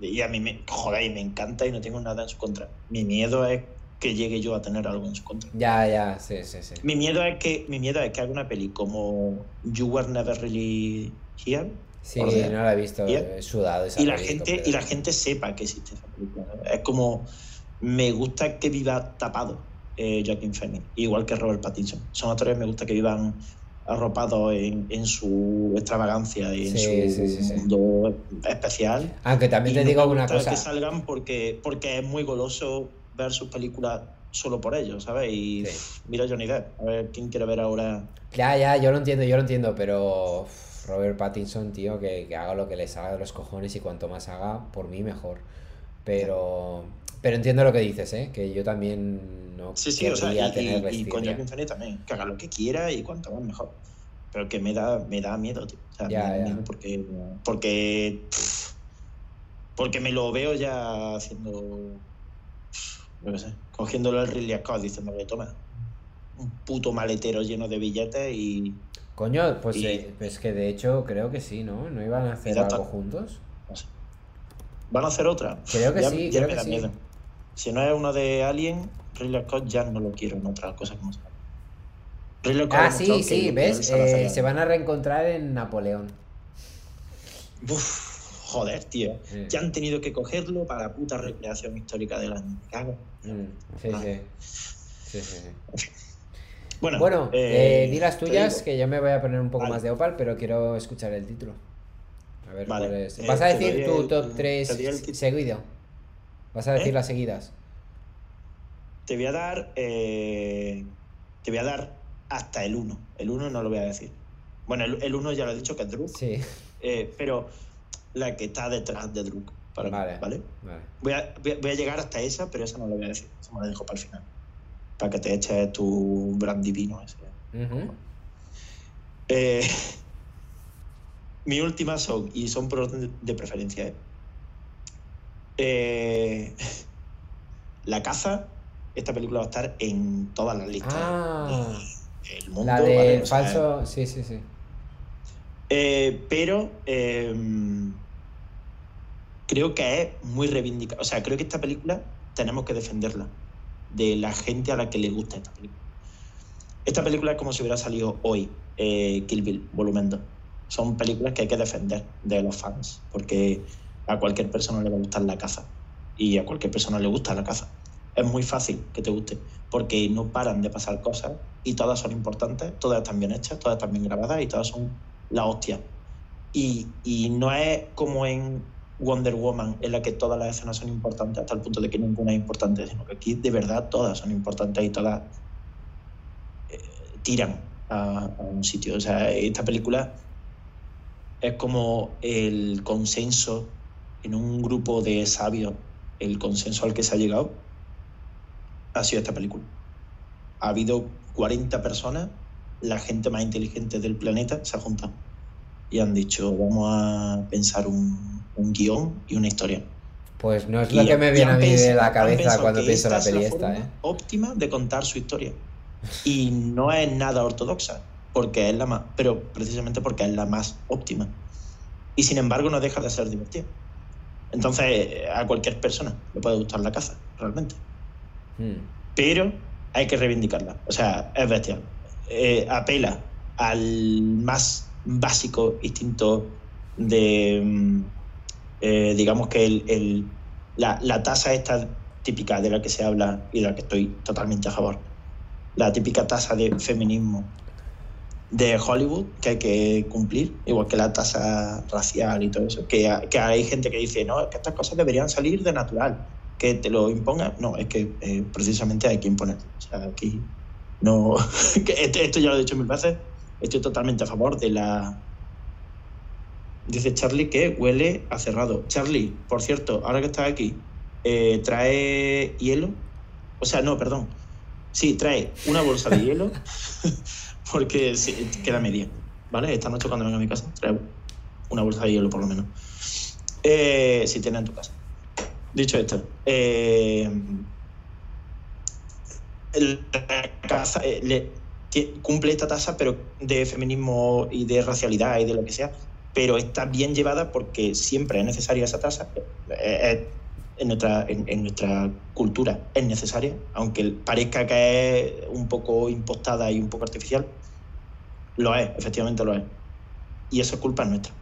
Y a mí me, joder, y me encanta y no tengo nada en su contra. Mi miedo es que llegue yo a tener algo en su contra. Ya, ya, sí, sí, sí. Mi miedo es que, mi miedo es que haga una peli como You Were Never Really Sí, no la he visto, he sudado esa y la gente y la gente sepa que existe esa película. ¿no? Es como me gusta que viva tapado eh, Joaquin Phoenix, igual que Robert Pattinson. Son actores que me gusta que vivan arropados en, en su extravagancia y en Sí, su sí, mundo especial. Aunque también Y te digo una cosa. que salgan porque, porque es muy goloso ver sus películas solo por ellos, ¿sabes? Y Sí. mira Johnny Depp, a ver quién quiere ver ahora. Ya, ya, yo lo entiendo, yo lo entiendo, pero Robert Pattinson, tío, que, que haga lo que le salga de los cojones y cuanto más haga, por mí mejor. Pero, pero entiendo lo que dices, ¿eh? Que yo también no Sí, sí, o sea, y, tener y- y con Phoenix también, que haga lo que quiera y cuanto más mejor. Pero que me da, me da miedo, tío. O sea, Ya, me da ya. miedo porque, porque, pff, porque me lo veo ya haciendo, yo qué sé, cogiéndolo el Ridley Scott diciéndole, toma, un puto maletero lleno de billetes y Coño, pues Y- eh, es que de hecho creo que sí, ¿no? ¿No iban a hacer algo juntos? ¿Van a hacer otra? Creo que Ya- sí, ya creo me que da sí. miedo. Si no es uno de Alien, Ridley Scott ya no lo quiero en otras cosas como se Ridley Scott ha Ah, sí, sí, ¿ves? Eh, la- se van a reencontrar en Napoleón. Uf, joder, tío. Ya han tenido que cogerlo para la puta recreación histórica. Me cago. Mm, sí, Ah. sí. Sí, sí, sí. [LAUGHS] Bueno, Bueno, eh, eh, di las tuyas, que yo me voy a poner un poco Vale. más de Opal, pero quiero escuchar el título. A ver Vale, cuál es. eh, ¿Vas a decir tu el- top te 3 doy el seguido? ¿Vas a decir las seguidas? Te voy a dar. te voy a dar hasta el 1. El 1 no lo voy a decir. Bueno, el, el 1 ya lo he dicho que es Druk, Sí. eh, pero la que está detrás de Druk. Para mí, Vale. ¿vale? Vale. A- voy a llegar hasta esa, pero esa no la voy a decir. Esa me la dejo para el final. Para que te eches tu brandy vino ese. Eh, mi última son, y son por orden de, preferencia, ¿eh? Eh, La caza, esta película va a estar en todas las listas Ah, del mundo. la de ¿vale? O sea, falso. Sí, sí, sí. eh, pero eh, creo que es muy reivindicada. O sea, creo que esta película tenemos que defenderla de la gente a la que le gusta esta película. Esta película es como si hubiera salido hoy, eh, Kill Bill, volumen 2. Son películas que hay que defender de los fans, porque a cualquier persona le va a gustar la caza y a cualquier persona le gusta la caza. Es muy fácil que te guste, porque no paran de pasar cosas y todas son importantes, todas están bien hechas, todas están bien grabadas y todas son la hostia. Y, y no es como en Wonder Woman, en la que todas las escenas son importantes hasta el punto de que ninguna es importante, sino que aquí de verdad todas son importantes y todas eh, tiran a, a un sitio. O sea, esta película es como el consenso en un grupo de sabios, el consenso al que se ha llegado ha sido esta película. Ha habido 40 personas, la gente más inteligente del planeta se ha juntado y han dicho, vamos a pensar un, un guion y una historia. Pues no es Y- lo que me viene a mí de la cabeza cuando pienso la es peli la esta, forma ¿eh? óptima de contar su historia. [LAUGHS] Y no es nada ortodoxa, porque es la más, pero precisamente porque es la más óptima. Y sin embargo no deja de ser divertida. Entonces, a cualquier persona le puede gustar la caza, realmente. Mm. Pero hay que reivindicarla. O sea, es bestial. Eh, apela al más básico instinto de, mm, eh, digamos que el, el- la, la tasa esta típica de la que se habla y de la que estoy totalmente a favor. La típica tasa de feminismo de Hollywood que hay que cumplir, igual que la tasa racial y todo eso. Que, que hay gente que dice, no, es que estas cosas deberían salir de natural, que te lo impongan. No, es que eh, precisamente hay que imponerlo. O sea, aquí no. [LAUGHS] esto, esto ya lo he dicho mil veces. Estoy totalmente a favor de la. Dice Charlie que huele a cerrado. Charlie, por cierto, ahora que estás aquí, eh, trae hielo. O sea, no, perdón. Sí, trae una bolsa de hielo [LAUGHS] porque sí, queda media. ¿Vale? Esta noche cuando venga a mi casa, trae una bolsa de hielo por lo menos. Eh, si tienes en tu casa. Dicho esto, eh, la caza, eh, le- cumple esta tasa pero de feminismo y de racialidad y de lo que sea, pero está bien llevada porque siempre es necesaria esa tasa. eh, eh, en nuestra, en, en nuestra cultura es necesaria, aunque parezca que es un poco impostada y un poco artificial, lo es, efectivamente lo es. Y eso es nuestra.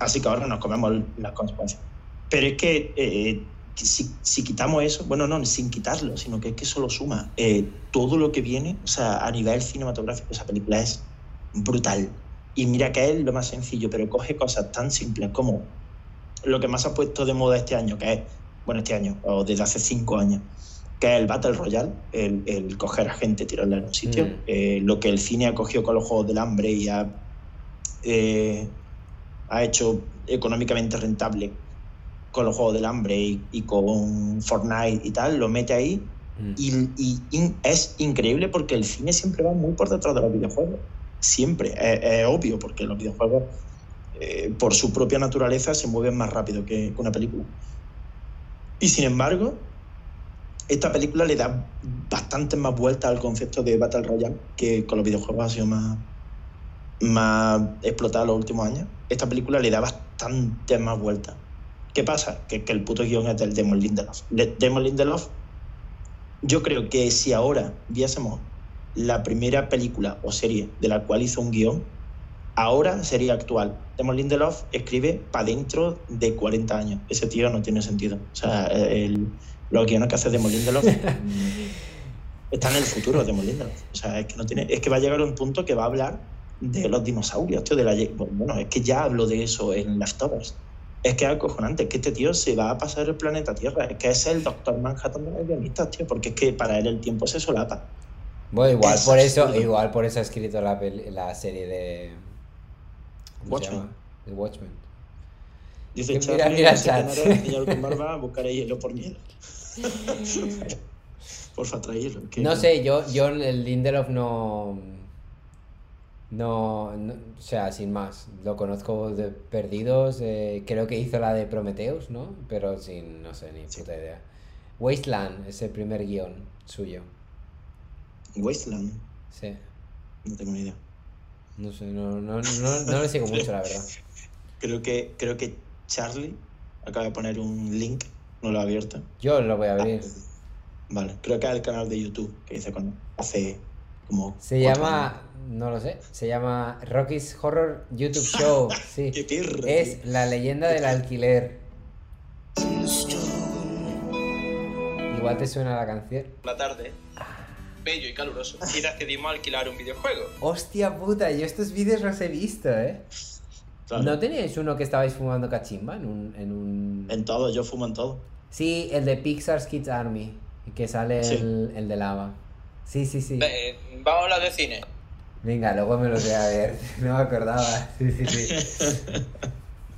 Así que ahora nos comemos las consecuencias. Pero es que eh, si, quitamos eso, bueno, no, sin quitarlo, sino que es que solo suma. Eh, todo lo que viene, o sea, a nivel cinematográfico, esa película es brutal. Y mira que es lo más sencillo, pero coge cosas tan simples como lo que más ha puesto de moda este año, que es, bueno, este año, o desde hace cinco años, que es el Battle Royale, el, coger a gente, tirarla en un sitio, mm. eh, lo que el cine ha cogido con los Juegos del Hambre y ha, eh, ha hecho económicamente rentable con los Juegos del Hambre y, con Fortnite y tal, lo mete ahí mm. y, es increíble porque el cine siempre va muy por detrás de los videojuegos. Siempre, es, obvio, porque los videojuegos, eh, por su propia naturaleza, se mueven más rápido que, una película. Y sin embargo, esta película le da bastante más vuelta al concepto de Battle Royale, que con los videojuegos ha sido más, más explotado en los últimos años. Esta película le da bastante más vuelta. ¿Qué pasa? Que, el puto guion es del Demon Lindelof. Demon Lindelof, yo creo que si ahora viésemos la primera película o serie de la cual hizo un guion, ahora sería actual. Lindelof escribe para dentro de 40 años. Ese tío no tiene sentido. O sea, el, los guiones que hace Demon Lindelof [LAUGHS] están en el futuro Demon Lindelof. O sea, es que, no tiene, es que va a llegar a un punto que va a hablar de los dinosaurios, tío, de la, bueno, es que ya hablo de eso en Leftovers. Es que es acojonante, es que este tío se va a pasar el planeta Tierra, es que es el Doctor Manhattan de los guionistas, tío, porque es que para él el tiempo se solapa. Bueno, igual por eso, igual por eso ha escrito la, la serie de Watchmen. De Watchmen. Dice mira, mira el señor con barba, [LAUGHS] buscaré hielo por miedo. [LAUGHS] Porfa, traerlo. No sé, yo, yo el Lindelof no no, o sea, sin más. Lo conozco de perdidos. Eh, creo que hizo la de Prometheus, ¿no? Pero sin, no sé, ni puta idea. Wasteland es el primer guion suyo. ¿Wasteland? Sí. No tengo ni idea. No sé, no, no, no, no le sigo mucho, la verdad. [LAUGHS] Creo que, creo que Charlie acaba de poner un link, no lo ha abierto. Yo lo voy a abrir. Ah, vale, creo que es el canal de YouTube que hice con hace como. Se llama no lo sé. Se llama Rocky's Horror YouTube Show. [LAUGHS] Sí. es la leyenda del alquiler. Igual te suena la canción. La tarde, bello y caluroso, y decidimos alquilar un videojuego. Hostia puta, yo estos vídeos los he visto, ¿eh? ¿No teníais uno que estabais fumando cachimba en un, en un... En todo, yo fumo en todo. Sí, el de Pixar's Kids Army, que sale el, el, de lava. Sí, sí, sí. vamos a hablar de cine. Venga, luego me lo voy a ver. [LAUGHS] No me acordaba. Sí, sí, sí.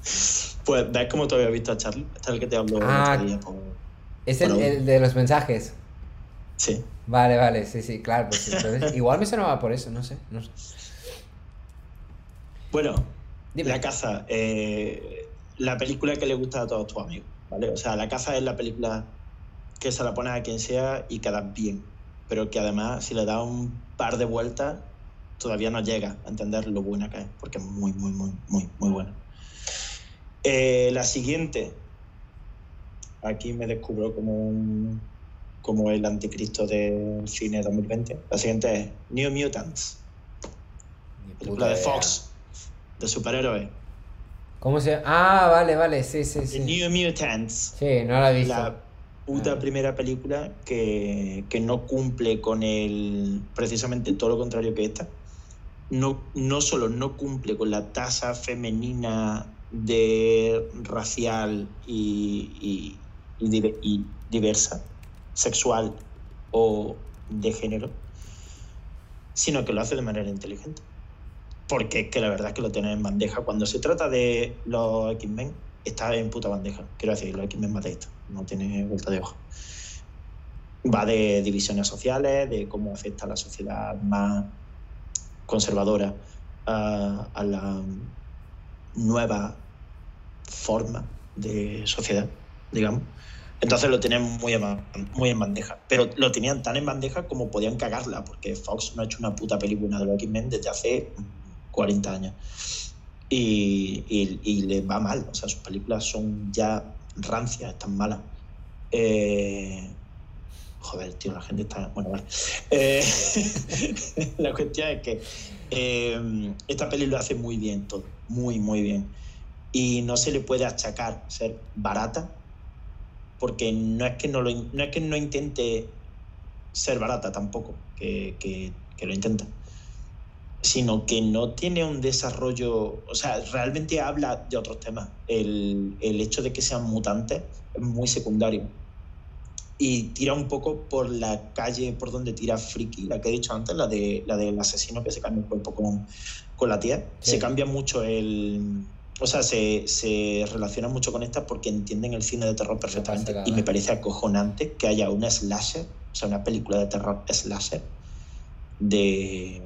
[LAUGHS] Pues ves como todavía he visto a Charlie. Este es el que te hablo ah, Es el, de los mensajes. Sí. Vale, vale, sí, sí, claro. Pues, [LAUGHS] igual me sonaba por eso, no sé. No sé. Bueno, La Caza. Eh, la película que le gusta a todos tus amigos. ¿vale? O sea, La Caza es la película que se la pone a quien sea y queda bien. Pero que además, si le da un par de vueltas, todavía no llega a entender lo buena que es, porque es muy, muy, muy, muy, muy buena. Eh, la siguiente, aquí me descubro como, como el anticristo del cine 2020. La siguiente es New Mutants, película de Fox, de superhéroes. ¿Cómo se Ah, vale, vale, sí, sí, sí. New Mutants. Sí, no la he visto. La puta ah. primera película que, que, no cumple con el precisamente todo lo contrario que esta no, no solo no cumple con la tasa femenina de racial y, diversa, sexual o de género, sino que lo hace de manera inteligente. Porque que la verdad es que lo tiene en bandeja. Cuando se trata de los X-Men, está en puta bandeja. Quiero decir, los X-Men más de esto, no tiene vuelta de hoja. Va de divisiones sociales, de cómo afecta a la sociedad más conservadora a, la nueva forma de sociedad, digamos. Entonces lo tenían muy en, bandeja. Pero lo tenían tan en bandeja como podían cagarla, porque Fox no ha hecho una puta película de los X-Men desde hace 40 años. Y, y, le va mal. O sea, sus películas son ya rancias, están malas. Eh, Joder, tío, la gente está. Bueno, vale. Eh, [LAUGHS] la cuestión es que eh, esta peli lo hace muy bien todo. Muy, muy bien. Y no se le puede achacar ser barata porque no es que no, lo, no, es que no intente ser barata tampoco, que, que, que lo intenta, sino que no tiene un desarrollo, o sea, realmente habla de otros temas. El, el hecho de que sean mutantes es muy secundario. Y tira un poco por la calle por donde tira Friki, la que he dicho antes, la, de, la del asesino que se cambia el cuerpo con, con la tía. Sí. Se cambia mucho el, o sea, se, se relaciona mucho con esta porque entienden el cine de terror perfectamente. Y me parece acojonante que haya una slasher, o sea, una película de terror slasher de,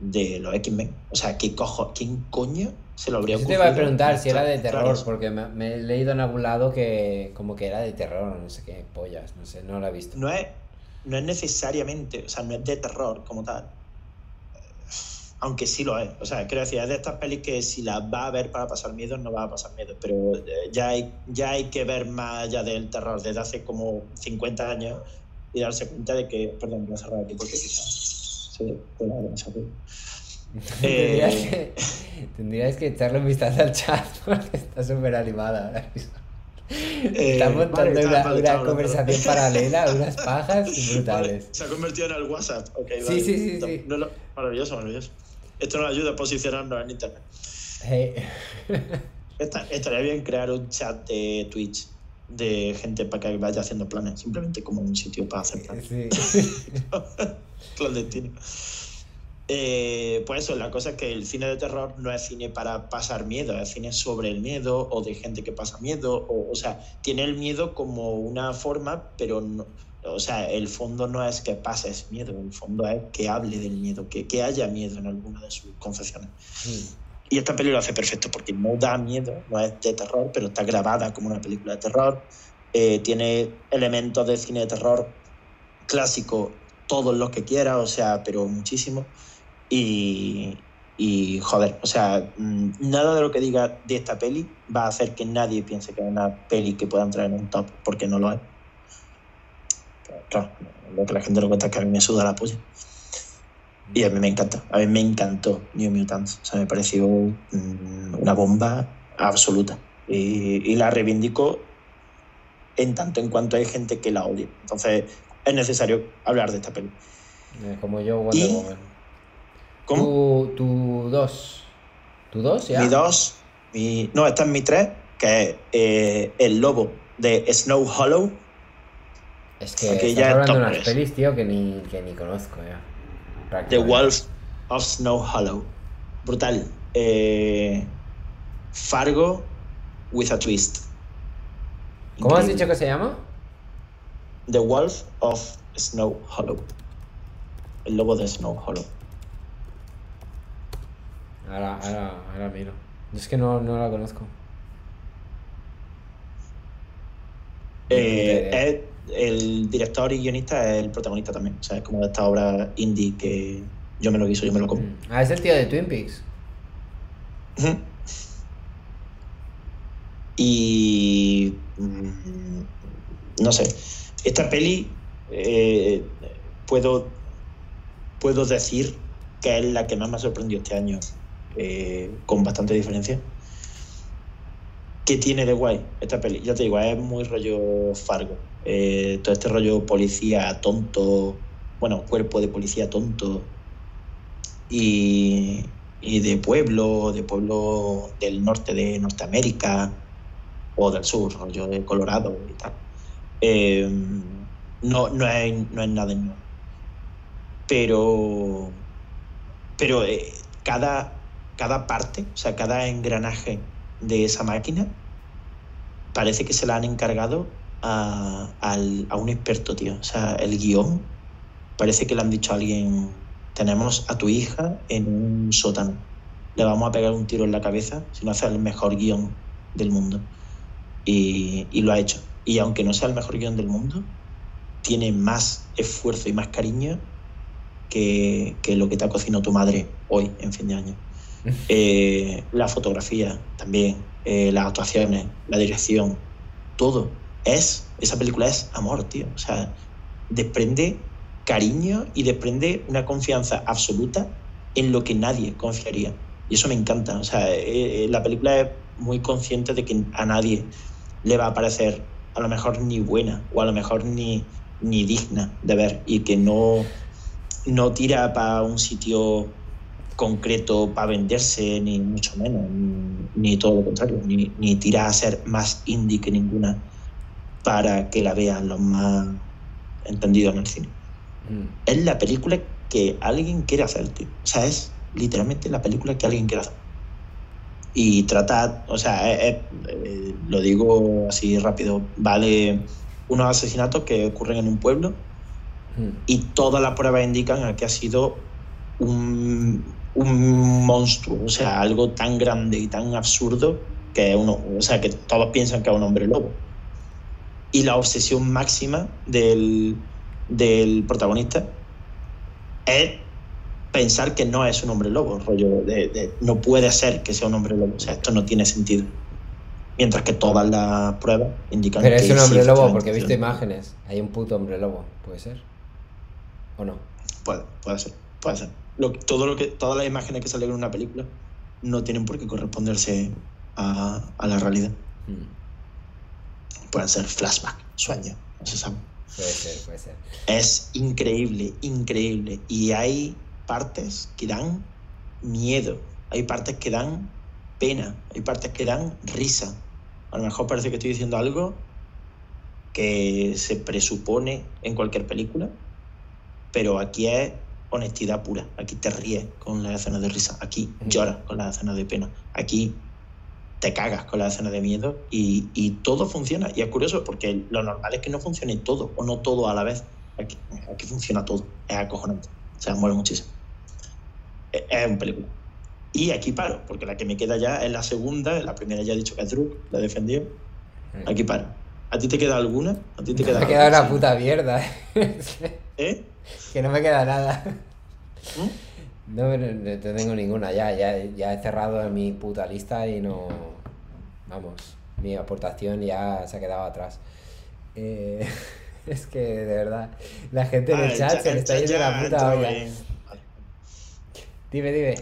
de los X-Men. O sea, ¿qué cojo, ¿quién coño se lo habría Yo te iba a ocurrido preguntar si era de terror, porque me, me he leído en algún lado que como que era de terror, no sé qué pollas, no sé, no la he visto. No es, no es necesariamente, o sea, no es de terror como tal. Aunque sí lo es. O sea, quiero decir, es de estas pelis que si las va a ver para pasar miedo, no va a pasar miedo. Pero eh, ya hay, ya hay que ver más allá del terror desde hace como 50 años y darse cuenta de que. Perdón, voy a cerrar aquí porque quizás se pueda [LAUGHS] tendrías, Eh, que, tendrías que echarle un vistazo al chat [LAUGHS] porque está súper animada ahora mismo. Eh, Está montando vale, una, vale, conversación paralela, [LAUGHS] unas pajas brutales. se ha convertido en el WhatsApp. Ok, Sí, sí, sí, sí. No, no, maravilloso, maravilloso. Esto nos ayuda a posicionarnos en internet. Hey. [LAUGHS] Esta- estaría bien crear un chat de Twitch de gente para que vaya haciendo planes, simplemente como un sitio para hacer planes. Sí. [LAUGHS] Clandestino. Eh, pues eso, la cosa es que el cine de terror no es cine para pasar miedo, es cine sobre el miedo o de gente que pasa miedo. O, o sea, tiene el miedo como una forma, pero no, o sea, el fondo no es que pases miedo, el fondo es que hable del miedo, que, que haya miedo en alguna de sus confesiones. Y esta película lo hace perfecto porque no da miedo, no es de terror, pero está grabada como una película de terror. Eh, tiene elementos de cine de terror clásico, todos los que quiera, o sea, pero muchísimo. Y, y joder, o sea, mm, nada de lo que diga de esta peli va a hacer que nadie piense que es una peli que pueda entrar en un top, porque no lo es. Claro, lo que la gente no cuenta es que a mí me suda la polla. Y a mí me encanta, a mí me encantó New Mutants, o sea, me pareció mm, una bomba absoluta. Y, y la reivindico en tanto en cuanto hay gente que la odia. Entonces es necesario hablar de esta peli. Como yo, Wonder Y- Woman. ¿Cómo? Tu, tu dos. ¿Tu dos? Ya. Mi dos, mi, no, esta es mi tres, que es eh, El Lobo de Snow Hollow. Es que Aquí ya hablando de unas pelis, tío, que ni, que ni conozco ya. The. Wolf of Snow Hollow. Brutal. Eh, Fargo with a twist. ¿Cómo has dicho que se llama? The Wolf of Snow Hollow. El lobo de Snow Hollow. Ahora, ahora, ahora miro. Yo es que no, no la conozco. Eh, el director y guionista es el protagonista también. O sea, es como de esta obra indie que yo me lo guiso, yo me lo como. Mm. Ah, es el tío de Twin Peaks. Y. mm, No sé. Esta peli. eh, puedo. Puedo decir que es la que más me ha sorprendido este año. eh, con bastante diferencia. ¿Qué tiene de guay esta peli? Ya te digo, es muy rollo Fargo. Eh, todo este rollo policía tonto. Bueno, cuerpo de policía tonto. Y, de pueblo, de pueblo del norte de Norteamérica o del sur, rollo de Colorado y tal. Eh, no, no, es, no es nada nuevo. Pero, pero eh, cada, cada parte, o sea, cada engranaje de esa máquina parece que se la han encargado a, un experto, tío. O sea, el guion parece que le han dicho a alguien, tenemos a tu hija en un sótano, le vamos a pegar un tiro en la cabeza si no hace el mejor guion del mundo. Y, y lo ha hecho. Y aunque no sea el mejor guion del mundo, tiene más esfuerzo y más cariño que, que lo que te ha cocinado tu madre hoy, en fin de año. Eh, la fotografía también, eh, las actuaciones, la dirección, todo. Es, esa película es amor, tío. O sea, desprende cariño y desprende una confianza absoluta en lo que nadie confiaría. Y eso me encanta. O sea, eh, la película es muy consciente de que a nadie le va a parecer a lo mejor ni buena o a lo mejor ni, ni digna de ver y que no, no tira para un sitio concreto para venderse, ni mucho menos, ni, ni todo lo contrario, ni, ni tira a ser más indie que ninguna para que la vean los más entendidos en el cine. Mm. Es la película que alguien quiere hacer, tío. O sea, es literalmente la película que alguien quiere hacer. Y trata, o sea, es- es- eh, lo digo así rápido, vale unos asesinatos que ocurren en un pueblo Mm. y todas las pruebas indican a que ha sido un, un monstruo, o sea, algo tan grande y tan absurdo que uno, o sea, que todos piensan que es un hombre lobo. Y la obsesión máxima del, del protagonista es pensar que no es un hombre lobo, rollo de, de- no puede ser que sea un hombre lobo, o sea, esto no tiene sentido. Mientras que todas las pruebas indican Pero que es un sí, hombre lobo porque he visto imágenes. Hay un puto hombre lobo, ¿puede ser? ¿O no? Puede, puede ser, puede ser. Lo, todo lo que, todas las imágenes que salen en una película no tienen por qué corresponderse a, a la realidad. Mm. Pueden ser flashback, sueños, no se sabe. Puede ser, puede ser. Es increíble, increíble. Y hay partes que dan miedo, hay partes que dan pena, hay partes que dan risa. A lo mejor parece que estoy diciendo algo que se presupone en cualquier película, pero aquí es honestidad pura. Aquí te ríes con las escenas de risa, aquí lloras con las escenas de pena, aquí te cagas con las escenas de miedo y, y todo funciona. Y es curioso porque lo normal es que no funcione todo o no todo a la vez. Aquí, aquí funciona todo, es acojonante. O sea, mola muchísimo. Es, es un película. Y aquí paro, porque la que me queda ya es la segunda, la primera ya he dicho que es Druk, la he defendido. Aquí paro. ¿A ti te queda alguna? ¿A ti te queda Me ha quedado alguna? una puta mierda. ¿Eh? [LAUGHS] que no me queda nada. ¿Mm? No, no, tengo ninguna, ya, ya, ya he cerrado mi puta lista y no. Vamos, mi aportación ya se ha quedado atrás. Eh, [LAUGHS] es que de verdad, la gente en Ah, el chat se le está yendo la puta olla. Dime, dime.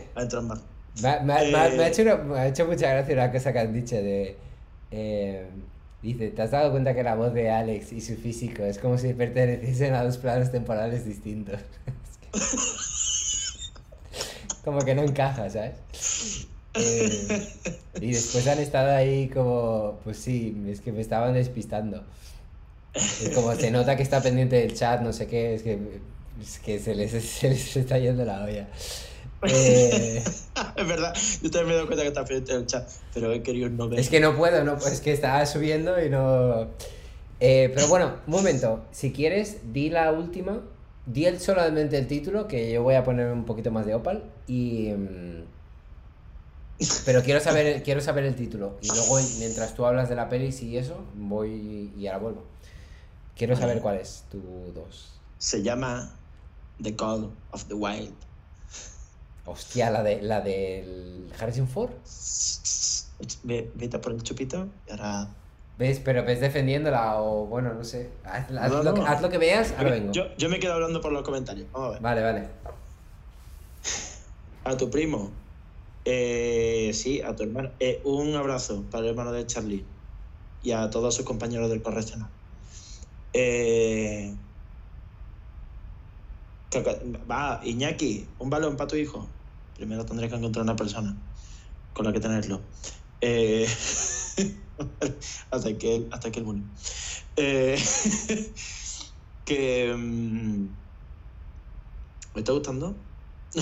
Me, ha- me me Eh. hecho me ha hecho mucha gracia una cosa que han dicho de. eh, dice, ¿te has dado cuenta que la voz de Alex y su físico es como si perteneciesen a dos planos temporales distintos? [LAUGHS] como que no encaja, ¿sabes? Eh, y después han estado ahí como, pues sí, es que me estaban despistando. Es como se nota que está pendiente del chat, no sé qué, es que, es que se, les, [LAUGHS] se les está yendo la olla. Eh, [LAUGHS] es verdad, yo también me he dado cuenta que está pendiente del chat, pero he querido no ver. Es que no puedo, no, es que estaba subiendo y no. Eh, pero bueno, un momento. Si quieres, di la última. Di el solamente el título, que yo voy a poner un poquito más de opal. Y. mm, Pero quiero saber, quiero saber el título. Y luego, mientras tú hablas de la peli y eso, voy y ahora vuelvo. Quiero saber cuál es tu dos. Se llama The Call of the Wild. Hostia, la de la del Harrison Ford. Ve- Vete a por el chupito y ahora. ¿Ves? Pero ves defendiéndola o bueno, no sé. Haz, haz No, lo, que, no. haz lo que veas, ahora vengo. Yo, yo me quedo hablando por los comentarios. Vamos a ver. Vale, vale. A tu primo. Eh, sí, a tu hermano. Eh, un abrazo para el hermano de Charlie y a todos sus compañeros del correccional. Eh, va, Iñaki, un balón para tu hijo. Primero tendré que encontrar una persona con la que tenerlo. Eh, hasta [LAUGHS] que hasta que él murió. Eh, [LAUGHS] que. mm, ¿Me está gustando? [LAUGHS]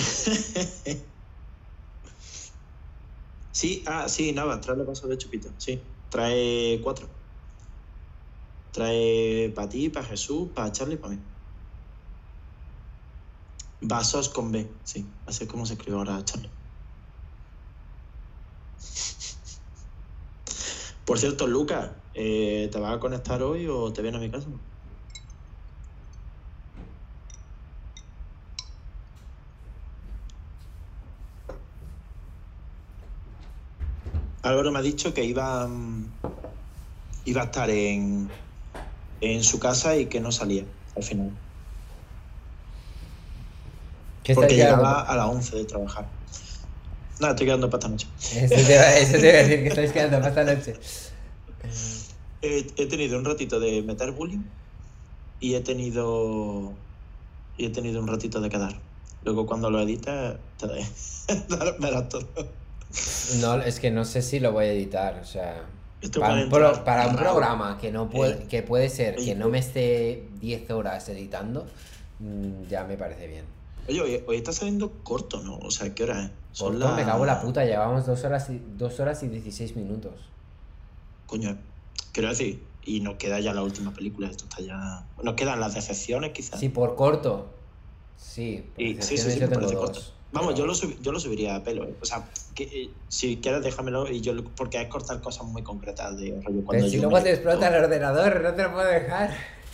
sí, ah, sí, nada, trae los vasos de chupito, sí. Trae cuatro. Trae para ti, para Jesús, para Charlie para mí. Vasos con B, sí. Así es como se escribe ahora Charlie. Por cierto, Lucas, eh, ¿te vas a conectar hoy o te vienes a mi casa? Álvaro me ha dicho que iba, iba a estar en, en su casa y que no salía al final. ¿Qué Porque llegaba a las 11 de trabajar. Nada, estoy quedando para esta noche. Eso te, iba, eso te iba a decir que estáis quedando para esta noche. he, he tenido un ratito de meter bullying y he tenido y he tenido un ratito de quedar. Luego cuando lo edites, te verás [LAUGHS] todo. No, es que no sé si lo voy a editar, o sea... Para un, pro- entrar para un raro. programa que no puede, Eh, que puede ser que eh, no me esté 10 horas editando, mm, ya me parece bien. Oye, hoy, hoy está saliendo corto, ¿no? O sea, ¿qué hora es? Son Corto, me cago en la puta, llevamos 2 horas y, dos horas y 16 minutos. Coño, quiero decir, y nos queda ya la última película, esto está ya... Nos quedan las decepciones quizás. Sí, por corto. Sí, por Y- sí, sí, sí, yo tengo dos. corto. Vamos, pero- yo lo, sub- yo lo subiría a pelo. ¿eh? O sea, que, eh, si quieres déjamelo y yo porque es cortar cosas muy concretas de rollo Pero cuando si yo luego me- te explota el ordenador, no te lo puedo dejar.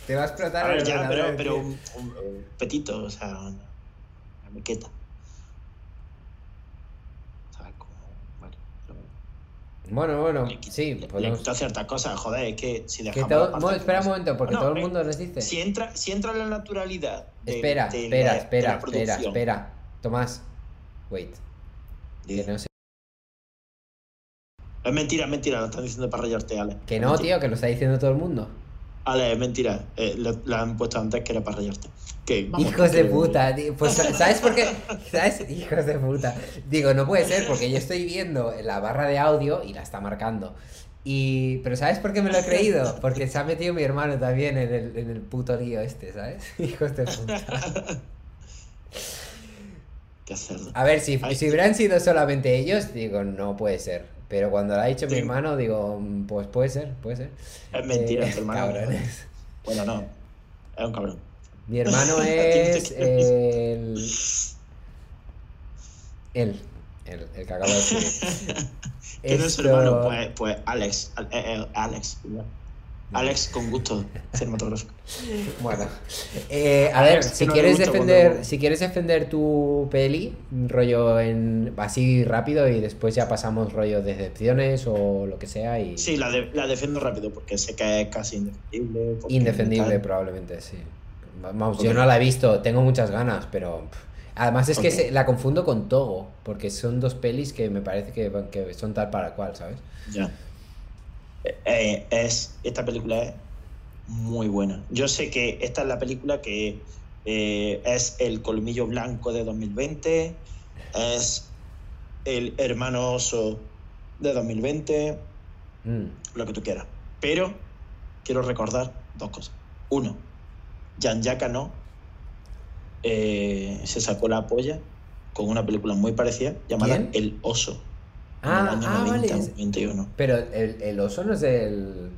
Te va a explotar A ver, el ya, pero, ordenador. pero tío. un, un- un petito, o sea, mequeta. ¿Sabes? Como, bueno, pero- Bueno, bueno, le quito- sí, le- le podemos... quito ciertas cosas, joder, es que si Que dejamos todo... espera un momento, porque No, todo el eh, mundo nos dice... Si entra, si entra la naturalidad. de- espera, de espera, la- de espera, la espera, espera. Tomás, wait. Que no, Es mentira, es mentira, lo están diciendo para rayarte, Ale. que no, mentira. tío, que lo está diciendo todo el mundo. Ale, es mentira. Eh, lo, lo han puesto antes que era para rayarte. Que, vamos, Hijos de puta, tío. Pues, ¿sabes por qué? ¿Sabes? Hijos de puta. Digo, no puede ser porque yo estoy viendo la barra de audio y la está marcando. Y... Pero ¿sabes por qué me lo he creído? Porque se ha metido mi hermano también en el, en el puto lío este, ¿sabes? [LAUGHS] Hijos de puta. Qué cerdo. A ver, si, Ay. si hubieran sido solamente ellos, digo, no puede ser. Pero cuando lo ha dicho mi hermano, digo, mm, pues puede ser, puede ser. Es mentira, Eh, tu hermano. cabrones. [LAUGHS] Bueno, no. Es un cabrón. Mi hermano [LAUGHS] es el... [LAUGHS] Él, el, el que acabo de decir. ¿Quién es su hermano? Pues, pues Alex. Al- Alex. Alex con gusto cinematográfico. [LAUGHS] Bueno, eh, a A ver, si quieres defender, cuando- si quieres defender tu peli, rollo en así rápido y después ya pasamos rollo decepciones o lo que sea y Sí, la, de- la defiendo rápido porque sé que es casi indefendible. indefendible tal. probablemente, sí. Vamos, yo no la he visto, tengo muchas ganas, pero además es que se- la confundo con Togo, porque son dos pelis que me parece que, que son tal para cual, ¿sabes? Ya. Eh, es, esta película es muy buena. Yo sé que esta es la película que eh, es el colmillo blanco de 2020, es el hermano oso de 2020, Mm. lo que tú quieras. Pero quiero recordar dos cosas. Uno, Jean-Jacques no se sacó la polla con una película muy parecida llamada ¿Quién? El oso. En Ah, el año ah, 90, vale. 91. Pero el, el oso no es del...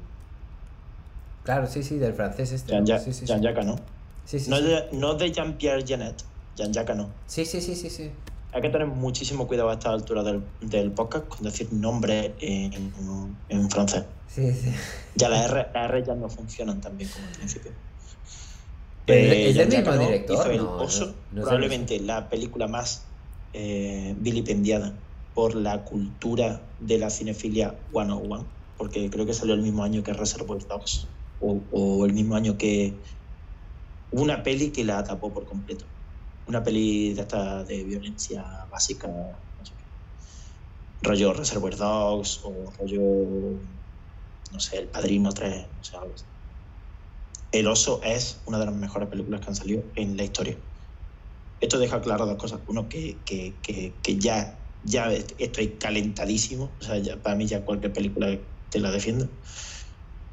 Claro, sí, sí, del francés este. Jean-Jacques sí, sí, no. Sí, sí, No de, no de Jean-Pierre Genet, Jean-Jacques no. Sí, sí, sí, sí, sí. Hay que tener muchísimo cuidado a esta altura del, del podcast con decir nombre en, en francés. Sí, sí. Ya las R, las R ya no funcionan tan bien como al principio. Eh, es Jean-Jacques mismo director, hizo El. Oso, No- probablemente la película más eh, vilipendiada por la cultura de la cinefilia 101, porque creo que salió el mismo año que Reservoir Dogs, o, el mismo año que una peli que la tapó por completo. Una peli de esta de violencia básica, no sé qué. Rollo Reservoir Dogs o rollo, no sé, El Padrino 3, no sé, algo así. El oso es una de las mejores películas que han salido en la historia. Esto deja claro dos cosas. Uno, que, que, que ya, ya estoy calentadísimo. O sea, ya, para mí ya cualquier película te la defiendo.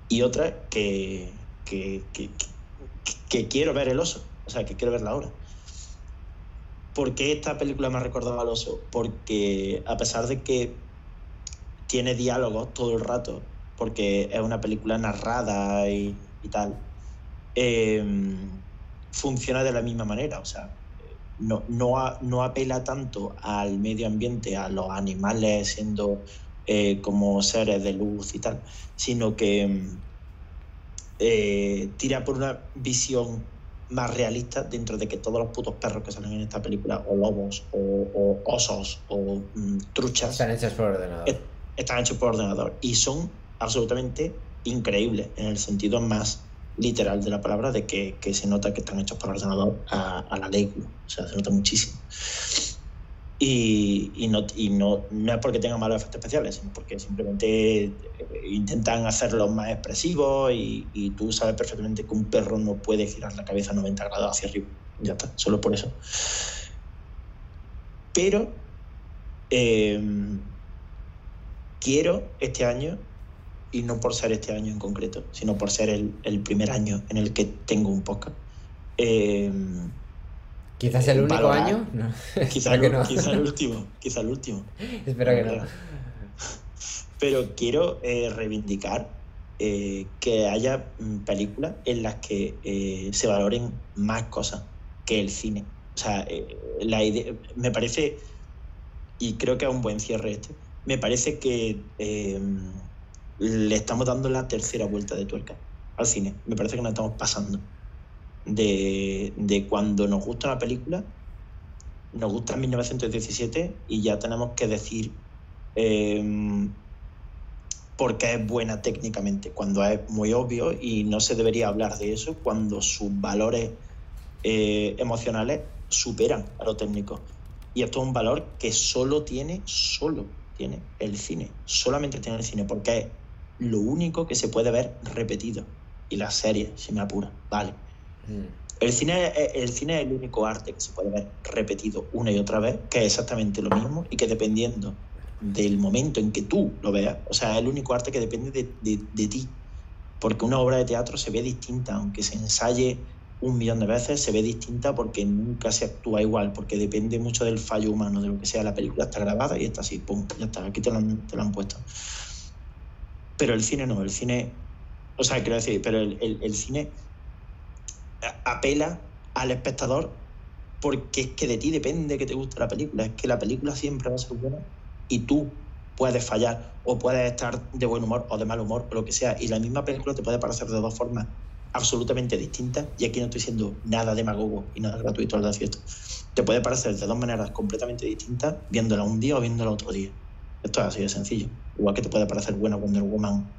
Y otra, que, que, que, que- quiero ver el oso. O sea, que quiero verla ahora. ¿Por qué esta película me ha recordado al oso? Porque a pesar de que tiene diálogos todo el rato, porque es una película narrada y, y tal, eh, funciona de la misma manera. O sea, no, no, a- no apela tanto al medio ambiente, a los animales siendo eh, como seres de luz y tal, sino que mm, eh, tira por una visión más realista dentro de que todos los putos perros que salen en esta película, o lobos, o, o osos, o mm, truchas, Están hechas por ordenador. Están hechos por ordenador y son absolutamente increíbles en el sentido más literal de la palabra de que, se nota que están hechos por ordenador a, la ley o sea se nota muchísimo Y, no, no, es porque tengan malos efectos especiales, sino porque simplemente eh, intentan hacerlos más expresivos y, tú sabes perfectamente que un perro no puede girar la cabeza 90 grados hacia arriba. Ya está, solo por eso. Pero eh, quiero este año, y no por ser este año en concreto, sino por ser el, el primer año en el que tengo un podcast. Eh, quizás el único año. No. [LAUGHS] Quizás no. quizá el [LAUGHS] último. Quizá el último. Espero que no. Pero quiero eh, reivindicar eh, que haya mm, películas en las que eh, se valoren más cosas que el cine. O sea, la idea, me parece, y creo que es un buen cierre este, me parece que em, le estamos dando la tercera vuelta de tuerca al cine. Me parece que nos estamos pasando de, de cuando nos gusta una película, nos gusta 1917 y ya tenemos que decir eh, por qué es buena técnicamente, cuando es muy obvio y no se debería hablar de eso cuando sus valores eh, emocionales superan a lo técnico. Y esto es un valor que solo tiene, solo tiene el cine, solamente tiene el cine, porque es lo único que se puede ver repetido. Y la serie, si me apura, vale. Mm. El cine, el cine es el único arte que se puede ver repetido una y otra vez, que es exactamente lo mismo y que dependiendo del momento en que tú lo veas, o sea, es el único arte que depende de, de, de ti, porque una obra de teatro se ve distinta, aunque se ensaye un millón de veces, se ve distinta porque nunca se actúa igual, porque depende mucho del fallo humano, de lo que sea. La película está grabada y está así, pum, ya está, aquí te lo han, te lo han puesto. Pero el cine no, el cine, o sea, quiero decir, pero el, el, cine apela al espectador porque es que de ti depende que te guste la película, es que la película siempre va a ser buena y tú puedes fallar o puedes estar de buen humor o de mal humor o lo que sea y la misma película te puede parecer de dos formas absolutamente distintas y aquí no estoy siendo nada demagogo y nada gratuito al decir esto. Te puede parecer de dos maneras completamente distintas viéndola un día o viéndola otro día. Esto es así de sencillo. Igual que te puede parecer buena Wonder Woman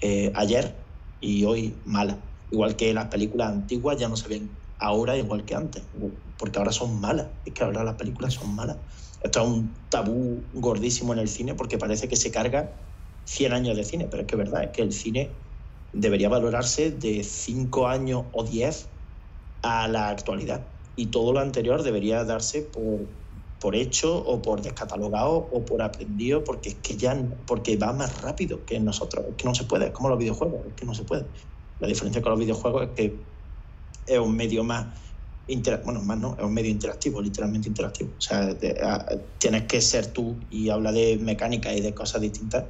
eh, ayer y hoy mala. Igual que las películas antiguas ya no se ven ahora igual que antes, porque ahora son malas. Es que ahora las películas son malas. Esto es un tabú gordísimo en el cine porque parece que se carga 100 años de cine, pero es que es verdad, es que el cine debería valorarse de 5 años o 10 a la actualidad. Y todo lo anterior debería darse por, por hecho o por descatalogado o por aprendido, porque es que ya porque va más rápido que nosotros. Es que no se puede, es como los videojuegos, es que no se puede. La diferencia con los videojuegos es que es un medio más bueno, más no, es un medio interactivo, literalmente interactivo. O sea, tienes que ser tú y habla de mecánica y de cosas distintas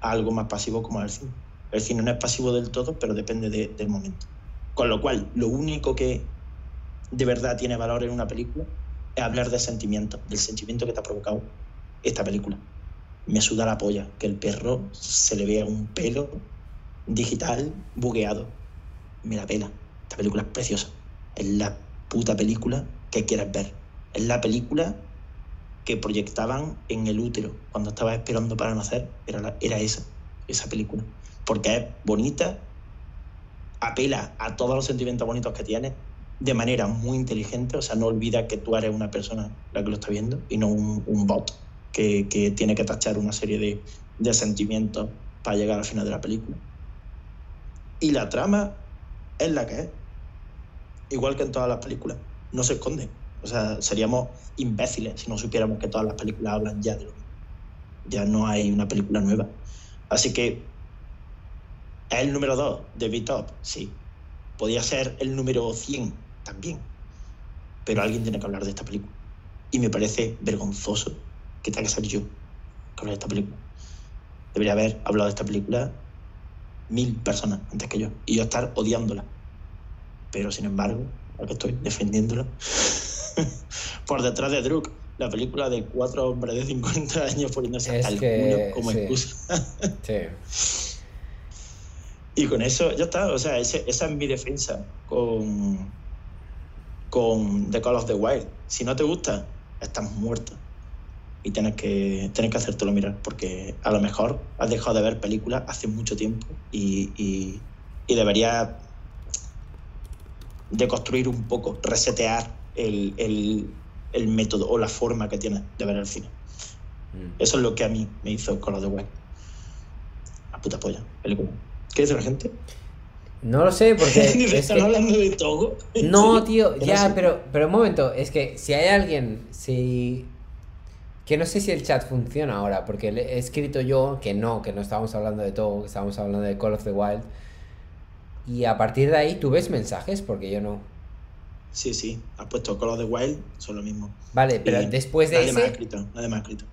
algo más pasivo como el cine. El cine no es pasivo del todo, pero depende de, del momento. Con lo cual, lo único que de verdad tiene valor en una película es hablar de sentimiento, del sentimiento que te ha provocado esta película. Me suda la polla que el perro se le vea un pelo digital bugueado. Me la pela. Esta película es preciosa. Es la puta película que quieres ver. Es la película que proyectaban en el útero cuando estaba esperando para nacer. Era, era esa, esa película. Porque es bonita, apela a todos los sentimientos bonitos que tiene de manera muy inteligente. O sea, no olvida que tú eres una persona la que lo está viendo y no un, bot que, que, tiene que tachar una serie de, de sentimientos para llegar al final de la película. Y la trama es la que es igual que en todas las películas, no se esconde. O sea, seríamos imbéciles si no supiéramos que todas las películas hablan ya de lo mismo. Ya no hay una película nueva. Así que, ¿es el número 2 de B-Top? Sí. Podría ser el número 100 también. Pero alguien tiene que hablar de esta película. Y me parece vergonzoso que tenga que ser yo que hable de esta película. Debería haber hablado de esta película mil personas antes que yo. Y yo estar odiándola pero sin embargo, aquí estoy defendiéndolo, [LAUGHS] por detrás de Druk, la película de cuatro hombres de 50 años poniéndose es al que, culo como sí. excusa. sí. [LAUGHS] Y con eso ya está, o sea, ese, esa es mi defensa con, con The Call of the Wild. Si no te gusta, estás muerto. Y tienes que, tienes que hacértelo mirar, porque a lo mejor has dejado de ver películas hace mucho tiempo y, y, y deberías de construir un poco, resetear el, el, el método o la forma que tiene de ver el cine. Mm. Eso es lo que a mí me hizo con lo de Wild. La puta polla, película. ¿Qué dice la gente? No lo sé, porque. [LAUGHS] ¿Están que- hablando de todo? ¿En No, [LAUGHS] tío, no ya, pero, pero un momento, es que si hay alguien, si... Que no sé si el chat funciona ahora, porque le he escrito yo que no, que no estábamos hablando de todo, que estábamos hablando de Call of the Wild. Y a partir de ahí, ¿tú ves mensajes? Porque yo no. Sí, sí. Has puesto Call of the Wild, son lo mismo. Vale, pero Y después de nadie me ha ese... escrito, nadie me ha escrito.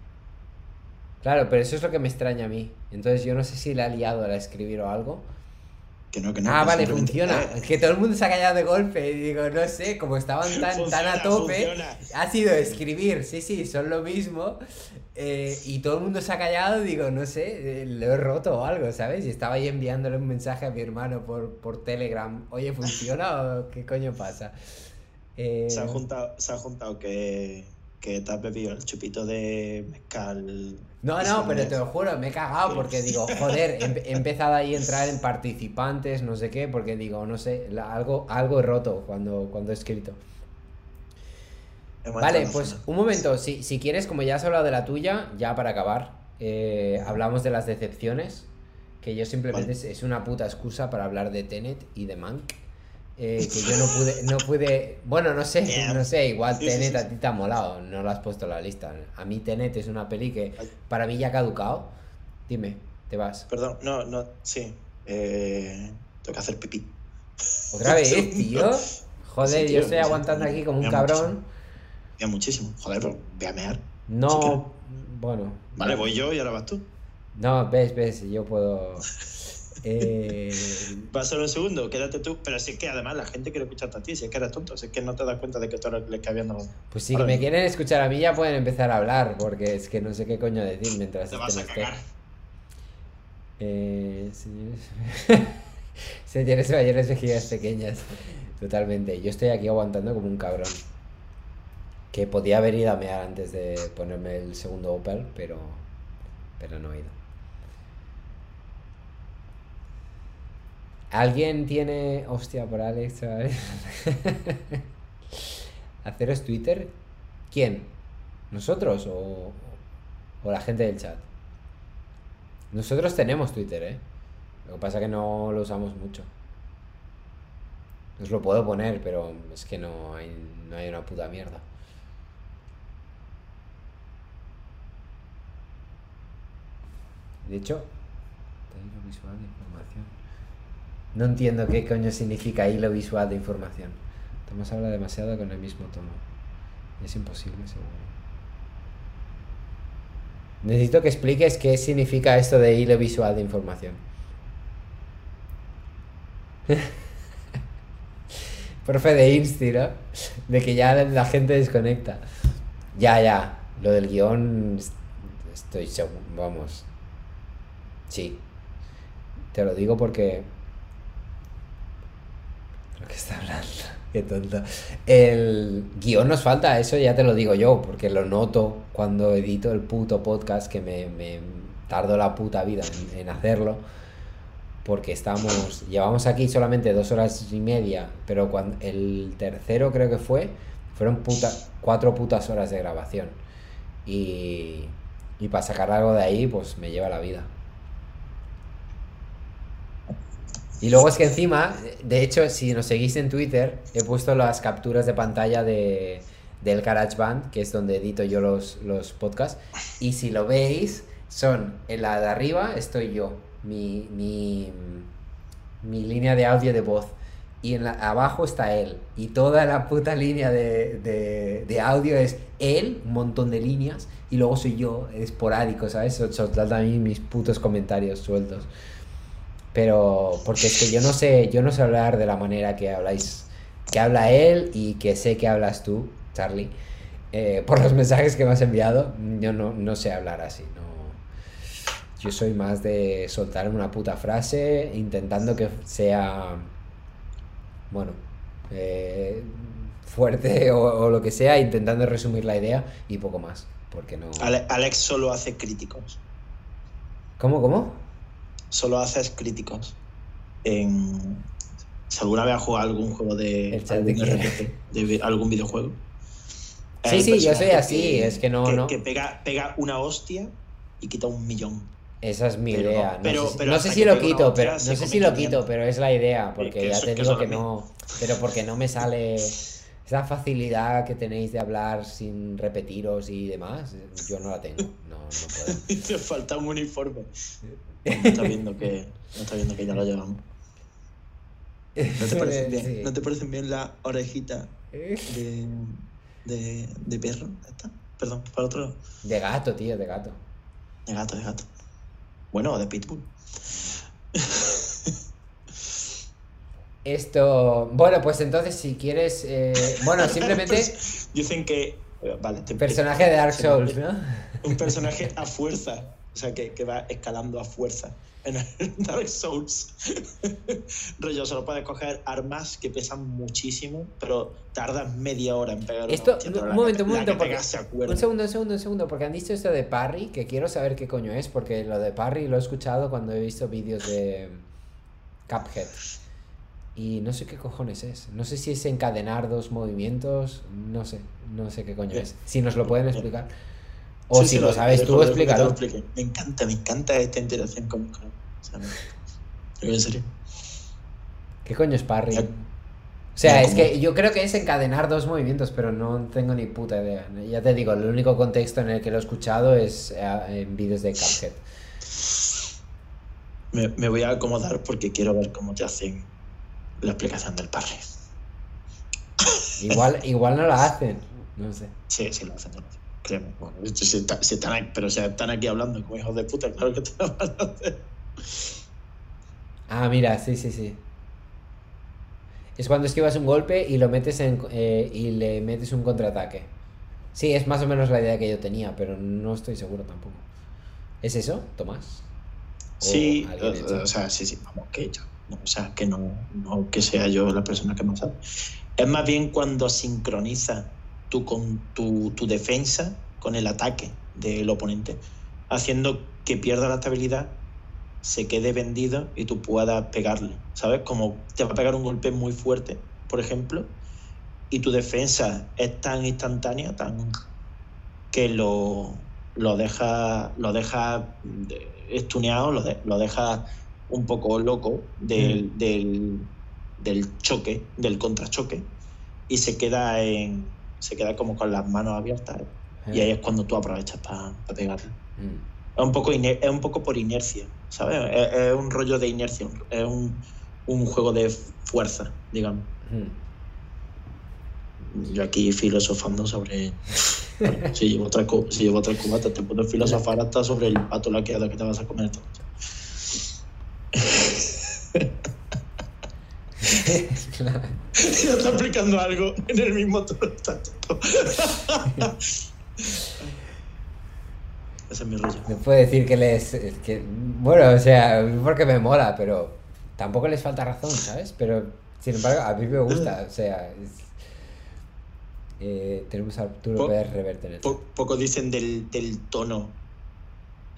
Claro, pero eso es lo que me extraña a mí. Entonces yo no sé si le ha liado al escribir o algo. Que no, que no. ah, que vale, funciona. Eh, Es que todo el mundo se ha callado de golpe. Y digo, no sé, como estaban tan, tan a tope, funciona. ha sido escribir. Sí, sí, son lo mismo. eh, y todo el mundo se ha callado. Digo, no sé, eh, lo he roto o algo, ¿sabes? Y estaba ahí enviándole un mensaje a mi hermano por, por Telegram. Oye, ¿funciona o qué coño pasa? Eh, Se ha juntado, se ha juntado que, que te has bebido el chupito de mezcal. No, no, pero te lo juro, me he cagado porque digo, joder, he empe- he empezado ahí a entrar en participantes, no sé qué, porque digo, no sé, algo, algo he roto cuando, cuando he escrito. Vale, pues un momento, si, si quieres, como ya has hablado de la tuya, ya para acabar, eh, hablamos de las decepciones, que yo simplemente Vale. es, es una puta excusa para hablar de Tenet y de Mank. Eh, que yo no pude, no pude, bueno, no sé, Yeah. no sé, igual Sí, Tenet sí, a ti te ha molado, no lo has puesto en la lista. A mí Tenet es una peli que para mí ya ha caducado. Dime, te vas. Perdón, no, no, sí. Eh, tengo que hacer pipí. ¿Otra vez, [LAUGHS] tío? Joder, tío, yo estoy aguantando aquí como un cabrón. Ya muchísimo. Joder, pero voy a mear. No, Si bueno. Vale, voy yo y ahora vas tú. No, ves, ves, yo puedo. [LAUGHS] Eh, [LAUGHS] Va a ser un segundo, quédate tú. Pero si es que además la gente quiere escucharte a ti, si es que eres tonto, si es que no te das cuenta de que tú eres el que había andado. pues si me quieren escuchar a mí ya pueden empezar a hablar, porque es que no sé qué coño decir mientras Te vas a cagar. Eh, señores. [LAUGHS] señores mayores vejigas pequeñas. Totalmente. Yo estoy aquí aguantando como un cabrón. Que podía haber ido a mear antes de ponerme el segundo Opel, pero. Pero no he ido. ¿Alguien tiene. Hostia, por Alex, ¿sabes? [LAUGHS] ¿Haceros Twitter? ¿Quién? ¿Nosotros o, o la gente del chat? Nosotros tenemos Twitter, ¿eh? Lo que pasa es que no lo usamos mucho. Os lo puedo poner, pero es que no hay, no hay una puta mierda. De hecho, visual. No entiendo qué coño significa hilo visual de información. Tomás habla demasiado con el mismo tono. Es imposible, seguro. Necesito que expliques qué significa esto de hilo visual de información. [LAUGHS] Profe de Insti, ¿no? De que ya la gente desconecta. Ya, ya. Lo del guion. est- Estoy seguro. Vamos. Sí. Te lo digo porque. Que está hablando. [LAUGHS] Qué tonto. El guion nos falta, eso ya te lo digo yo, porque lo noto cuando edito el puto podcast que me, me tardo la puta vida en, en hacerlo. Porque estamos. Llevamos aquí solamente dos horas y media, pero cuando el tercero creo que fue, fueron puta, cuatro putas horas de grabación. Y, y para sacar algo de ahí, pues me lleva la vida. Y luego es que encima, de hecho, si nos seguís en Twitter, he puesto las capturas de pantalla de, del GarageBand, que es donde edito yo los, los podcasts. Y si lo veis, son en la de arriba estoy yo, mi, mi, mi línea de audio de voz. Y en la, abajo está él. Y toda la puta línea de, de, de audio es él, un montón de líneas. Y luego soy yo, esporádico, ¿sabes? A mí mis putos comentarios sueltos. Pero porque es que yo no sé, yo no sé hablar de la manera que habláis, que habla él y que sé que hablas tú, Charlie. Eh, por los mensajes que me has enviado, yo no, no sé hablar así. No. Yo soy más de soltar una puta frase, intentando que sea, bueno, eh, fuerte [LAUGHS] o, o lo que sea, intentando resumir la idea y poco más. Porque no. Ale- Alex solo hace críticos. ¿Cómo, cómo? Solo haces críticos. En... Si alguna vez has jugado algún juego de. Algún? RPG, de algún videojuego. Sí, sí, yo soy así, es que no, que, no. que pega, pega una hostia y quita un millón. Esa es mi Pero- idea. No pero- sé, si- pero no sé si lo quito, pero no sé si lo 500. quito, pero es la idea, porque que ya te digo que no, pero porque no me sale esa facilidad que tenéis de hablar sin repetiros y demás, yo no la tengo, no, no puedo. [LAUGHS] Te falta un uniforme. No está viendo que, no está viendo que ya lo llevamos. ¿No te parecen bien, Sí. ¿no te parecen bien las orejitas de, de, de perro? ¿Esta? Perdón, para otro lado. De gato, tío, de gato. De gato, de gato. Bueno, de pitbull. [LAUGHS] Esto, bueno, pues entonces si quieres, eh, bueno, [LAUGHS] simplemente Pues, Dicen que. eh, Vale, te- personaje de Dark Souls, ¿no? [LAUGHS] Un personaje a fuerza. O sea, que, que va escalando a fuerza. En el [LAUGHS] Dark Souls. Rollo, solo puedes coger armas que pesan muchísimo, pero tardas media hora en pegar Esto, un momento, que- un momento, que porque- se. Un segundo, un segundo, un segundo, porque han dicho esto de parry, que quiero saber qué coño es, porque lo de parry lo he escuchado cuando he visto vídeos de Cuphead. Y no sé qué cojones es. No sé si es encadenar dos movimientos, no sé, no sé qué coño Bien. es. Si nos lo pueden explicar. O Sí, si sí, lo sabes tú, lo explícalo. Me encanta, me encanta esta interacción con. con o sea, me- en serio. ¿Qué coño es parry? Ya- O sea, es como- que yo creo que es encadenar dos movimientos, pero no tengo ni puta idea. Ya te digo, el único contexto en el que lo he escuchado es eh, en vídeos de Cuphead. Me, me voy a acomodar porque quiero ver cómo te hacen la explicación del parry. Igual, igual no la hacen, no sé. Sí, sí, lo hacen, lo hacen. Créeme. Bueno, si, está- si están aquí, pero si están aquí hablando como hijos de puta, claro que te lo van a hacer. Ah, mira, sí, sí, sí. Es cuando esquivas un golpe y lo metes en, eh, y le metes un contraataque. Sí, es más o menos la idea que yo tenía, pero no estoy seguro tampoco. ¿Es eso, Tomás? ¿O Sí, o, o sea, sí, sí, vamos, que yo. No, o sea, que no, no que sea yo la persona que más sabe. Es más bien cuando sincroniza tú con tu, tu defensa con el ataque del oponente, haciendo que pierda la estabilidad, se quede vendido y tú puedas pegarle, ¿sabes? Como te va a pegar un golpe muy fuerte, por ejemplo, y tu defensa es tan instantánea, tan que lo, lo deja, lo deja de- estuneado, lo, lo deja un poco loco del, del, del choque, del contrachoque, y se queda en se queda como con las manos abiertas y ahí es cuando tú aprovechas para pegarle. Mm. Es un poco iner- es un poco por inercia, ¿sabes? Es, es un rollo de inercia, es un, un juego de fuerza, digamos. Mm. Yo aquí filosofando sobre. [LAUGHS] Bueno, si llevo otra, si llevo otra cubata, te puedo filosofar hasta sobre el pato laqueado que te vas a comer noche. Claro. Está aplicando algo en el mismo todo. Ese es mi rollo. Me puede decir que les. Que, bueno, o sea, porque me mola, pero tampoco les falta razón, ¿sabes? Pero sin embargo, a mí me gusta, o sea. es- eh, tenemos a Arturo Pérez Reverte Po- poco dicen del, del tono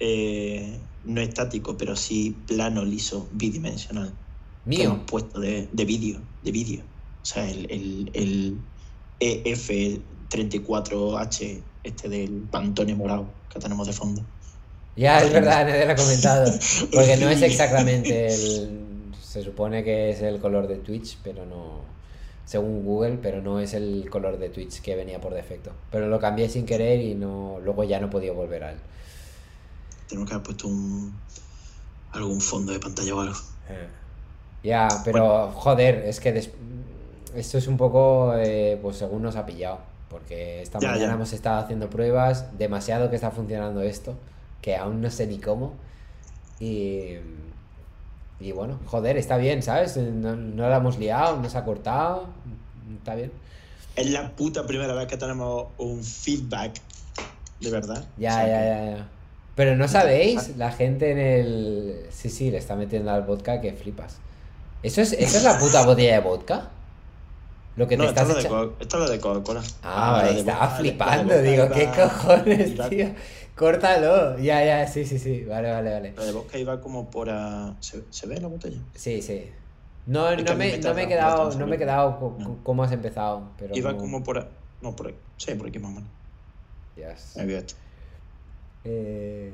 eh, no estático, pero sí plano, liso, bidimensional. Mío. puesto de, de vídeo, de vídeo. O sea, el, el, el EF34H, este del Pantone morado que tenemos de fondo. Ya, es verdad, nadie lo ha comentado. Porque no es [LAUGHS] exactamente el. Se supone que es el color de Twitch, pero no. Según Google, pero no es el color de Twitch que venía por defecto. Pero lo cambié sin querer y no luego ya no podía volver a él. Tenemos que haber puesto un, algún fondo de pantalla o algo. Ya, pero joder, es que des- esto es un poco, eh, pues según nos ha pillado. Porque esta Ya, mañana ya. hemos estado haciendo pruebas, demasiado que está funcionando esto, que aún no sé ni cómo. Y, y bueno, joder, está bien, ¿sabes? No, no la hemos liado, no se ha cortado, está bien. Es la puta primera vez que tenemos un feedback, de verdad. Ya, O sea ya, ya, ya. Pero no sabéis, la gente en el... Sí, sí, le está metiendo al vodka que flipas. ¿Eso es, ¿Eso es la puta botella de vodka? Lo que te No, esto estás es, lo de echando... Co- esto es lo de Coca-Cola. Ah, de estaba de flipando, digo, ¿qué cojones, iba- tío? Córtalo. Ya, ya, sí, sí, sí. Vale, vale, vale. La de vodka iba como por... a- ¿Se, se ve la botella? Sí, sí. No, Es no me, no me he quedado, no me he quedado No. co- cómo has empezado, pero Iba como por... a- No, por aquí. Sí, por aquí más o menos. Yes. Me vio esto. Eh,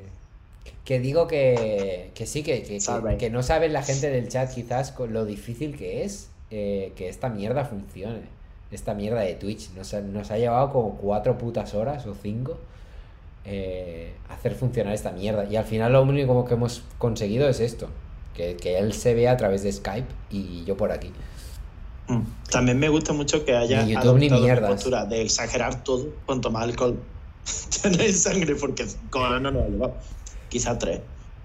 que digo que, que sí, que, que, que, no sabe la gente del chat quizás con lo difícil que es eh, que esta mierda funcione. Esta mierda de Twitch. Nos ha, nos ha llevado como cuatro putas horas o cinco eh, hacer funcionar esta mierda. Y al final lo único que hemos conseguido es esto. Que, que él se vea a través de Skype y yo por aquí. Mm. También me gusta mucho que haya YouTube adoptado mierdas. postura de exagerar todo cuanto más alcohol [LAUGHS] tenéis sangre, porque con no ha llevado. Quizá tres,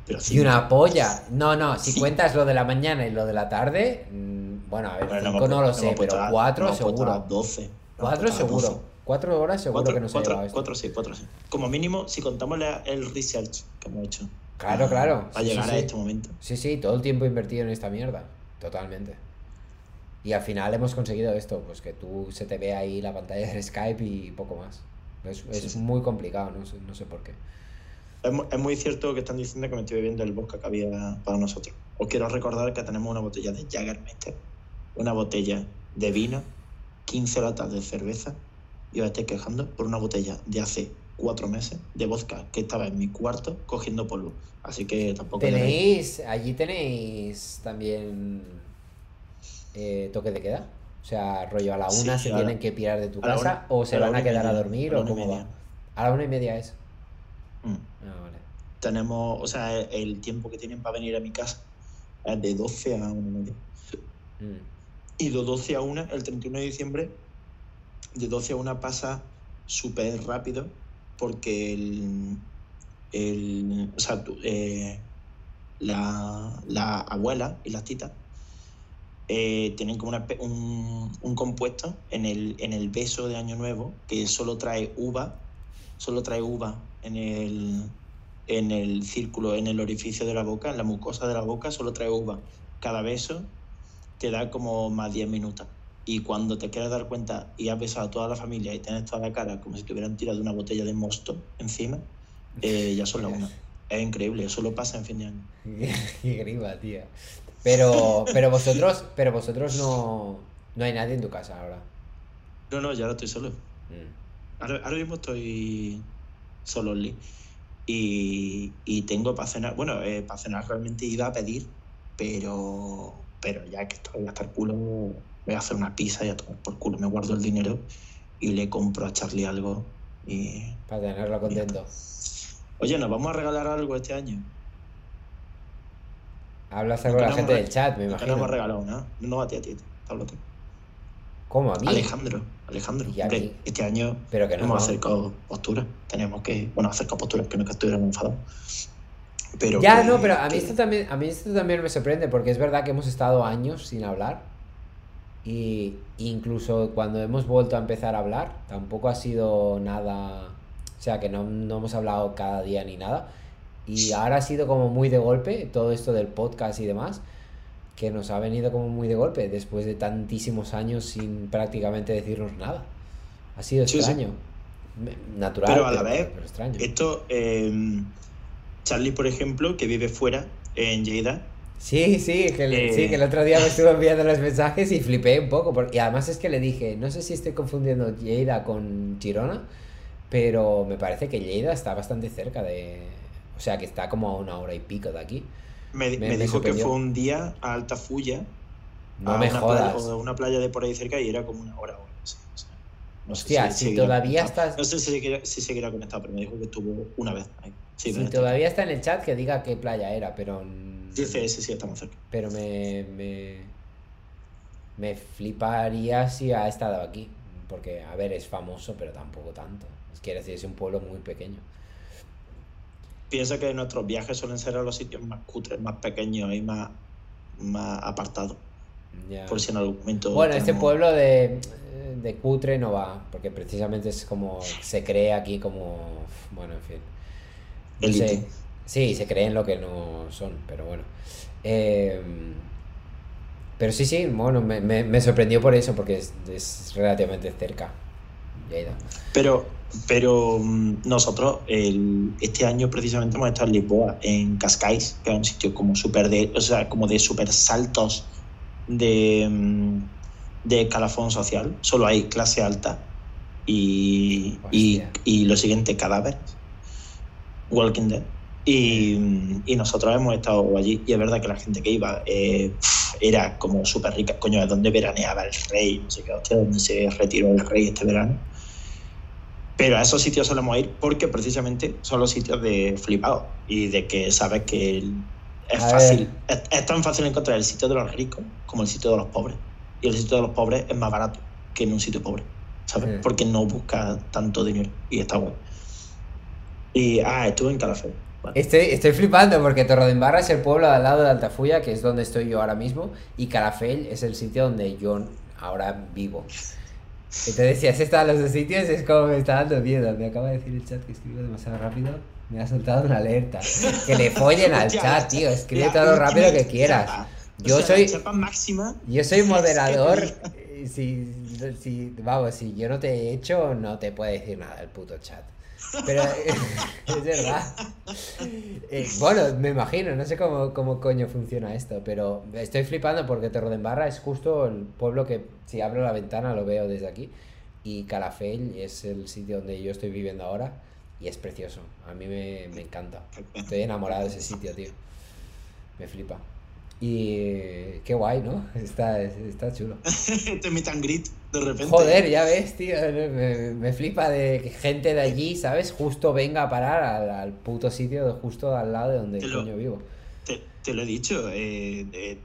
pero sí. Y una polla. No, no, si cuentas lo de la mañana y lo de la tarde, mm, bueno, a ver, cinco no lo sé, pero cuatro seguro. 12. Hemos Cuatro puesto a 12. seguro. Cuatro horas seguro Cuatro, que nos ha cuatro, llevado esto. cuatro sí, cuatro sí. Como mínimo, si contamos la- el research que hemos hecho. Claro, claro. Para Sí, llegar sí, a este momento. Sí, sí, todo el tiempo invertido en esta mierda. Totalmente. Y al final hemos conseguido esto, pues que tú se te ve ahí la pantalla del Skype y poco más. Es, es Sí, muy complicado, no sé, no sé por qué. Es, es muy cierto que están diciendo que me estoy bebiendo el vodka que había para nosotros. Os quiero recordar que tenemos una botella de Jägermeister, una botella de vino, 15 latas de cerveza y os estáis quejando por una botella de hace cuatro meses de vodka que estaba en mi cuarto cogiendo polvo. Así que tampoco... ¿Tenéis, allí tenéis también eh, toque de queda? O sea, rollo a la Sí, una se a la- tienen que pirar de tu casa una- o se van a una quedar a media, dormir a la o una cómo va. A la una y media es. Mm. Ah, vale. Tenemos, o sea, el tiempo que tienen para venir a mi casa es de 12 a 1 y media. Mm. Y de 12 a 1, el 31 de diciembre, de 12 a 1 pasa súper rápido porque el, el- o sea, tú- eh, la, la abuela y las titas eh, tienen como una un, un compuesto en el, en el beso de Año Nuevo que solo trae uva, solo trae uva en el, en el círculo, en el orificio de la boca, en la mucosa de la boca, solo trae uva. Cada beso te da como más 10 minutos. Y cuando te quieres dar cuenta y has besado a toda la familia y tienes toda la cara como si te hubieran tirado una botella de mosto encima, eh, ya son las [LAUGHS] una. Es increíble, eso lo pasa en fin de año. [LAUGHS] Qué grima, tía. Pero, [LAUGHS] pero vosotros, pero vosotros no, no hay nadie en tu casa ahora. No, no, ya ahora estoy solo. Mm. Ahora, ahora mismo estoy solo only. Y, y tengo para cenar, bueno, eh, para cenar realmente iba a pedir, pero, pero ya que estoy hasta el culo, voy a hacer una pizza y a tomar por culo. Me guardo el dinero y le compro a Charlie algo. Y... Para tenerlo contento. Oye, ¿nos vamos a regalar algo este año? Hablas No con la gente del chat, me nunca nos hemos imagino. regalado nada. No, a ti, a ti. Háblate. ¿Cómo a mí? Alejandro, Alejandro. Y a Hombre, mí. este año Pero que no. hemos no. acercado posturas. Tenemos que, bueno, acercar posturas, que no que estuviéramos enfadados. Pero Ya, que- no, pero a mí, que- esto también, a mí esto también me sorprende porque es verdad que hemos estado años sin hablar y incluso cuando hemos vuelto a empezar a hablar tampoco ha sido nada, o sea que no, no hemos hablado cada día ni nada y ahora ha sido como muy de golpe todo esto del podcast y demás que nos ha venido como muy de golpe después de tantísimos años sin prácticamente decirnos nada. Ha sido Sí, sí. extraño. Natural, Pero a la vez, pero extraño. Esto, eh, Charlie, por ejemplo, que vive fuera, en Lleida, Sí, sí, que el, Eh. sí, que el otro día me estuvo [LAUGHS] enviando los mensajes y flipé un poco. y además es que le dije, no sé si estoy confundiendo Lleida con Girona, pero me parece que Lleida está bastante cerca de... O sea, que está como a una hora y pico de aquí. me, Me- me me dijo que fue un día a Altafulla, No a me una jodas. Playa, o una playa de por ahí cerca y era como una hora o algo así, o sea, no sé Hostia, si seguirá todavía conectado. estás- No sé si seguirá, si seguirá conectado, pero me dijo que estuvo una vez ahí. Sí, si todavía está en el chat, que diga qué playa era, pero... Dice, sí, sí, estamos cerca. Pero me, me, me fliparía si ha estado aquí. Porque, a ver, es famoso, pero tampoco tanto. Es quiere decir, es un pueblo muy pequeño. Piensa que nuestros viajes suelen ser a los sitios más cutres, más pequeños y más, más apartados. Por si en algún momento. Bueno, este pueblo de, de cutre no va, porque precisamente es como se cree aquí como, bueno, en fin. No sé. Sí, se creen lo que no son, pero bueno. Eh, pero sí, sí, bueno, me, me- me sorprendió por eso, porque es, es relativamente cerca. Pero, pero mm, nosotros el- este año precisamente hemos estado en Lisboa, en Cascais, que es un sitio como súper de, o sea, como de súper saltos de, mm, de escalafón social. Solo hay clase alta y, y, lo siguiente, cadáveres. Walking Dead. Y, y nosotros hemos estado allí y es verdad que la gente que iba eh, era como súper rica. Coño, ¿de dónde veraneaba el rey? No sé qué, hostia, ¿dónde se retiró el rey este verano? Pero a esos sitios solemos ir porque precisamente son los sitios de flipado y de que sabes que es A fácil, es, es tan fácil encontrar el sitio de los ricos como el sitio de los pobres. Y el sitio de los pobres es más barato que en un sitio pobre, ¿sabes? Sí. Porque no busca tanto dinero y está bueno. Y, ah, estuve en Calafell. Vale. Estoy, estoy flipando porque Torredembarra es el pueblo al lado de Altafulla, que es donde estoy yo ahora mismo, y Calafell es el sitio donde yo ahora vivo. Entonces, si has estado en los dos sitios, es como me está dando miedo. Me acaba de decir el chat que escribo demasiado rápido. Me ha soltado una alerta. Que le follen al [LAUGHS] chat, tío. Escribe todo lo rápido que quieras. Yo soy-. [LAUGHS] Yo soy moderador. eh, Si, si, vamos, si yo no te he hecho, no te puede decir nada el puto chat. Pero [LAUGHS] es verdad. Eh, bueno, me imagino, no sé cómo, cómo coño funciona esto, pero estoy flipando porque Torredembarra es justo el pueblo que si abro la ventana lo veo desde aquí. Y Calafell es el sitio donde yo estoy viviendo ahora y es precioso. A mí me, me encanta. Estoy enamorado de ese sitio, tío. Me flipa. Y eh, qué guay, ¿no? [LAUGHS] Está, está chulo. [LAUGHS] Meet and greet, de repente. Joder, ya ves, tío. Me, me flipa de que gente de allí, ¿sabes? Justo venga a parar al, al puto sitio de justo al lado de donde lo- coño vivo. Te, te lo he dicho. eh, eh,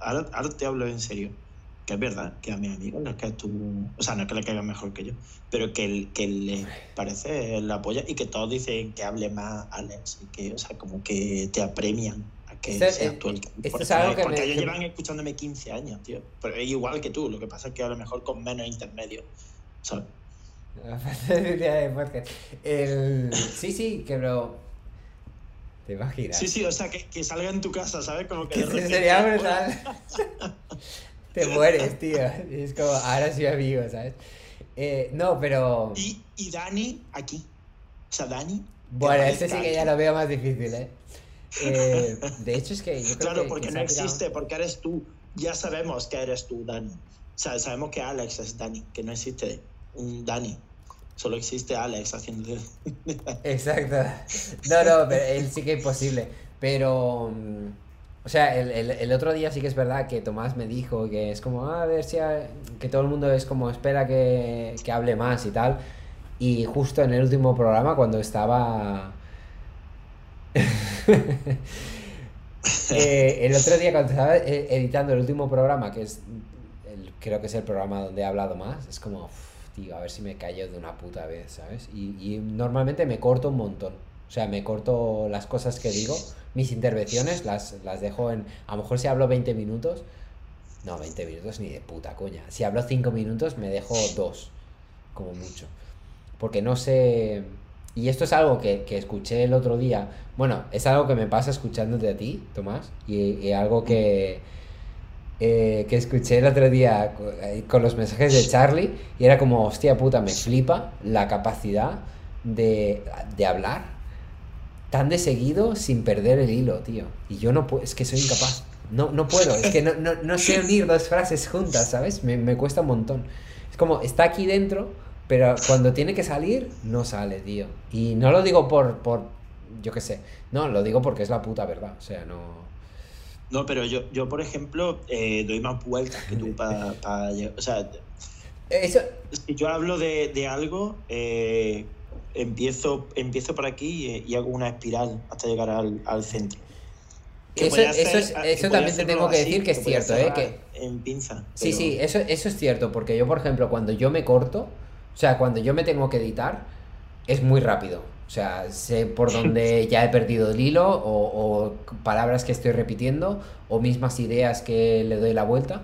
ahora, ahora te hablo en serio. Que es verdad que a mis amigos les cae tú. O sea, no es que le caiga mejor que yo, pero que, el- que les parece la polla y que todos dicen que hable más Alex y que, o sea, como que te apremian que eh, esto es porque algo que porque me- ellos que- llevan escuchándome 15 años, tío. Pero es igual que tú, lo que pasa es que a lo mejor con menos intermedio. ¿sabes? [LAUGHS] El... Sí, sí, que bro. ¿Te imaginas? Sí, sí, o sea, que, que salga en tu casa, ¿sabes? Como que Que sería brutal. Te mueres, tío. Es como, ahora soy amigo, ¿sabes? Eh, no, pero. Y, y Dani aquí. O sea, Dani. Bueno, este sí que ya lo veo más difícil, ¿eh? Eh, de hecho, es que yo creo Claro, que- porque que no tirado- existe, porque eres tú. Ya sabemos que eres tú, Dani. O sea, sabemos que Alex es Dani, que no existe un Dani. Solo existe Alex haciendo. [LAUGHS] Exacto. No, no, pero él sí que es posible. Pero. mm, O sea, el, el- el otro día sí que es verdad que Tomás me dijo que es como, "Ah, a ver si. ha- que todo el mundo es como, espera que, que hable más y tal. Y justo en el último programa, cuando estaba. [LAUGHS] Eh, el otro día, cuando estaba eh, editando el último programa, que es. creo que es el programa donde he hablado más, es como, "Uf, tío, a ver si me callo de una puta vez, ¿sabes? Y, y normalmente me corto un montón. O sea, me corto las cosas que digo, mis intervenciones las, las dejo en. A lo mejor si hablo 20 minutos. No, 20 minutos ni de puta coña. Si hablo 5 minutos, me dejo 2, como mucho. Porque no sé. Y esto es algo que, que escuché el otro día. Bueno, es algo que me pasa escuchándote a ti, Tomás. Y, y algo que, eh, que escuché el otro día eh, con los mensajes de Charlie. Y era como, hostia puta, me flipa la capacidad de, de hablar tan de seguido sin perder el hilo, tío. Y yo no puedo, es que soy incapaz. No, no puedo, es que no, no, no sé unir dos frases juntas, ¿sabes? Me, me cuesta un montón. Es como, está aquí dentro, pero cuando tiene que salir, no sale, tío. Y no lo digo por, por yo qué sé. No, lo digo porque es la puta verdad. O sea, no... No, pero yo, yo por ejemplo, eh, doy más vueltas que tú para. o sea, Eso, si yo hablo de, de algo, eh, empiezo, empiezo por aquí y, y hago una espiral hasta llegar al, al centro. Que Eso- a eso es- que eso también te tengo que decir que es cierto, ¿eh? cerrar En pinza. Sí, sí, eso, eso es cierto, porque yo, por ejemplo, cuando yo me corto, o sea, cuando yo me tengo que editar, es muy rápido. O sea, sé por dónde ya he perdido el hilo, o, o palabras que estoy repitiendo, o mismas ideas que le doy la vuelta,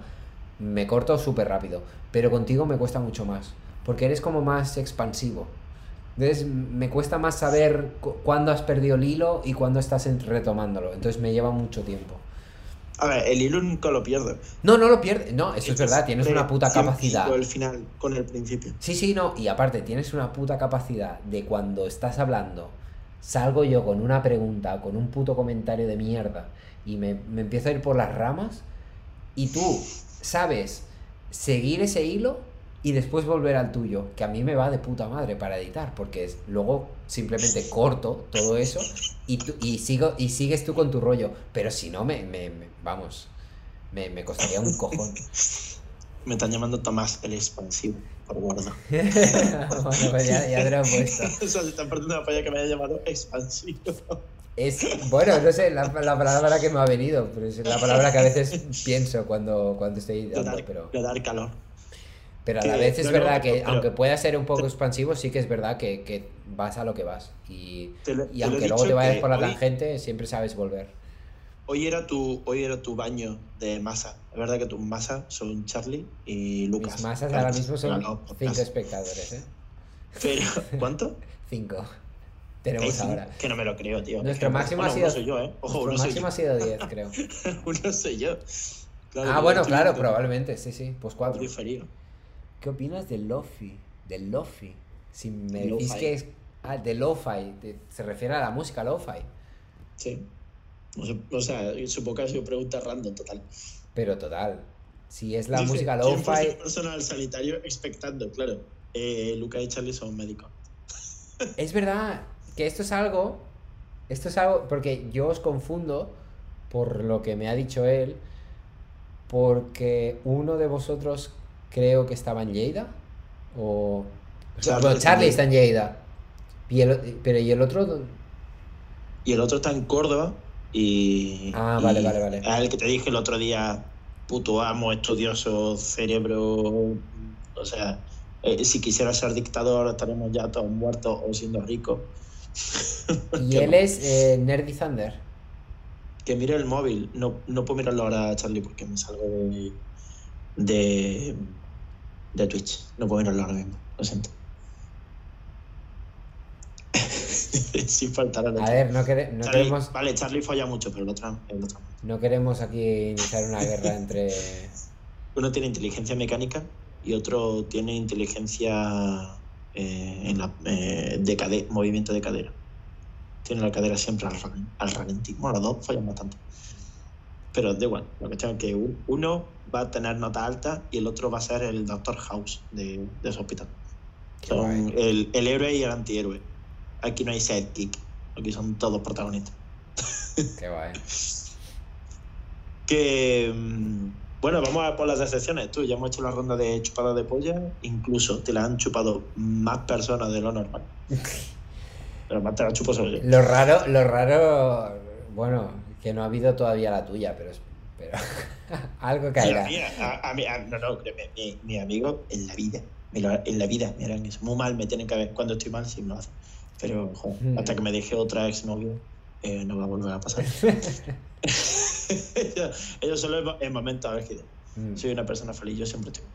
me corto súper rápido. Pero contigo me cuesta mucho más, porque eres como más expansivo. Entonces me cuesta más saber cu- cuándo has perdido el hilo y cuándo estás retomándolo. Entonces me lleva mucho tiempo. A ver, el hilo nunca lo pierdo. No, no lo pierdes. No, eso es verdad, tienes una puta capacidad. digo el final con el principio. Sí, sí, no, y aparte tienes una puta capacidad de cuando estás hablando, salgo yo con una pregunta, con un puto comentario de mierda, y me, me empiezo a ir por las ramas, y tú sabes seguir ese hilo y después volver al tuyo, que a mí me va de puta madre para editar, porque es, luego simplemente corto todo eso y, tú- y, sigo, y sigues tú con tu rollo, pero si no, me, me- me- vamos, me, me costaría un cojón. [LAUGHS] Me están llamando Tomás el expansivo, por gordo. [LAUGHS] bueno, pues ya, ya te lo he puesto. [LAUGHS] o sea, se están perdiendo la polla que me haya llamado expansivo. Es, bueno, no sé, la, la palabra que me ha venido, pero es la palabra que a veces pienso cuando, cuando estoy dar, pero... dar calor. Pero a la vez es no, no, verdad que, pero- aunque pueda ser un poco expansivo, sí que es verdad que, que vas a lo que vas. Y, lo- y aunque luego te vayas por la hoy- tangente, siempre sabes volver. Hoy era tu, hoy era tu baño de masa. Es verdad que tus masas son Charlie y Lucas. Mis masas ahora mismo son podcast. cinco espectadores, ¿eh? Pero, [LAUGHS] ¿cuánto? Cinco. Tenemos ahora. Que no me lo creo, tío. Nuestro que- máximo bueno, ha sido- Uno soy yo, ¿eh? Ojo, soy máximo yo. ha sido 10, [LAUGHS] creo. uno soy yo. Claro, ah, bueno, claro, probablemente, sí, sí. Pues cuatro. diferido. ¿Qué opinas del Lofi? Del Lofi. Si me decís Lo-fi. que es. Ah, de Lo-Fi. de- Se refiere a la música Lo-Fi. Sí. O sea, supongo que ha sido pregunta random total. Pero total. Si es la Dice, música ¿quién Lo-Fi. personal sanitario expectando, claro. Eh, Lucas y Charlie son médicos. [LAUGHS] Es verdad que esto es algo. Esto es algo. Porque yo os confundo por lo que me ha dicho él. Porque uno de vosotros creo que estaba en Lleida. O. Charlie bueno, Charlie está en Lleida. Y el, pero ¿y el otro? dónde? Y el otro está en Córdoba y... Ah, y vale, vale, vale. Es el que te dije el otro día, puto amo, estudioso, cerebro... O sea, eh, si quisiera ser dictador estaremos ya todos muertos o siendo ricos. [LAUGHS] Y él es eh, Nerdy Thunder. Que mire el móvil. No, no puedo mirarlo ahora, Charlie, porque me salgo de... De, de Twitch. No puedo mirarlo ahora mismo. Lo siento. [LAUGHS] Sin faltar al otro. A ver, no, quere- no Charlie- queremos, Vale, Charlie folla mucho, pero el otro, el otro. no queremos aquí iniciar una guerra entre. Uno tiene inteligencia mecánica y otro tiene inteligencia eh, en la, eh, de cade- movimiento de cadera. Tiene la cadera siempre al, al ralentí. Bueno, los dos fallan bastante. Pero da igual, la cuestión es que un- uno va a tener nota alta y el otro va a ser el Doctor House de, de ese hospital. Son el héroe y el antihéroe. Aquí no hay sidekick, aquí son todos protagonistas. Qué guay. [LAUGHS] Que. mm, Bueno, vamos a por las excepciones. Tú ya hemos hecho la ronda de chupada de polla. Incluso te la han chupado más personas de lo normal. [LAUGHS] Pero más te la chupo solo yo. Lo raro, lo raro. Bueno, que no ha habido todavía la tuya, pero. es- pero [LAUGHS] algo Mira, caerá. mira, a, a mí- a- no, no, créeme, mi, mi amigo en la vida, en la vida me harán eso. Muy mal me tienen que ver. Cuando estoy mal, sí me lo hacen. Pero, joder, Mm. hasta que me deje otra exnovio, eh, no va a volver a pasar. [LAUGHS] ellos, ellos solo en, en momentos álgidos. Mm. soy una persona feliz, yo siempre estoy.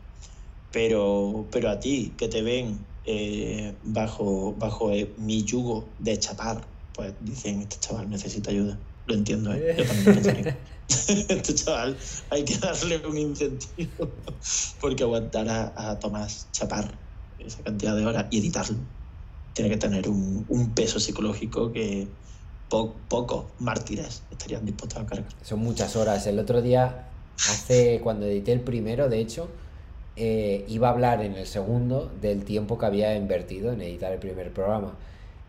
Pero, pero a ti, que te ven eh, bajo, bajo eh, mi yugo de chapar, pues dicen, este chaval necesita ayuda. Lo entiendo, ¿eh? Yo también pensaría. [LAUGHS] chaval hay que darle un incentivo porque aguantar a, Tomás chapar esa cantidad de horas y editarlo tiene que tener un, un peso psicológico que po- pocos mártires estarían dispuestos a cargar. Son muchas horas. El otro día, hace cuando edité el primero, de hecho, eh, iba a hablar en el segundo del tiempo que había invertido en editar el primer programa.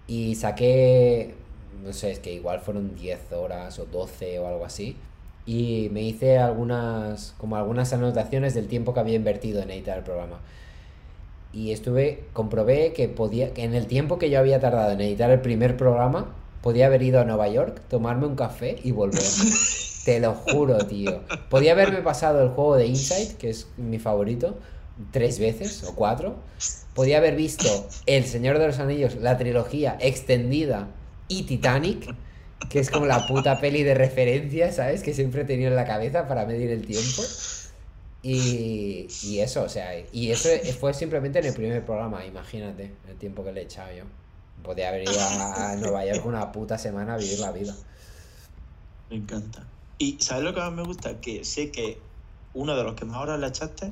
Y saqué, no sé, es que igual fueron 10 horas o 12 o algo así. Y me hice algunas, como algunas anotaciones del tiempo que había invertido en editar el programa. Y estuve, comprobé que podía, que en el tiempo que yo había tardado en editar el primer programa, podía haber ido a Nueva York, tomarme un café y volver. [LAUGHS] Te lo juro, tío. Podía haberme pasado el juego de Insight, que es mi favorito, tres veces o cuatro. Podía haber visto El Señor de los Anillos, la trilogía extendida y Titanic, que es como la puta peli de referencia, ¿sabes? Que siempre he tenido en la cabeza para medir el tiempo. Y, y eso, o sea, y eso fue simplemente en el primer programa, imagínate, el tiempo que le he echado yo. Podía haber ido a, a Nueva York una puta semana a vivir la vida. Me encanta. Y ¿sabes lo que más me gusta? Que sé que uno de los que más horas le echaste,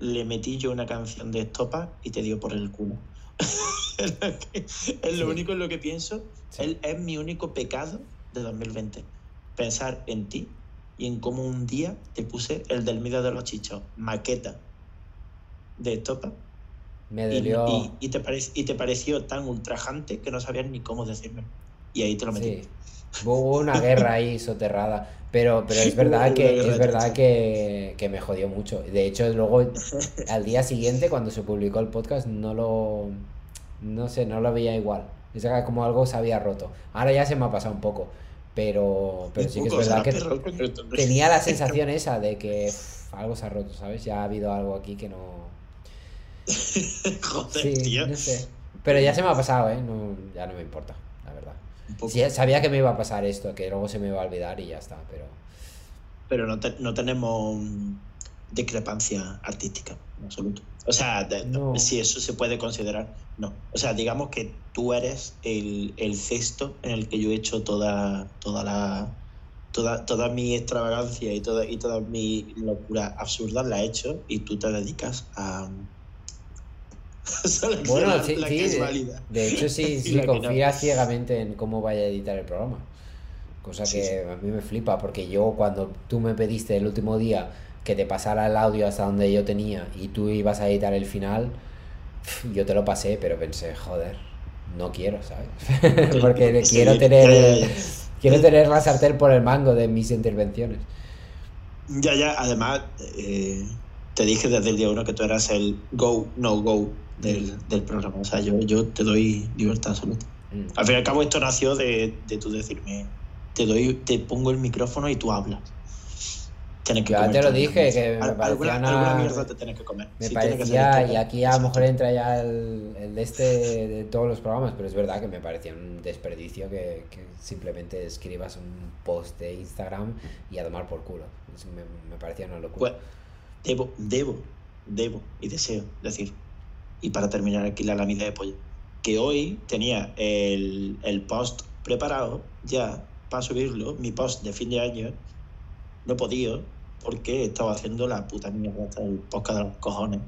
le metí yo una canción de estopa y te dio por el culo. [LAUGHS] es lo, Sí. único en lo que pienso. Sí. Él es mi único pecado de 2020. Pensar en ti y en cómo un día te puse el del medio de los chichos, maqueta. de Estopa. Me dolió. y- y te y te pareció tan ultrajante que no sabías ni cómo decirme. Y ahí te lo metí. Sí. Hubo una guerra ahí soterrada. Pero, pero es verdad que, es verdad que, que me jodió mucho. De hecho, luego, [LAUGHS] al día siguiente, cuando se publicó el podcast, no lo. No sé, no lo veía igual. Es que como algo se había roto. Ahora ya se me ha pasado un poco. Pero, pero sí que es verdad o sea, que tenía la [LAUGHS] sensación esa de que algo se ha roto, ¿sabes? Ya ha habido algo aquí que no. [LAUGHS] Joder, Sí, tío. no sé. Pero ya se me ha pasado, ¿eh? No, ya no me importa. Un poco. Sí, sabía que me iba a pasar esto, que luego se me iba a olvidar y ya está, pero... Pero no, te- no tenemos discrepancia artística, en absoluto. O sea, de- No. si eso se puede considerar, no. O sea, digamos que tú eres el, el cesto en el que yo he hecho toda, toda la. Toda, toda mi extravagancia y toda, y toda mi locura absurda la he hecho y tú te dedicas a. [LAUGHS] Solo Bueno, sí, la sí, que es de, válida. de hecho sí, [LAUGHS] sí no. confía ciegamente en cómo vaya a editar el programa. Cosa Sí, que a mí me flipa, porque yo cuando tú me pediste el último día que te pasara el audio hasta donde yo tenía y tú ibas a editar el final, yo te lo pasé, pero pensé, joder, no quiero, ¿sabes? [LAUGHS] porque quiero tener... Quiero tener la sartén por el mango de mis intervenciones. Ya, ya, además, eh, te dije desde el día uno que tú eras el go, no go del, del programa. O sea, yo, yo te doy libertad absoluta. Mm. Al fin y al cabo, esto nació de, de tú decirme, te doy, te pongo el micrófono y tú hablas. Tienes que Ya te lo dije, que me parecía alguna, una- alguna mierda te tienes que comer. Me Sí, tiene que ser parecía, y aquí a lo mejor entra ya el, el de este de todos los programas, pero es verdad que me parecía un desperdicio que, que simplemente escribas un post de Instagram y a tomar por culo. Me parecía una locura. Pues, debo, debo, debo y deseo decir, y para terminar aquí la lámina de pollo, que hoy tenía el, el post preparado ya para subirlo, mi post de fin de año, no podido porque estaba haciendo la puta mierda hasta el podcast de los cojones.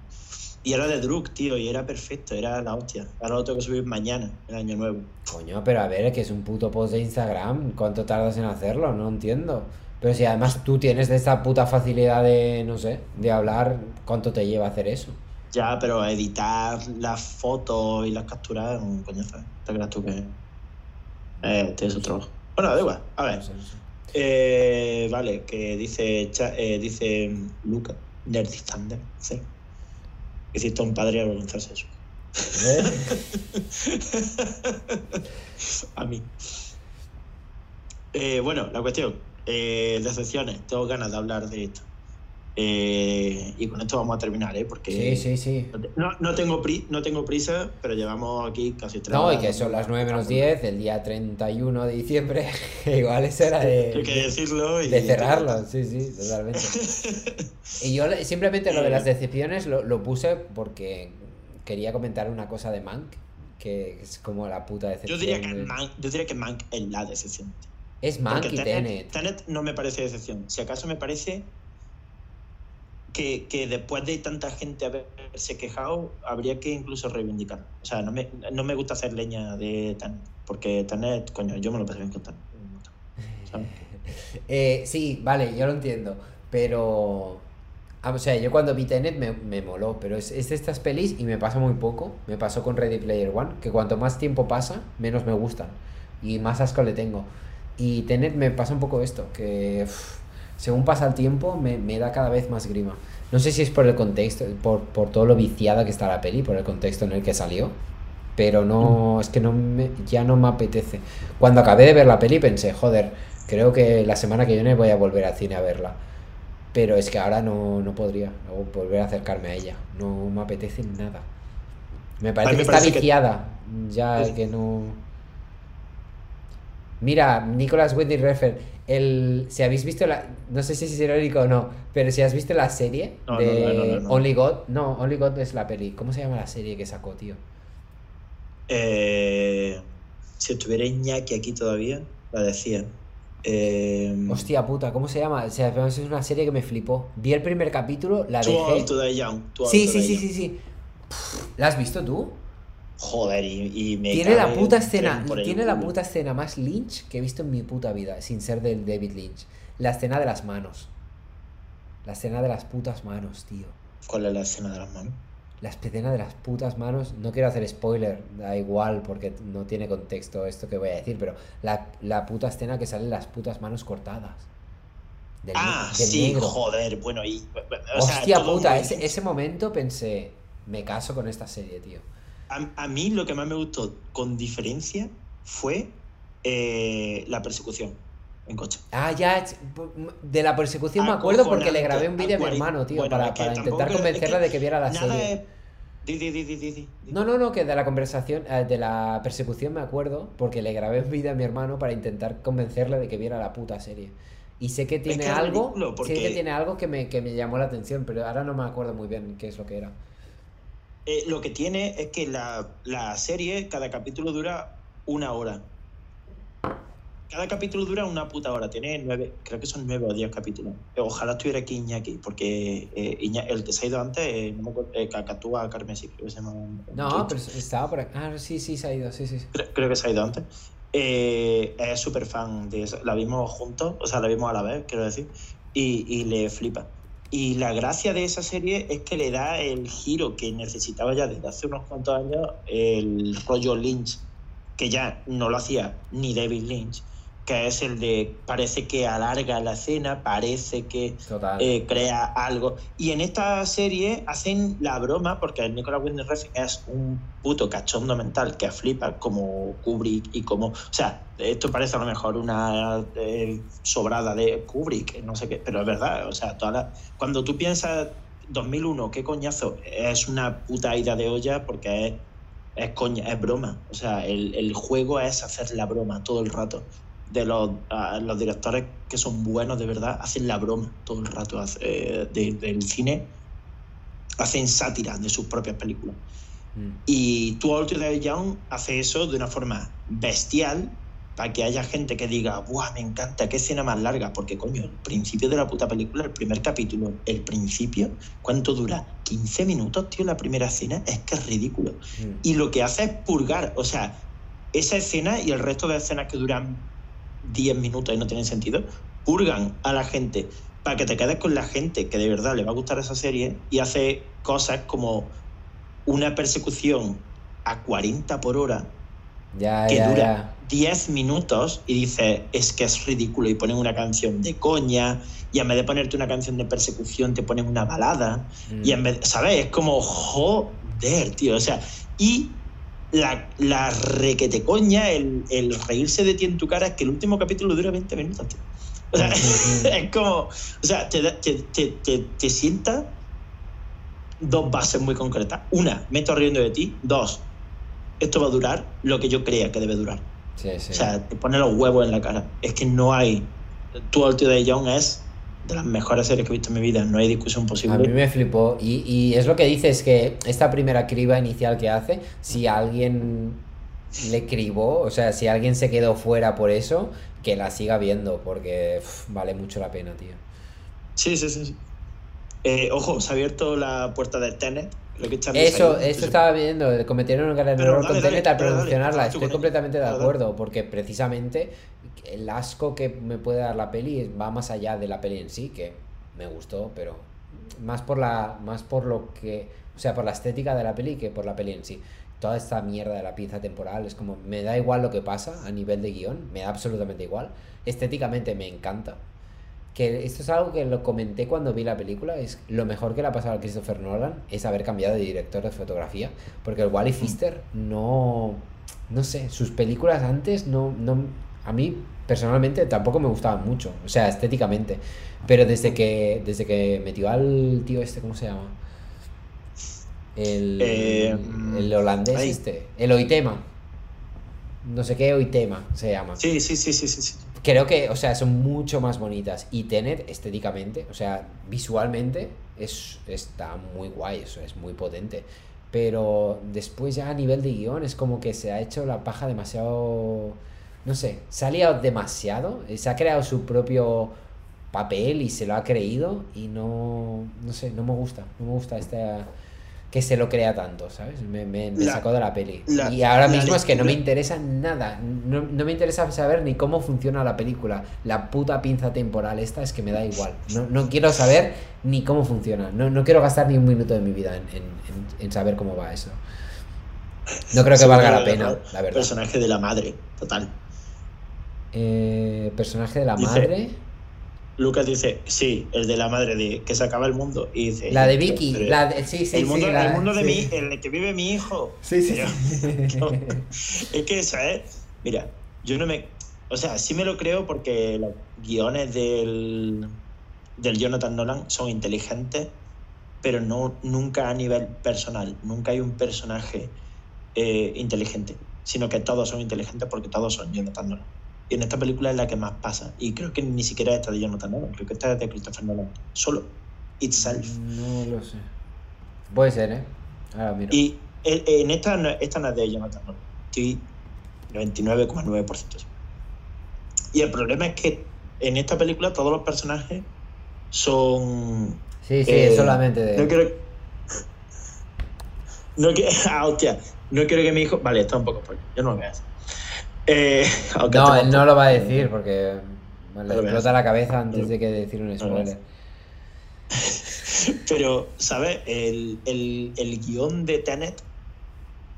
Y era de Druk, tío, y era perfecto, era la hostia. Ahora lo tengo que subir mañana, el año nuevo. Coño, pero a ver, que es un puto post de Instagram, ¿cuánto tardas en hacerlo? No entiendo. Pero si además tú tienes de esta puta facilidad de, no sé, de hablar, ¿cuánto te lleva hacer eso? Ya, pero editar las fotos y las capturas es un coñazo. ¿eh? ¿Te creas tú que eh, tiene su trabajo? Bueno, da igual. A ver. Eh, vale, que dice, eh, dice Luca, Nerdy Thunder, sí. Hiciste un padre avergonzarse eso. [LAUGHS] a mí. Eh, bueno, la cuestión, eh, decepciones, tengo ganas de hablar de esto. Eh, y con esto vamos a terminar, ¿eh? Porque Sí, sí, sí. No, no, tengo pri- no tengo prisa, pero llevamos aquí casi tres No, y horas. que son las 9 menos 10, el día 31 de diciembre, [LAUGHS] igual eso era de... Hay que decirlo y De cerrarlo, sí, sí, totalmente. [LAUGHS] Y yo le- simplemente lo de las decepciones lo, lo puse porque quería comentar una cosa de Mank, que es como la puta decepción. Yo diría que Mank, yo diría que Mank es la decepción. Es Mank Porque y Tenet. Tenet no me parece decepción. Si acaso me parece que, que después de tanta gente haberse quejado, habría que incluso reivindicar. O sea, no me, no me gusta hacer leña de Tenet. Porque Tenet, coño, yo me lo pasé bien con. ¿sabes? Eh, sí, vale, yo lo entiendo, pero... ah, O sea, yo cuando vi Tenet me, me moló, pero es, es de estas pelis y me pasa muy poco. Me pasó con Ready Player One, que cuanto más tiempo pasa, menos me gustan y más asco le tengo. Y Tenet me pasa un poco esto, que uf, según pasa el tiempo me, me da cada vez más grima. No sé si es por el contexto, por, por todo lo viciada que está la peli, por el contexto en el que salió, pero no, es que no me- ya no me apetece. Cuando acabé de ver la peli pensé, joder, creo que la semana que viene voy a volver al cine a verla. Pero es que ahora no, no podría no volver a acercarme a ella. No me apetece nada. Me parece me que está que- viciada. Ya Es- que no. Mira, Nicolas Winding Refn, el, si habéis visto la, no sé si es irónico o no, pero si has visto la serie No, de no, no. Only God, no, Only God es la peli. ¿Cómo se llama la serie que sacó, tío? Eh, si estuviera Iñaki aquí todavía, la decía. Eh, Hostia puta, ¿cómo se llama? O sea, es una serie que me flipó. Vi el primer capítulo, la Too dejé. Old to Die Young. Too Old Sí, to sí, Die sí, Young. sí, sí. ¿La has visto tú? Joder, y, y me Tiene la puta escena, tiene la puta escena más Lynch que he visto en mi puta vida, sin ser del David Lynch. La escena de las manos. La escena de las putas manos, tío. ¿Cuál es la escena de las manos? La escena de las putas manos, no quiero hacer spoiler, da igual porque no tiene contexto esto que voy a decir, pero la, la puta escena que salen las putas manos cortadas. Del, ah, del sí, negro. joder, bueno, y... O Hostia puta, ese, ese momento pensé, me caso con esta serie, tío. A, a, mí lo que más me gustó, con diferencia, fue eh, la persecución en coche. Ah, ya, de la persecución me acuerdo porque le grabé un vídeo a mi hermano, tío, para, para intentar convencerla de que viera la serie. no, no, no, que de la conversación, eh, de la persecución me acuerdo porque le grabé un vídeo a mi hermano para intentar convencerle de que viera la puta serie. Y sé que tiene algo, sé que tiene algo que me, que me llamó la atención, pero ahora no me acuerdo muy bien qué es lo que era. Eh, lo que tiene es que la, la serie, cada capítulo dura una hora. Cada capítulo dura una puta hora, tiene nueve, creo que son nueve o diez capítulos. Ojalá estuviera aquí Iñaki, porque eh, el que se ha ido antes, eh, no me eh, Cacatúa Carmesí, creo que se llama. No, pero estaba por aquí. Ah, sí, sí, se ha ido, sí, sí. Creo, que se ha ido antes. Eh, es súper fan de eso. La vimos juntos, o sea, la vimos a la vez, quiero decir, y, y le flipa. Y la gracia de esa serie es que le da el giro que necesitaba ya desde hace unos cuantos años el rollo Lynch, que ya no lo hacía ni David Lynch que es el de parece que alarga la escena, parece que eh, crea algo. Y en esta serie hacen la broma, porque Nicolas Winding Refn es un puto cachondo mental que flipa como Kubrick y como... O sea, esto parece a lo mejor una eh, sobrada de Kubrick, no sé qué, pero es verdad, o sea, toda cuando tú piensas 2001, qué coñazo, es una puta ida de olla porque es es coña, es broma. O sea, el, el, juego es hacer la broma todo el rato de los, los directores que son buenos de verdad hacen la broma todo el rato eh, del cine, hacen sátira de sus propias películas. Mm. Y tú, de Young, hace eso de una forma bestial para que haya gente que diga, ¡buah, me encanta! ¡Qué escena más larga! Porque, coño, el principio de la puta película, el primer capítulo, el principio, ¿cuánto dura? 15 minutos, tío, la primera escena, es que es ridículo. Mm. Y lo que hace es purgar, o sea, esa escena y el resto de escenas que duran 10 minutos y no tienen sentido, purgan a la gente para que te quedes con la gente que de verdad le va a gustar esa serie y hace cosas como una persecución a 40 por hora que dura 10 minutos y dice es que es ridículo y ponen una canción de coña y en vez de ponerte una canción de persecución te ponen una balada y en mm. vez, ¿sabes? Es como joder, tío, o sea, y la, la requete coña, el, el, reírse de ti en tu cara, es que el último capítulo dura 20 minutos, tío. O sea, [LAUGHS] es como, o sea, te, te, te, te, sienta dos bases muy concretas. Una, me estoy riendo de ti. Dos, esto va a durar lo que yo crea que debe durar. Sí, sí. O sea, te pone los huevos en la cara. Es que no hay. Tu Tío de Young es de las mejores series que he visto en mi vida, no hay discusión posible. A mí me flipó. Y, y es lo que dice, es que esta primera criba inicial que hace, si alguien le cribó, o sea, si alguien se quedó fuera por eso, que la siga viendo, porque vale mucho la pena, tío. Sí, sí, sí. Eh, ojo, se ha abierto la puerta del Tenet. eso, eso estaba viendo, cometieron un gran error con Tenet al promocionarla. Estoy completamente de acuerdo, porque precisamente el asco que me puede dar la peli va más allá de la peli en sí, que me gustó, pero más por la más por lo que, o sea, por la estética de la peli que por la peli en sí. Toda esta mierda de la pieza temporal es como me da igual lo que pasa a nivel de guion, me da absolutamente igual. Estéticamente me encanta. Que esto es algo que lo comenté cuando vi la película, es lo mejor que le ha pasado a Christopher Nolan es haber cambiado de director de fotografía, porque el Wally Pfister no no sé, sus películas antes no no a mí personalmente tampoco me gustaban mucho, o sea, estéticamente. Pero desde que, desde que metió al tío este, ¿cómo se llama? El, eh, el holandés este, el Oitema. No sé qué Oitema se llama. Sí, sí, sí, sí, sí. Creo que, o sea, son mucho más bonitas. Y Tenet, estéticamente, o sea, visualmente, es, está muy guay, eso es muy potente. Pero después ya a nivel de guion es como que se ha hecho la paja demasiado no sé, se ha liado demasiado, eh, se ha creado su propio papel y se lo ha creído y no, no sé, no me gusta, no me gusta esta... que se lo crea tanto, ¿sabes? Me, me- me La- sacó de la peli. la- y ahora mismo es que no me interesa nada. No, no me interesa saber ni cómo funciona la película. La puta pinza temporal esta es que me da igual. No, no quiero saber ni cómo funciona. No, no quiero gastar ni un minuto de mi vida en, en- en- en saber cómo va eso. No creo que valga la pena, la verdad. Personaje de la madre, total. Eh, personaje de la Dice- madre. Lucas dice, sí, el de la madre de que se acaba el mundo. Y dice, La de Vicky. pero- La de, sí, sí, el sí, mundo, la- el mundo de mí, en el que vive mi hijo. Sí, sí. Pero-. [LAUGHS] Es que eso es. Mira, yo no me. O sea, sí me lo creo porque los guiones del, del Jonathan Nolan son inteligentes, pero no nunca a nivel personal. Nunca hay un personaje eh, inteligente, sino que todos son inteligentes porque todos son Jonathan Nolan. Y en esta película es la que más pasa. Y creo que ni siquiera esta de Jonathan Nolan, creo que esta es de Christopher Nolan. Solo. Itself. No lo sé. Puede ser, ¿eh? Ahora miro. Y en esta, no- esta no es de Jonathan Nolan. Estoy 99,9% seguro. Y el problema es que en esta película todos los personajes son. Sí, sí, eh, es solamente de. No quiero. No quiero. [LAUGHS] Ah, hostia. No quiero que mi hijo. Vale, está un poco. Yo no lo veas. Eh, [LAUGHS] No, él no lo va a decir porque bueno, le lo explota la cabeza antes de que decir un spoiler. [LAUGHS] Pero, ¿sabes? El, el, el guion de Tenet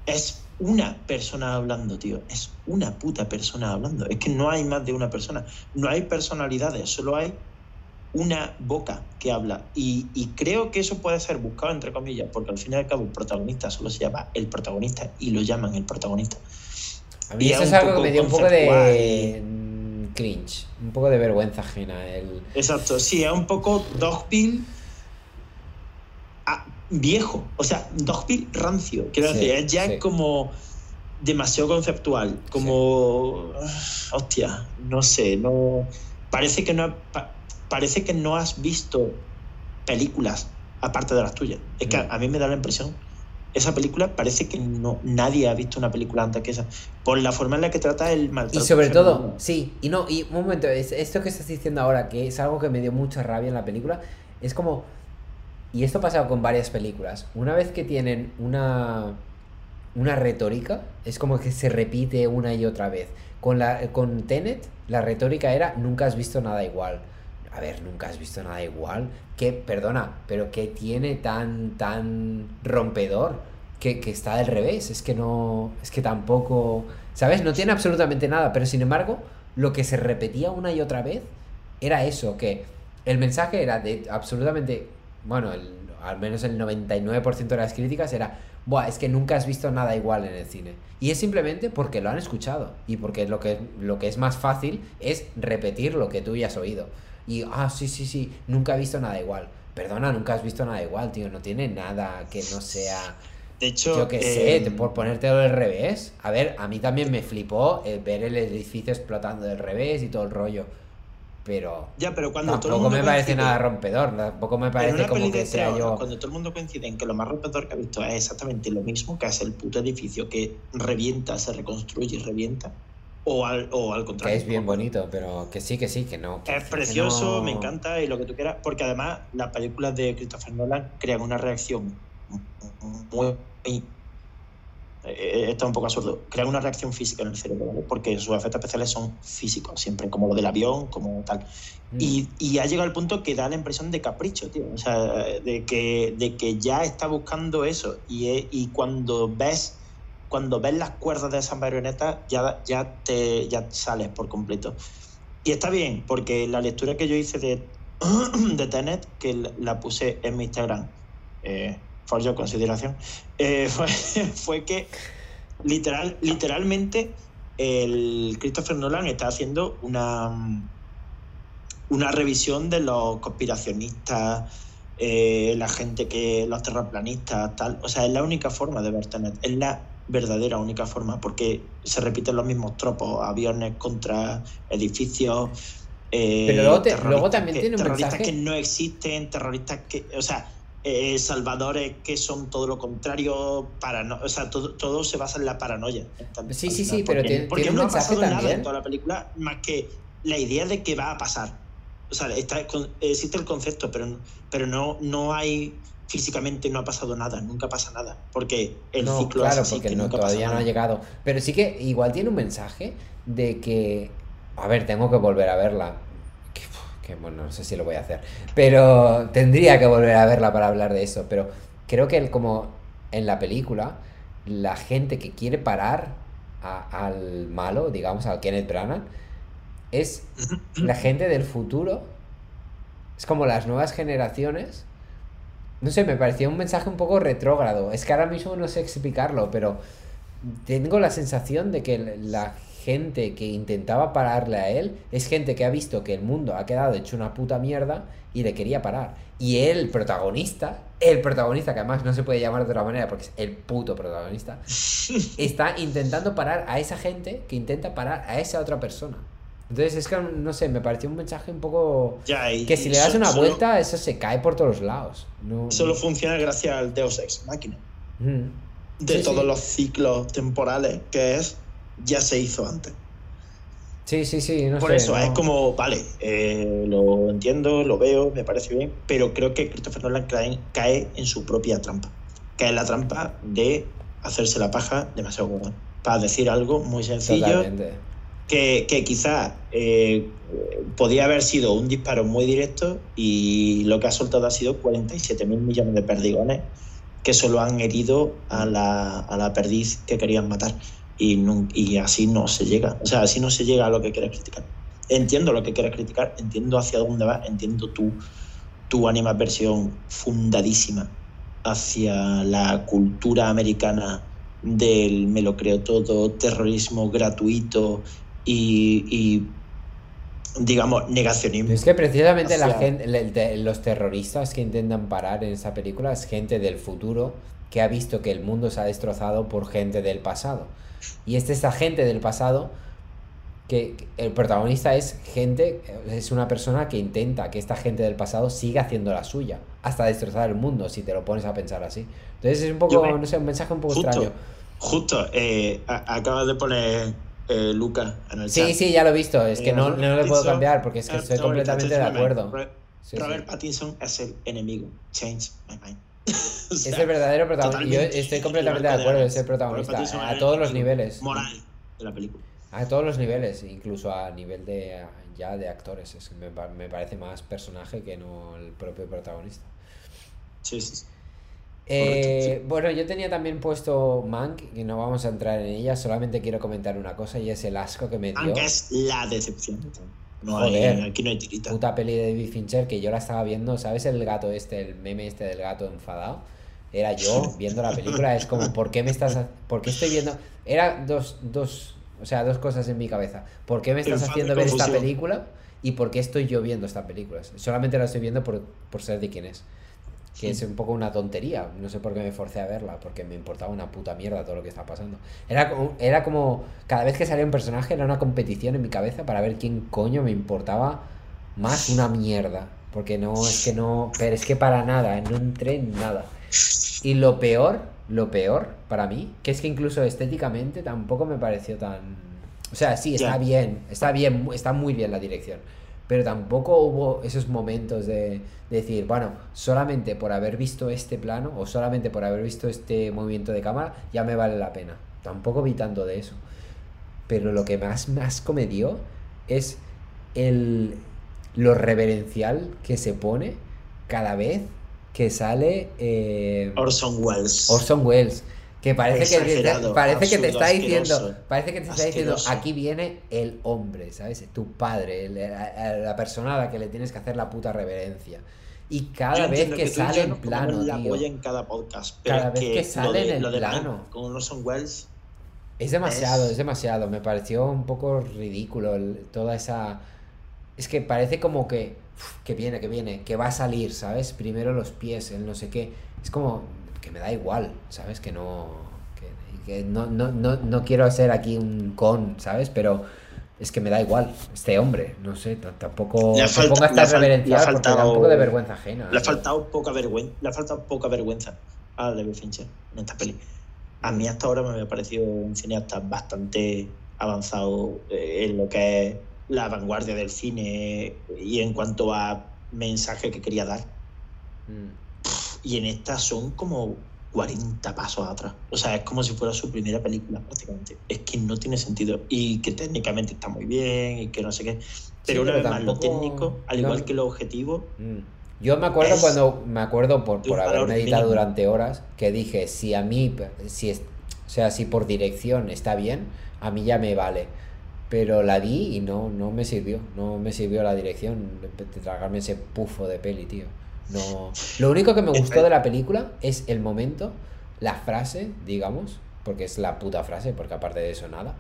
es una persona hablando, tío. Es una puta persona hablando. Es que no hay más de una persona. No hay personalidades, solo hay una boca que habla. Y, y creo que eso puede ser buscado entre comillas, porque al fin y al cabo el protagonista solo se llama el protagonista y lo llaman el protagonista. A mí Y eso es algo que me dio un poco de mm, cringe, un poco de vergüenza ajena. El... Exacto, sí, es un poco Dogville ah, viejo, o sea, Dogville rancio, quiero Sí, decir, es ya sí. como demasiado conceptual, como hostia, no sé, no parece que no pa- parece que no has visto películas aparte de las tuyas. Es que Mm. a, a mí me da la impresión esa película parece que no nadie ha visto una película antes que esa por la forma en la que trata el maltrato Y sobre todo, sí, y no, y un momento, es- esto que estás diciendo ahora, que es algo que me dio mucha rabia en la película, es como, y esto ha pasado con varias películas, una vez que tienen una, una retórica, es como que se repite una y otra vez. Con, la, con Tenet, la retórica era, nunca has visto nada igual. A ver, nunca has visto nada igual. Que, perdona, pero que tiene tan, tan rompedor que, que está del revés. Es que no, es que tampoco, ¿sabes? No tiene absolutamente nada, pero sin embargo, lo que se repetía una y otra vez era eso, que el mensaje era de absolutamente, bueno, el- al menos el 99% de las críticas era, Buah, es que nunca has visto nada igual en el cine. Y es simplemente porque lo han escuchado. Y porque lo que, lo que es más fácil es repetir lo que tú ya has oído. Y, ah, sí, sí, sí, nunca he visto nada igual. Perdona, nunca has visto nada igual, tío. No tiene nada que no sea... de hecho Yo qué sé, eh, te- por ponértelo del revés. A ver, a mí también me flipó eh, ver el edificio explotando del revés y todo el rollo. Pero ya pero cuando todo el tampoco mundo me parece coincide- nada rompedor. Tampoco me parece como que sea tres horas, yo... Cuando todo el mundo coincide en que lo más rompedor que ha visto es exactamente lo mismo, que es el puto edificio que revienta, se reconstruye y revienta, o al, o al Que contrario. es bien bonito, pero que sí, que sí, que no. que- Es que precioso, no- me encanta y lo que tú quieras, porque además las películas de Christopher Nolan crean una reacción muy. eh, está un poco absurdo. Crean una reacción física en el cerebro, ¿vale? porque sus efectos especiales son físicos, siempre, como lo del avión, como tal. Mm. Y, y ha llegado al punto que da la impresión de capricho, tío. O sea, de que, de que ya está buscando eso. Y, y cuando ves cuando ves las cuerdas de esas marionetas, ya, ya te ya sales por completo. Y está bien, porque la lectura que yo hice de, [CLEARS THROAT] de Tenet, que la- puse en mi Instagram, eh, por yo consideración, eh, [LAUGHS] fue, fue que literal, literalmente el Christopher Nolan está haciendo una, una revisión de los conspiracionistas, eh, la gente que, los terraplanistas, tal. O sea, es la única forma de ver Tenet, es la verdadera única forma, porque se repiten los mismos tropos, aviones contra edificios. eh, Pero luego te- terroristas luego también que- tiene un terroristas mensaje. que no existen, terroristas que, o sea, eh, salvadores que son todo lo contrario, parano o sea, todo, todo se basa en la paranoia. Sí, sí, sí, Porque- pero tiene- porque tiene un no ha mensaje pasado nada en toda la película más que la idea de que va a pasar. O sea, está, existe el concepto, pero, no- pero no, no hay físicamente no ha pasado nada, nunca pasa nada, porque el no, ciclo claro, es así, porque que no, nunca pasa todavía no ha llegado. Pero sí que igual tiene un mensaje de que, a ver, tengo que volver a verla. Que, que, bueno, no sé si lo voy a hacer, pero tendría que volver a verla para hablar de eso. Pero creo que el- como en la película, la gente que quiere parar a- al malo, digamos, al Kenneth Branagh, es la gente del futuro. Es como las nuevas generaciones. No sé, me parecía un mensaje un poco retrógrado. Es que ahora mismo no sé explicarlo, pero tengo la sensación de que la gente que intentaba pararle a él es gente que ha visto que el mundo ha quedado hecho una puta mierda y le quería parar. Y el protagonista, el protagonista, que además no se puede llamar de otra manera porque es el puto protagonista, [LAUGHS] está intentando parar a esa gente que intenta parar a esa otra persona. Entonces es que, no sé, me pareció un mensaje un poco... Ya, y- Que si y le das una solo- vuelta, eso se cae por todos lados. No... Solo funciona gracias al Deus Ex Máquina. Mm. De Sí, todos sí. los ciclos temporales, que es, ya se hizo antes. Sí, sí, sí, no Por sé, eso, es como, vale, eh, lo entiendo, lo veo, me parece bien, pero creo que Christopher Nolan cae, cae en su propia trampa. Cae en la trampa de hacerse la paja demasiado gorda. Para decir algo muy sencillo, Totalmente. Que, que quizás eh, podía haber sido un disparo muy directo y lo que ha soltado ha sido 47 mil millones de perdigones que solo han herido a la, a la perdiz que querían matar. Y, así no se llega. O sea, así no se llega a lo que quieres criticar. Entiendo lo que quieres criticar, entiendo hacia dónde vas, entiendo tu, tu animadversión fundadísima hacia la cultura americana del me lo creo todo, terrorismo gratuito y, y, digamos, negacionismo. Es que precisamente la gente, los terroristas que intentan parar en esa película es gente del futuro que ha visto que el mundo se ha destrozado por gente del pasado. Y es esta gente del pasado que el protagonista es gente, es una persona que intenta que esta gente del pasado siga haciendo la suya hasta destrozar el mundo, si te lo pones a pensar así. Entonces es un poco, me- no sé, un mensaje un poco Justo, extraño. justo, eh, acabas de poner eh, Luca en el chat. Sí, sí, ya lo he visto, es que Eh, no, no le puedo cambiar porque es que estoy completamente de acuerdo. Robert, Sí, sí. Robert Pattinson es el enemigo. Change my mind. [LAUGHS] O Es el verdadero protagonista. Yo estoy [LAUGHS] completamente de acuerdo, es el protagonista. A todos los el niveles. Moral de la película. A todos los niveles, incluso a nivel de ya de actores. Es que me, me parece más personaje que no el propio protagonista. Sí, sí. Eh, Bueno, yo tenía también puesto Mank, que no vamos a entrar en ella, solamente quiero comentar una cosa y es el asco que me dio. Aunque es la decepción. No Joder. hay, aquí no hay tirita. puta peli de David Fincher que yo la estaba viendo, ¿sabes? El gato este, el meme este del gato enfadado. Era yo viendo la película, es como, ¿por qué me estás, por qué estoy viendo? Era dos, dos, o sea, dos cosas en mi cabeza. ¿Por qué me estás y haciendo ver esta película? ¿Y por qué estoy yo viendo esta película? Solamente la estoy viendo por, por ser de quién es. Que es un poco una tontería. No sé por qué me forcé a verla, porque me importaba una puta mierda todo lo que está pasando. Era como, era como cada vez que salía un personaje era una competición en mi cabeza para ver quién coño me importaba más una mierda. Porque no, es que no, pero es que para nada, no entré en nada. Y lo peor, lo peor para mí, que es que incluso estéticamente tampoco me pareció tan... O sea, sí, está bien, está bien, está muy bien la dirección. Pero tampoco hubo esos momentos de, de decir, bueno, solamente por haber visto este plano o solamente por haber visto este movimiento de cámara ya me vale la pena. Tampoco vi tanto de eso. Pero lo que más me asco me dio es el, lo reverencial que se pone cada vez que sale eh, Orson Welles. Orson Welles. Que parece que, parece que te está diciendo, asqueroso. parece que te está diciendo, aquí viene el hombre, ¿sabes? Tu padre, el- la, la persona a la que le tienes que hacer la puta reverencia. Y cada Yo vez que sale en plano, la tío, en cada podcast. Pero Cada vez que sale de- en el plano. Con Orson Welles. es demasiado, es- es demasiado. Me pareció un poco ridículo el- toda esa... Es que parece como que, uf, que viene, que viene, que va a salir, ¿sabes? Primero los pies, el no sé qué. Es como que me da igual, ¿sabes? Que no... Que, que no, no, no, no quiero hacer aquí un con, ¿sabes? Pero es que me da igual. Este hombre, no sé, tampoco... Le falta- pongas le ha tan reverencial porque da un faltado- poco de vergüenza ajena. Le ha ¿eh? faltado poca vergüenza. Le ha faltado poca vergüenza a David Fincher en esta peli. A mí hasta ahora me había parecido un cineasta bastante avanzado eh, en lo que es la vanguardia del cine y en cuanto a mensaje que quería dar. Mm. Y en esta son como 40 pasos atrás. O sea, es como si fuera su primera película prácticamente. Es que no tiene sentido. Y que técnicamente está muy bien y que no sé qué. Pero una pero vez más, lo técnico, al no. igual que lo objetivo, Mm. Yo me acuerdo Es cuando, me acuerdo por, por haber mínimo. durante horas, que dije, si a mí, si es, o sea, si por dirección está bien, a mí ya me vale. Pero la vi y no, no me sirvió, no me sirvió la dirección de tragarme ese pufo de peli, tío. No. Lo único que me gustó de la película es el momento, la frase, digamos, porque es la puta frase, porque aparte de eso nada,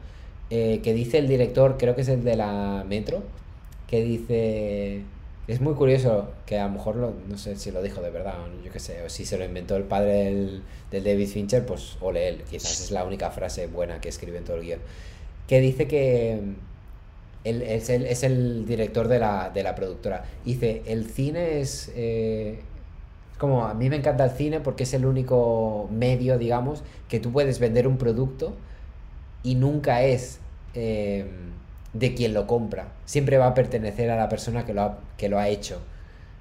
eh, que dice el director, creo que es el de la Metro, que dice... Es muy curioso que a lo mejor, lo- no sé si lo dijo de verdad, yo qué sé, o si se lo inventó el padre del, del David Fincher, pues ole él, quizás es la única frase buena que escribe en todo el guion. Que dice que él es el, director de la, de la productora. Dice, el cine es... eh, como a mí me encanta el cine porque es el único medio, digamos, que tú puedes vender un producto y nunca es eh, de quien lo compra. Siempre va a pertenecer a la persona que lo ha, que lo ha hecho.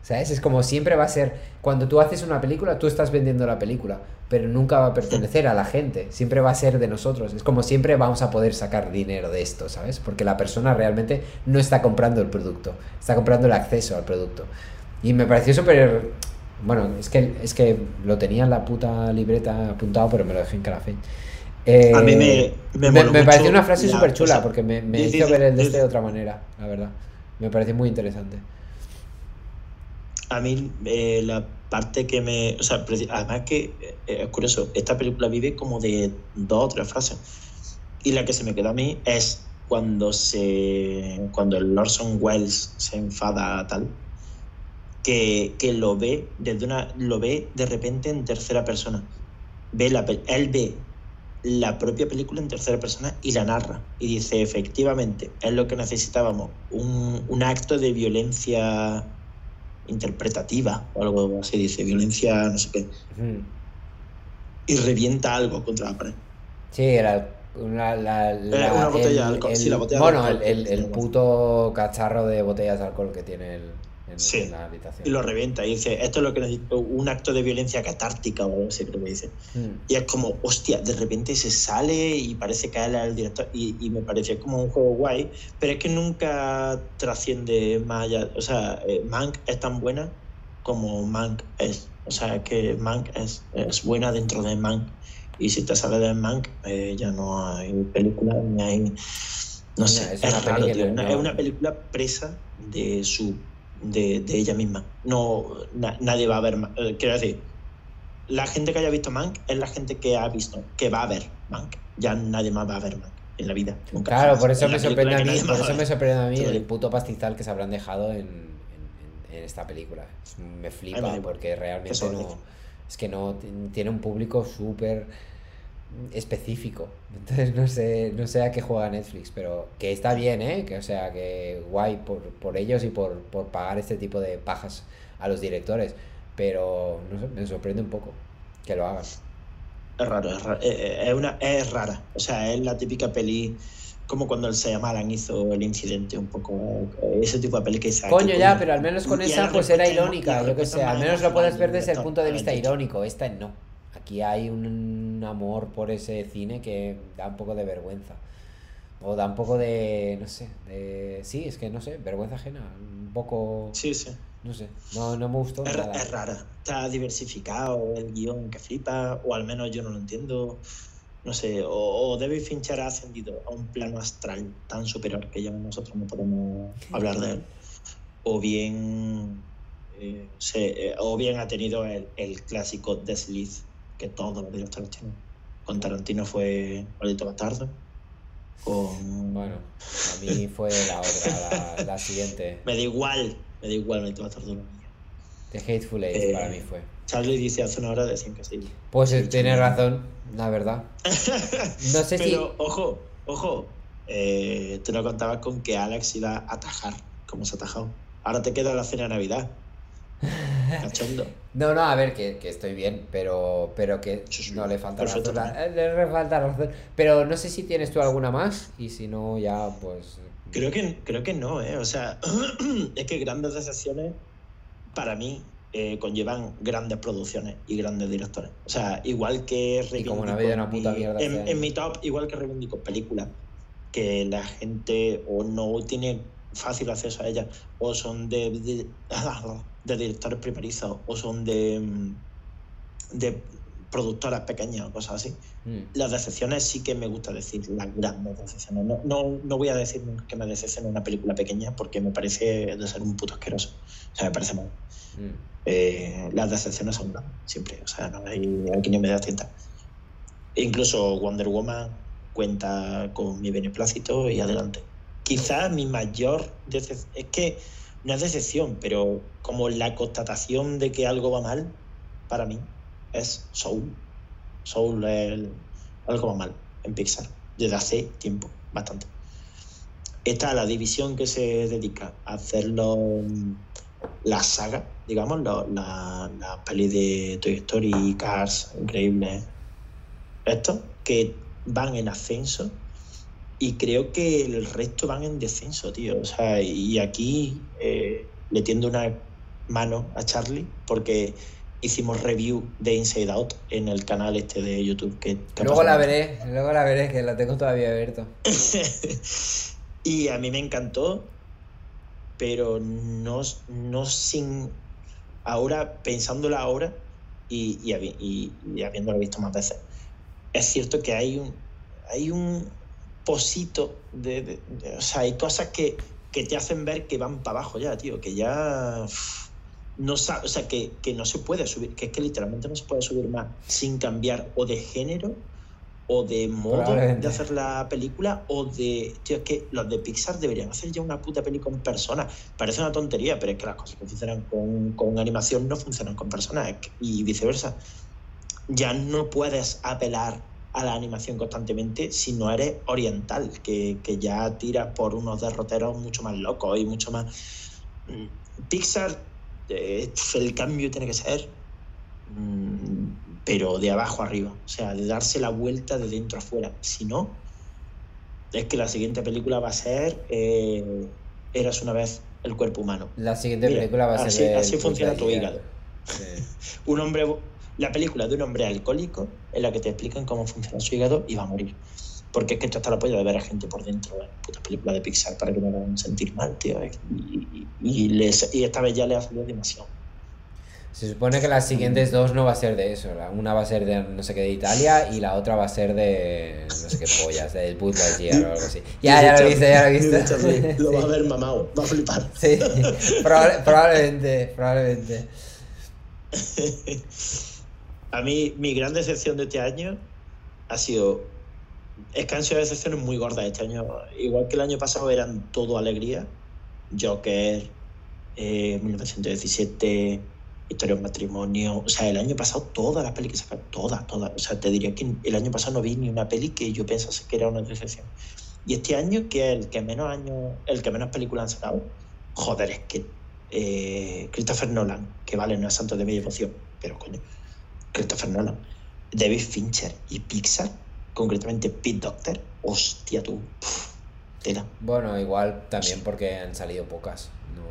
¿Sabes? Es como siempre va a ser, cuando tú haces una película, tú estás vendiendo la película, pero nunca va a pertenecer a la gente, siempre va a ser de nosotros. Es como siempre vamos a poder sacar dinero de esto, ¿sabes? Porque la persona realmente no está comprando el producto, está comprando el acceso al producto. Y me pareció súper... Bueno, es que, es que lo tenía en la puta libreta apuntado, pero me lo dejé en café. A mí me- me me mucho pareció una frase súper chula porque me, me hizo ver el de este de otra manera, la verdad. Me pareció muy interesante. A mí eh, la parte que me... O sea, además que eh, es curioso, esta película vive como de dos o tres frases. Y la que se me quedó a mí es cuando se cuando el Orson Welles se enfada tal que, que lo ve desde una lo ve de repente en tercera persona ve la él ve la propia película en tercera persona y la narra y dice efectivamente es lo que necesitábamos un, un acto de violencia interpretativa o algo así dice violencia no sé qué. Y revienta algo contra la pared. Sí, era una, la, la- una botella el- de alcohol, el- sí, la botella de bueno, alcohol. el, el- el puto cacharro de botellas de alcohol que tiene el, en, Sí. en la habitación. y lo revienta y dice esto es lo que necesito un acto de violencia catártica o algo así creo que dice Mm. y es como hostia de repente se sale y parece es el director y, y me pareció como un juego guay pero es que nunca trasciende más allá o sea eh, Mank es tan buena como Mank es o sea que Mank es, es buena dentro de Mank y si te sale de Mank eh, ya no hay película ni hay no No, sé es es, una raro tío, no- es una película presa de su de, de ella misma no na- nadie va a ver eh, quiero decir la gente que haya visto Mank es la gente que ha visto que va a ver Mank ya nadie más va a ver Mank en la vida nunca Claro, jamás. por eso me sorprende a mí, por eso me sorprende a mí el puto pastizal que se habrán dejado en, en- en- en esta película. Me flipa porque realmente no. Es que no tiene un público súper específico. Entonces no sé, no sé a qué juega Netflix, pero que está bien, ¿eh? Que o sea, que guay por, por ellos y por, por pagar este tipo de pajas a los directores. Pero no sé, me sorprende un poco que lo hagan. Es raro, es, raro. Eh, eh, es una, es rara. O sea, es la típica peli, como cuando el Shyamalan hizo el incidente, un poco. eh, Ese tipo de peli que dice. Coño, ya, pero al menos con esa pues era irónica, yo respuesta sé, al menos lo puedes ver desde el punto de vista irónico, esta no. Aquí hay un amor por ese cine que da un poco de vergüenza. O da un poco de, no sé, de... Sí, es que no sé, vergüenza ajena, un poco... Sí, sí. No sé, no, no me gustó Es, ra- nada. es rara. Está diversificado el guion que flipa, o al menos yo no lo entiendo. No sé, o, o David Fincher ha ascendido a un plano astral tan superior que ya nosotros no podemos hablar de él. O bien, eh, se- eh, o bien ha tenido el, el clásico desliz que todos los directores tienen. Con Tarantino fue Maldito Bastardo. Con... Bueno, a mí fue la otra, la, la siguiente. [LAUGHS] Me da igual, me da igual Maldito Bastardo. The Hateful Eight Eh, para mí fue. Charlie dice hace una hora decían que sí. Pues sí, tiene Charlie. razón, la verdad. [LAUGHS] No sé si... Pero, ojo, ojo, eh, tú no contabas con que Alex iba a atajar, como se ha atajado. Ahora te queda la cena de Navidad. [LAUGHS] Cachondo. No, no, a ver, que, que estoy bien, pero, pero que no le falta razón. Le falta razón. Pero no sé si tienes tú alguna más y si no, ya pues... Creo que, creo que no, ¿eh? O sea, [CLEARS THROAT] es que grandes decepciones, para mí, eh, conllevan grandes producciones y grandes directores. O sea, igual que Y como una vida una puta mi- mierda en, este en mi top, igual que reivindico películas que la gente o no tiene fácil acceso a ellas, o son de, de, de directores primerizos, o son de, mm, de productoras pequeñas o cosas así. Mm. Las decepciones sí que me gusta decir, las grandes decepciones. No, no, no voy a decir que me decepcione una película pequeña porque me parece de ser un puto asqueroso. O sea, me parece mal. Mm. Eh, las decepciones son grandes, siempre. O sea, no hay aquí ni media tinta. Incluso Wonder Woman cuenta con mi beneplácito y adelante. Quizás mi mayor decepción, es que no es decepción, pero como la constatación de que algo va mal, para mí, es Soul. Soul es el- algo va mal en Pixar, desde hace tiempo, bastante. Está la división que se dedica a hacerlo mm, la saga, digamos, lo- la, la peli de Toy Story, Cars, increíble. Esto, que van en ascenso y creo que el resto van en descenso, tío. O sea, y aquí eh, le tiendo una mano a Charlie porque hicimos review de Inside Out en el canal este de YouTube. Que, que Luego la veré, luego la veré, que la tengo todavía abierto. [LAUGHS] y a mí me encantó, pero no, no sin. Ahora, pensándola ahora y, y, y- y habiéndola visto más veces, es cierto que hay un, hay un posito de, de- de- O sea, hay cosas que, que te hacen ver que van para abajo ya, tío, que ya. uf, No o sea, que, que no se puede subir, que es que literalmente no se puede subir más sin cambiar o de género o de modo de hacer la película o de... Tío, es que los de Pixar deberían hacer ya una puta peli con personas. Parece una tontería, pero es que las cosas que funcionan con, con animación no funcionan con personas y viceversa. Ya no puedes apelar a la animación constantemente si no eres oriental, que, que ya tiras por unos derroteros mucho más locos y mucho más... Mm, Pixar, eh, el cambio tiene que ser mm, pero de abajo arriba, o sea, de darse la vuelta de dentro afuera. Si no, es que la siguiente película va a ser eh, Eras una vez el cuerpo humano. La siguiente Mira, película va a ser así- funciona tu hígado. Sí. [LAUGHS] Un hombre, la película de un hombre alcohólico en la que te explican cómo funciona su hígado y va a morir. Porque es que esto está la polla de ver a gente por dentro en puta película de Pixar para que me hagan sentir mal, tío. Y, y- y les- y esta vez ya le ha salido demasiado. Se supone que las siguientes dos no va a ser de eso. Una va a ser de no sé qué de Italia y la otra va a ser de no sé qué pollas, de Buzz Lightyear o algo así. Ya, ya lo he visto, ya lo he visto. Dice Charlie, Lo [LAUGHS] va a ver mamado, va a flipar. Sí, [LAUGHS] probable- probablemente, probablemente. [LAUGHS] A mí, mi gran decepción de este año ha sido. Es que han sido decepciones muy gordas este año. Igual que el año pasado eran todo alegría. Joker, eh, 1917, Historia de matrimonio. O sea, el año pasado todas las pelis que sacaron, todas, todas. O sea, te diría que el año pasado no vi ni una peli que yo pensase que era una decepción. Y este año, que es el que menos años, el que menos películas han sacado, joder, es que eh, Christopher Nolan, que vale, no es santo de mi devoción, pero coño, Christopher Nolan, David Fincher y Pixar, concretamente Pete Doctor, hostia tú, pf, tela. Bueno, igual también porque han salido pocas. No,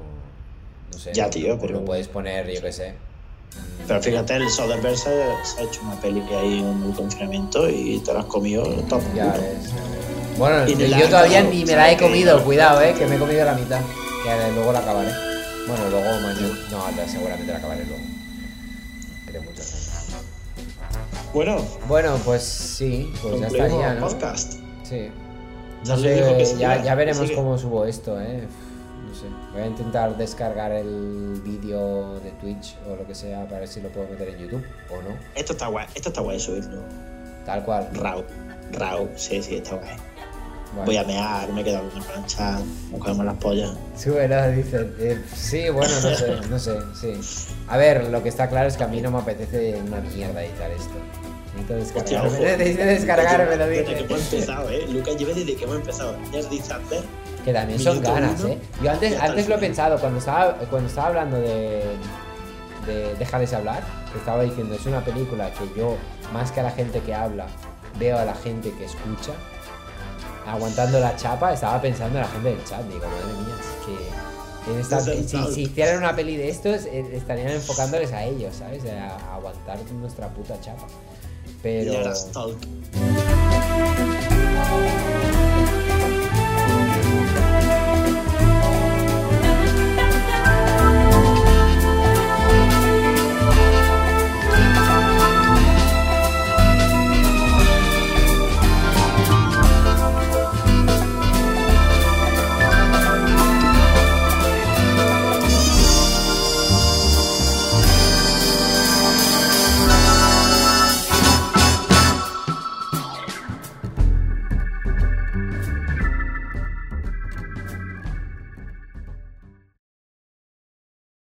no sé. Ya, no- tío, no pero- puedes poner, yo qué sé. Pero fíjate, el Soderbergh se, se ha hecho una peli ahí en el confinamiento y te la has comido top. Ya ves. Bueno, Y yo la todavía ni me ¿sabes la he comido, cuidado, eh, que me he comido la mitad. Que luego la acabaré. Bueno, luego mañana. No, seguramente la acabaré luego. Creo mucho. Bueno, Bueno, pues sí, pues ya estaría, podcast. Sí. No sé, ya, ya veremos cómo subo esto, eh. No sé. Voy a intentar descargar el vídeo de Twitch o lo que sea para ver si lo puedo meter en YouTube o no. Esto está guay, esto está guay subirlo. Tal cual. Raw, raw, sí, sí, está guay. Bueno. Voy a mear, me he quedado en la plancha, nos cogemos las pollas. Súbelo, dice. Eh, sí, bueno, no sé, no sé, sí. A ver, lo que está claro es que a mí no me apetece una mierda editar esto. Necesito descargarme. [LAUGHS] Necesito descargarme, lo Desde que hemos dice. empezado, ¿eh? Lucas lleva desde que hemos empezado. Ya hacer. Que también son ganas, uno, ¿eh? Yo antes, antes lo he pensado, cuando estaba, cuando estaba hablando de, de Déjales hablar, que estaba diciendo, es una película que yo, más que a la gente que habla, veo a la gente que escucha, aguantando la chapa, estaba pensando en la gente del chat, digo, madre mía, es que esta- si, si hicieran una peli de estos, eh, estarían enfocándoles a ellos, ¿sabes? A aguantar nuestra puta chapa. Pero.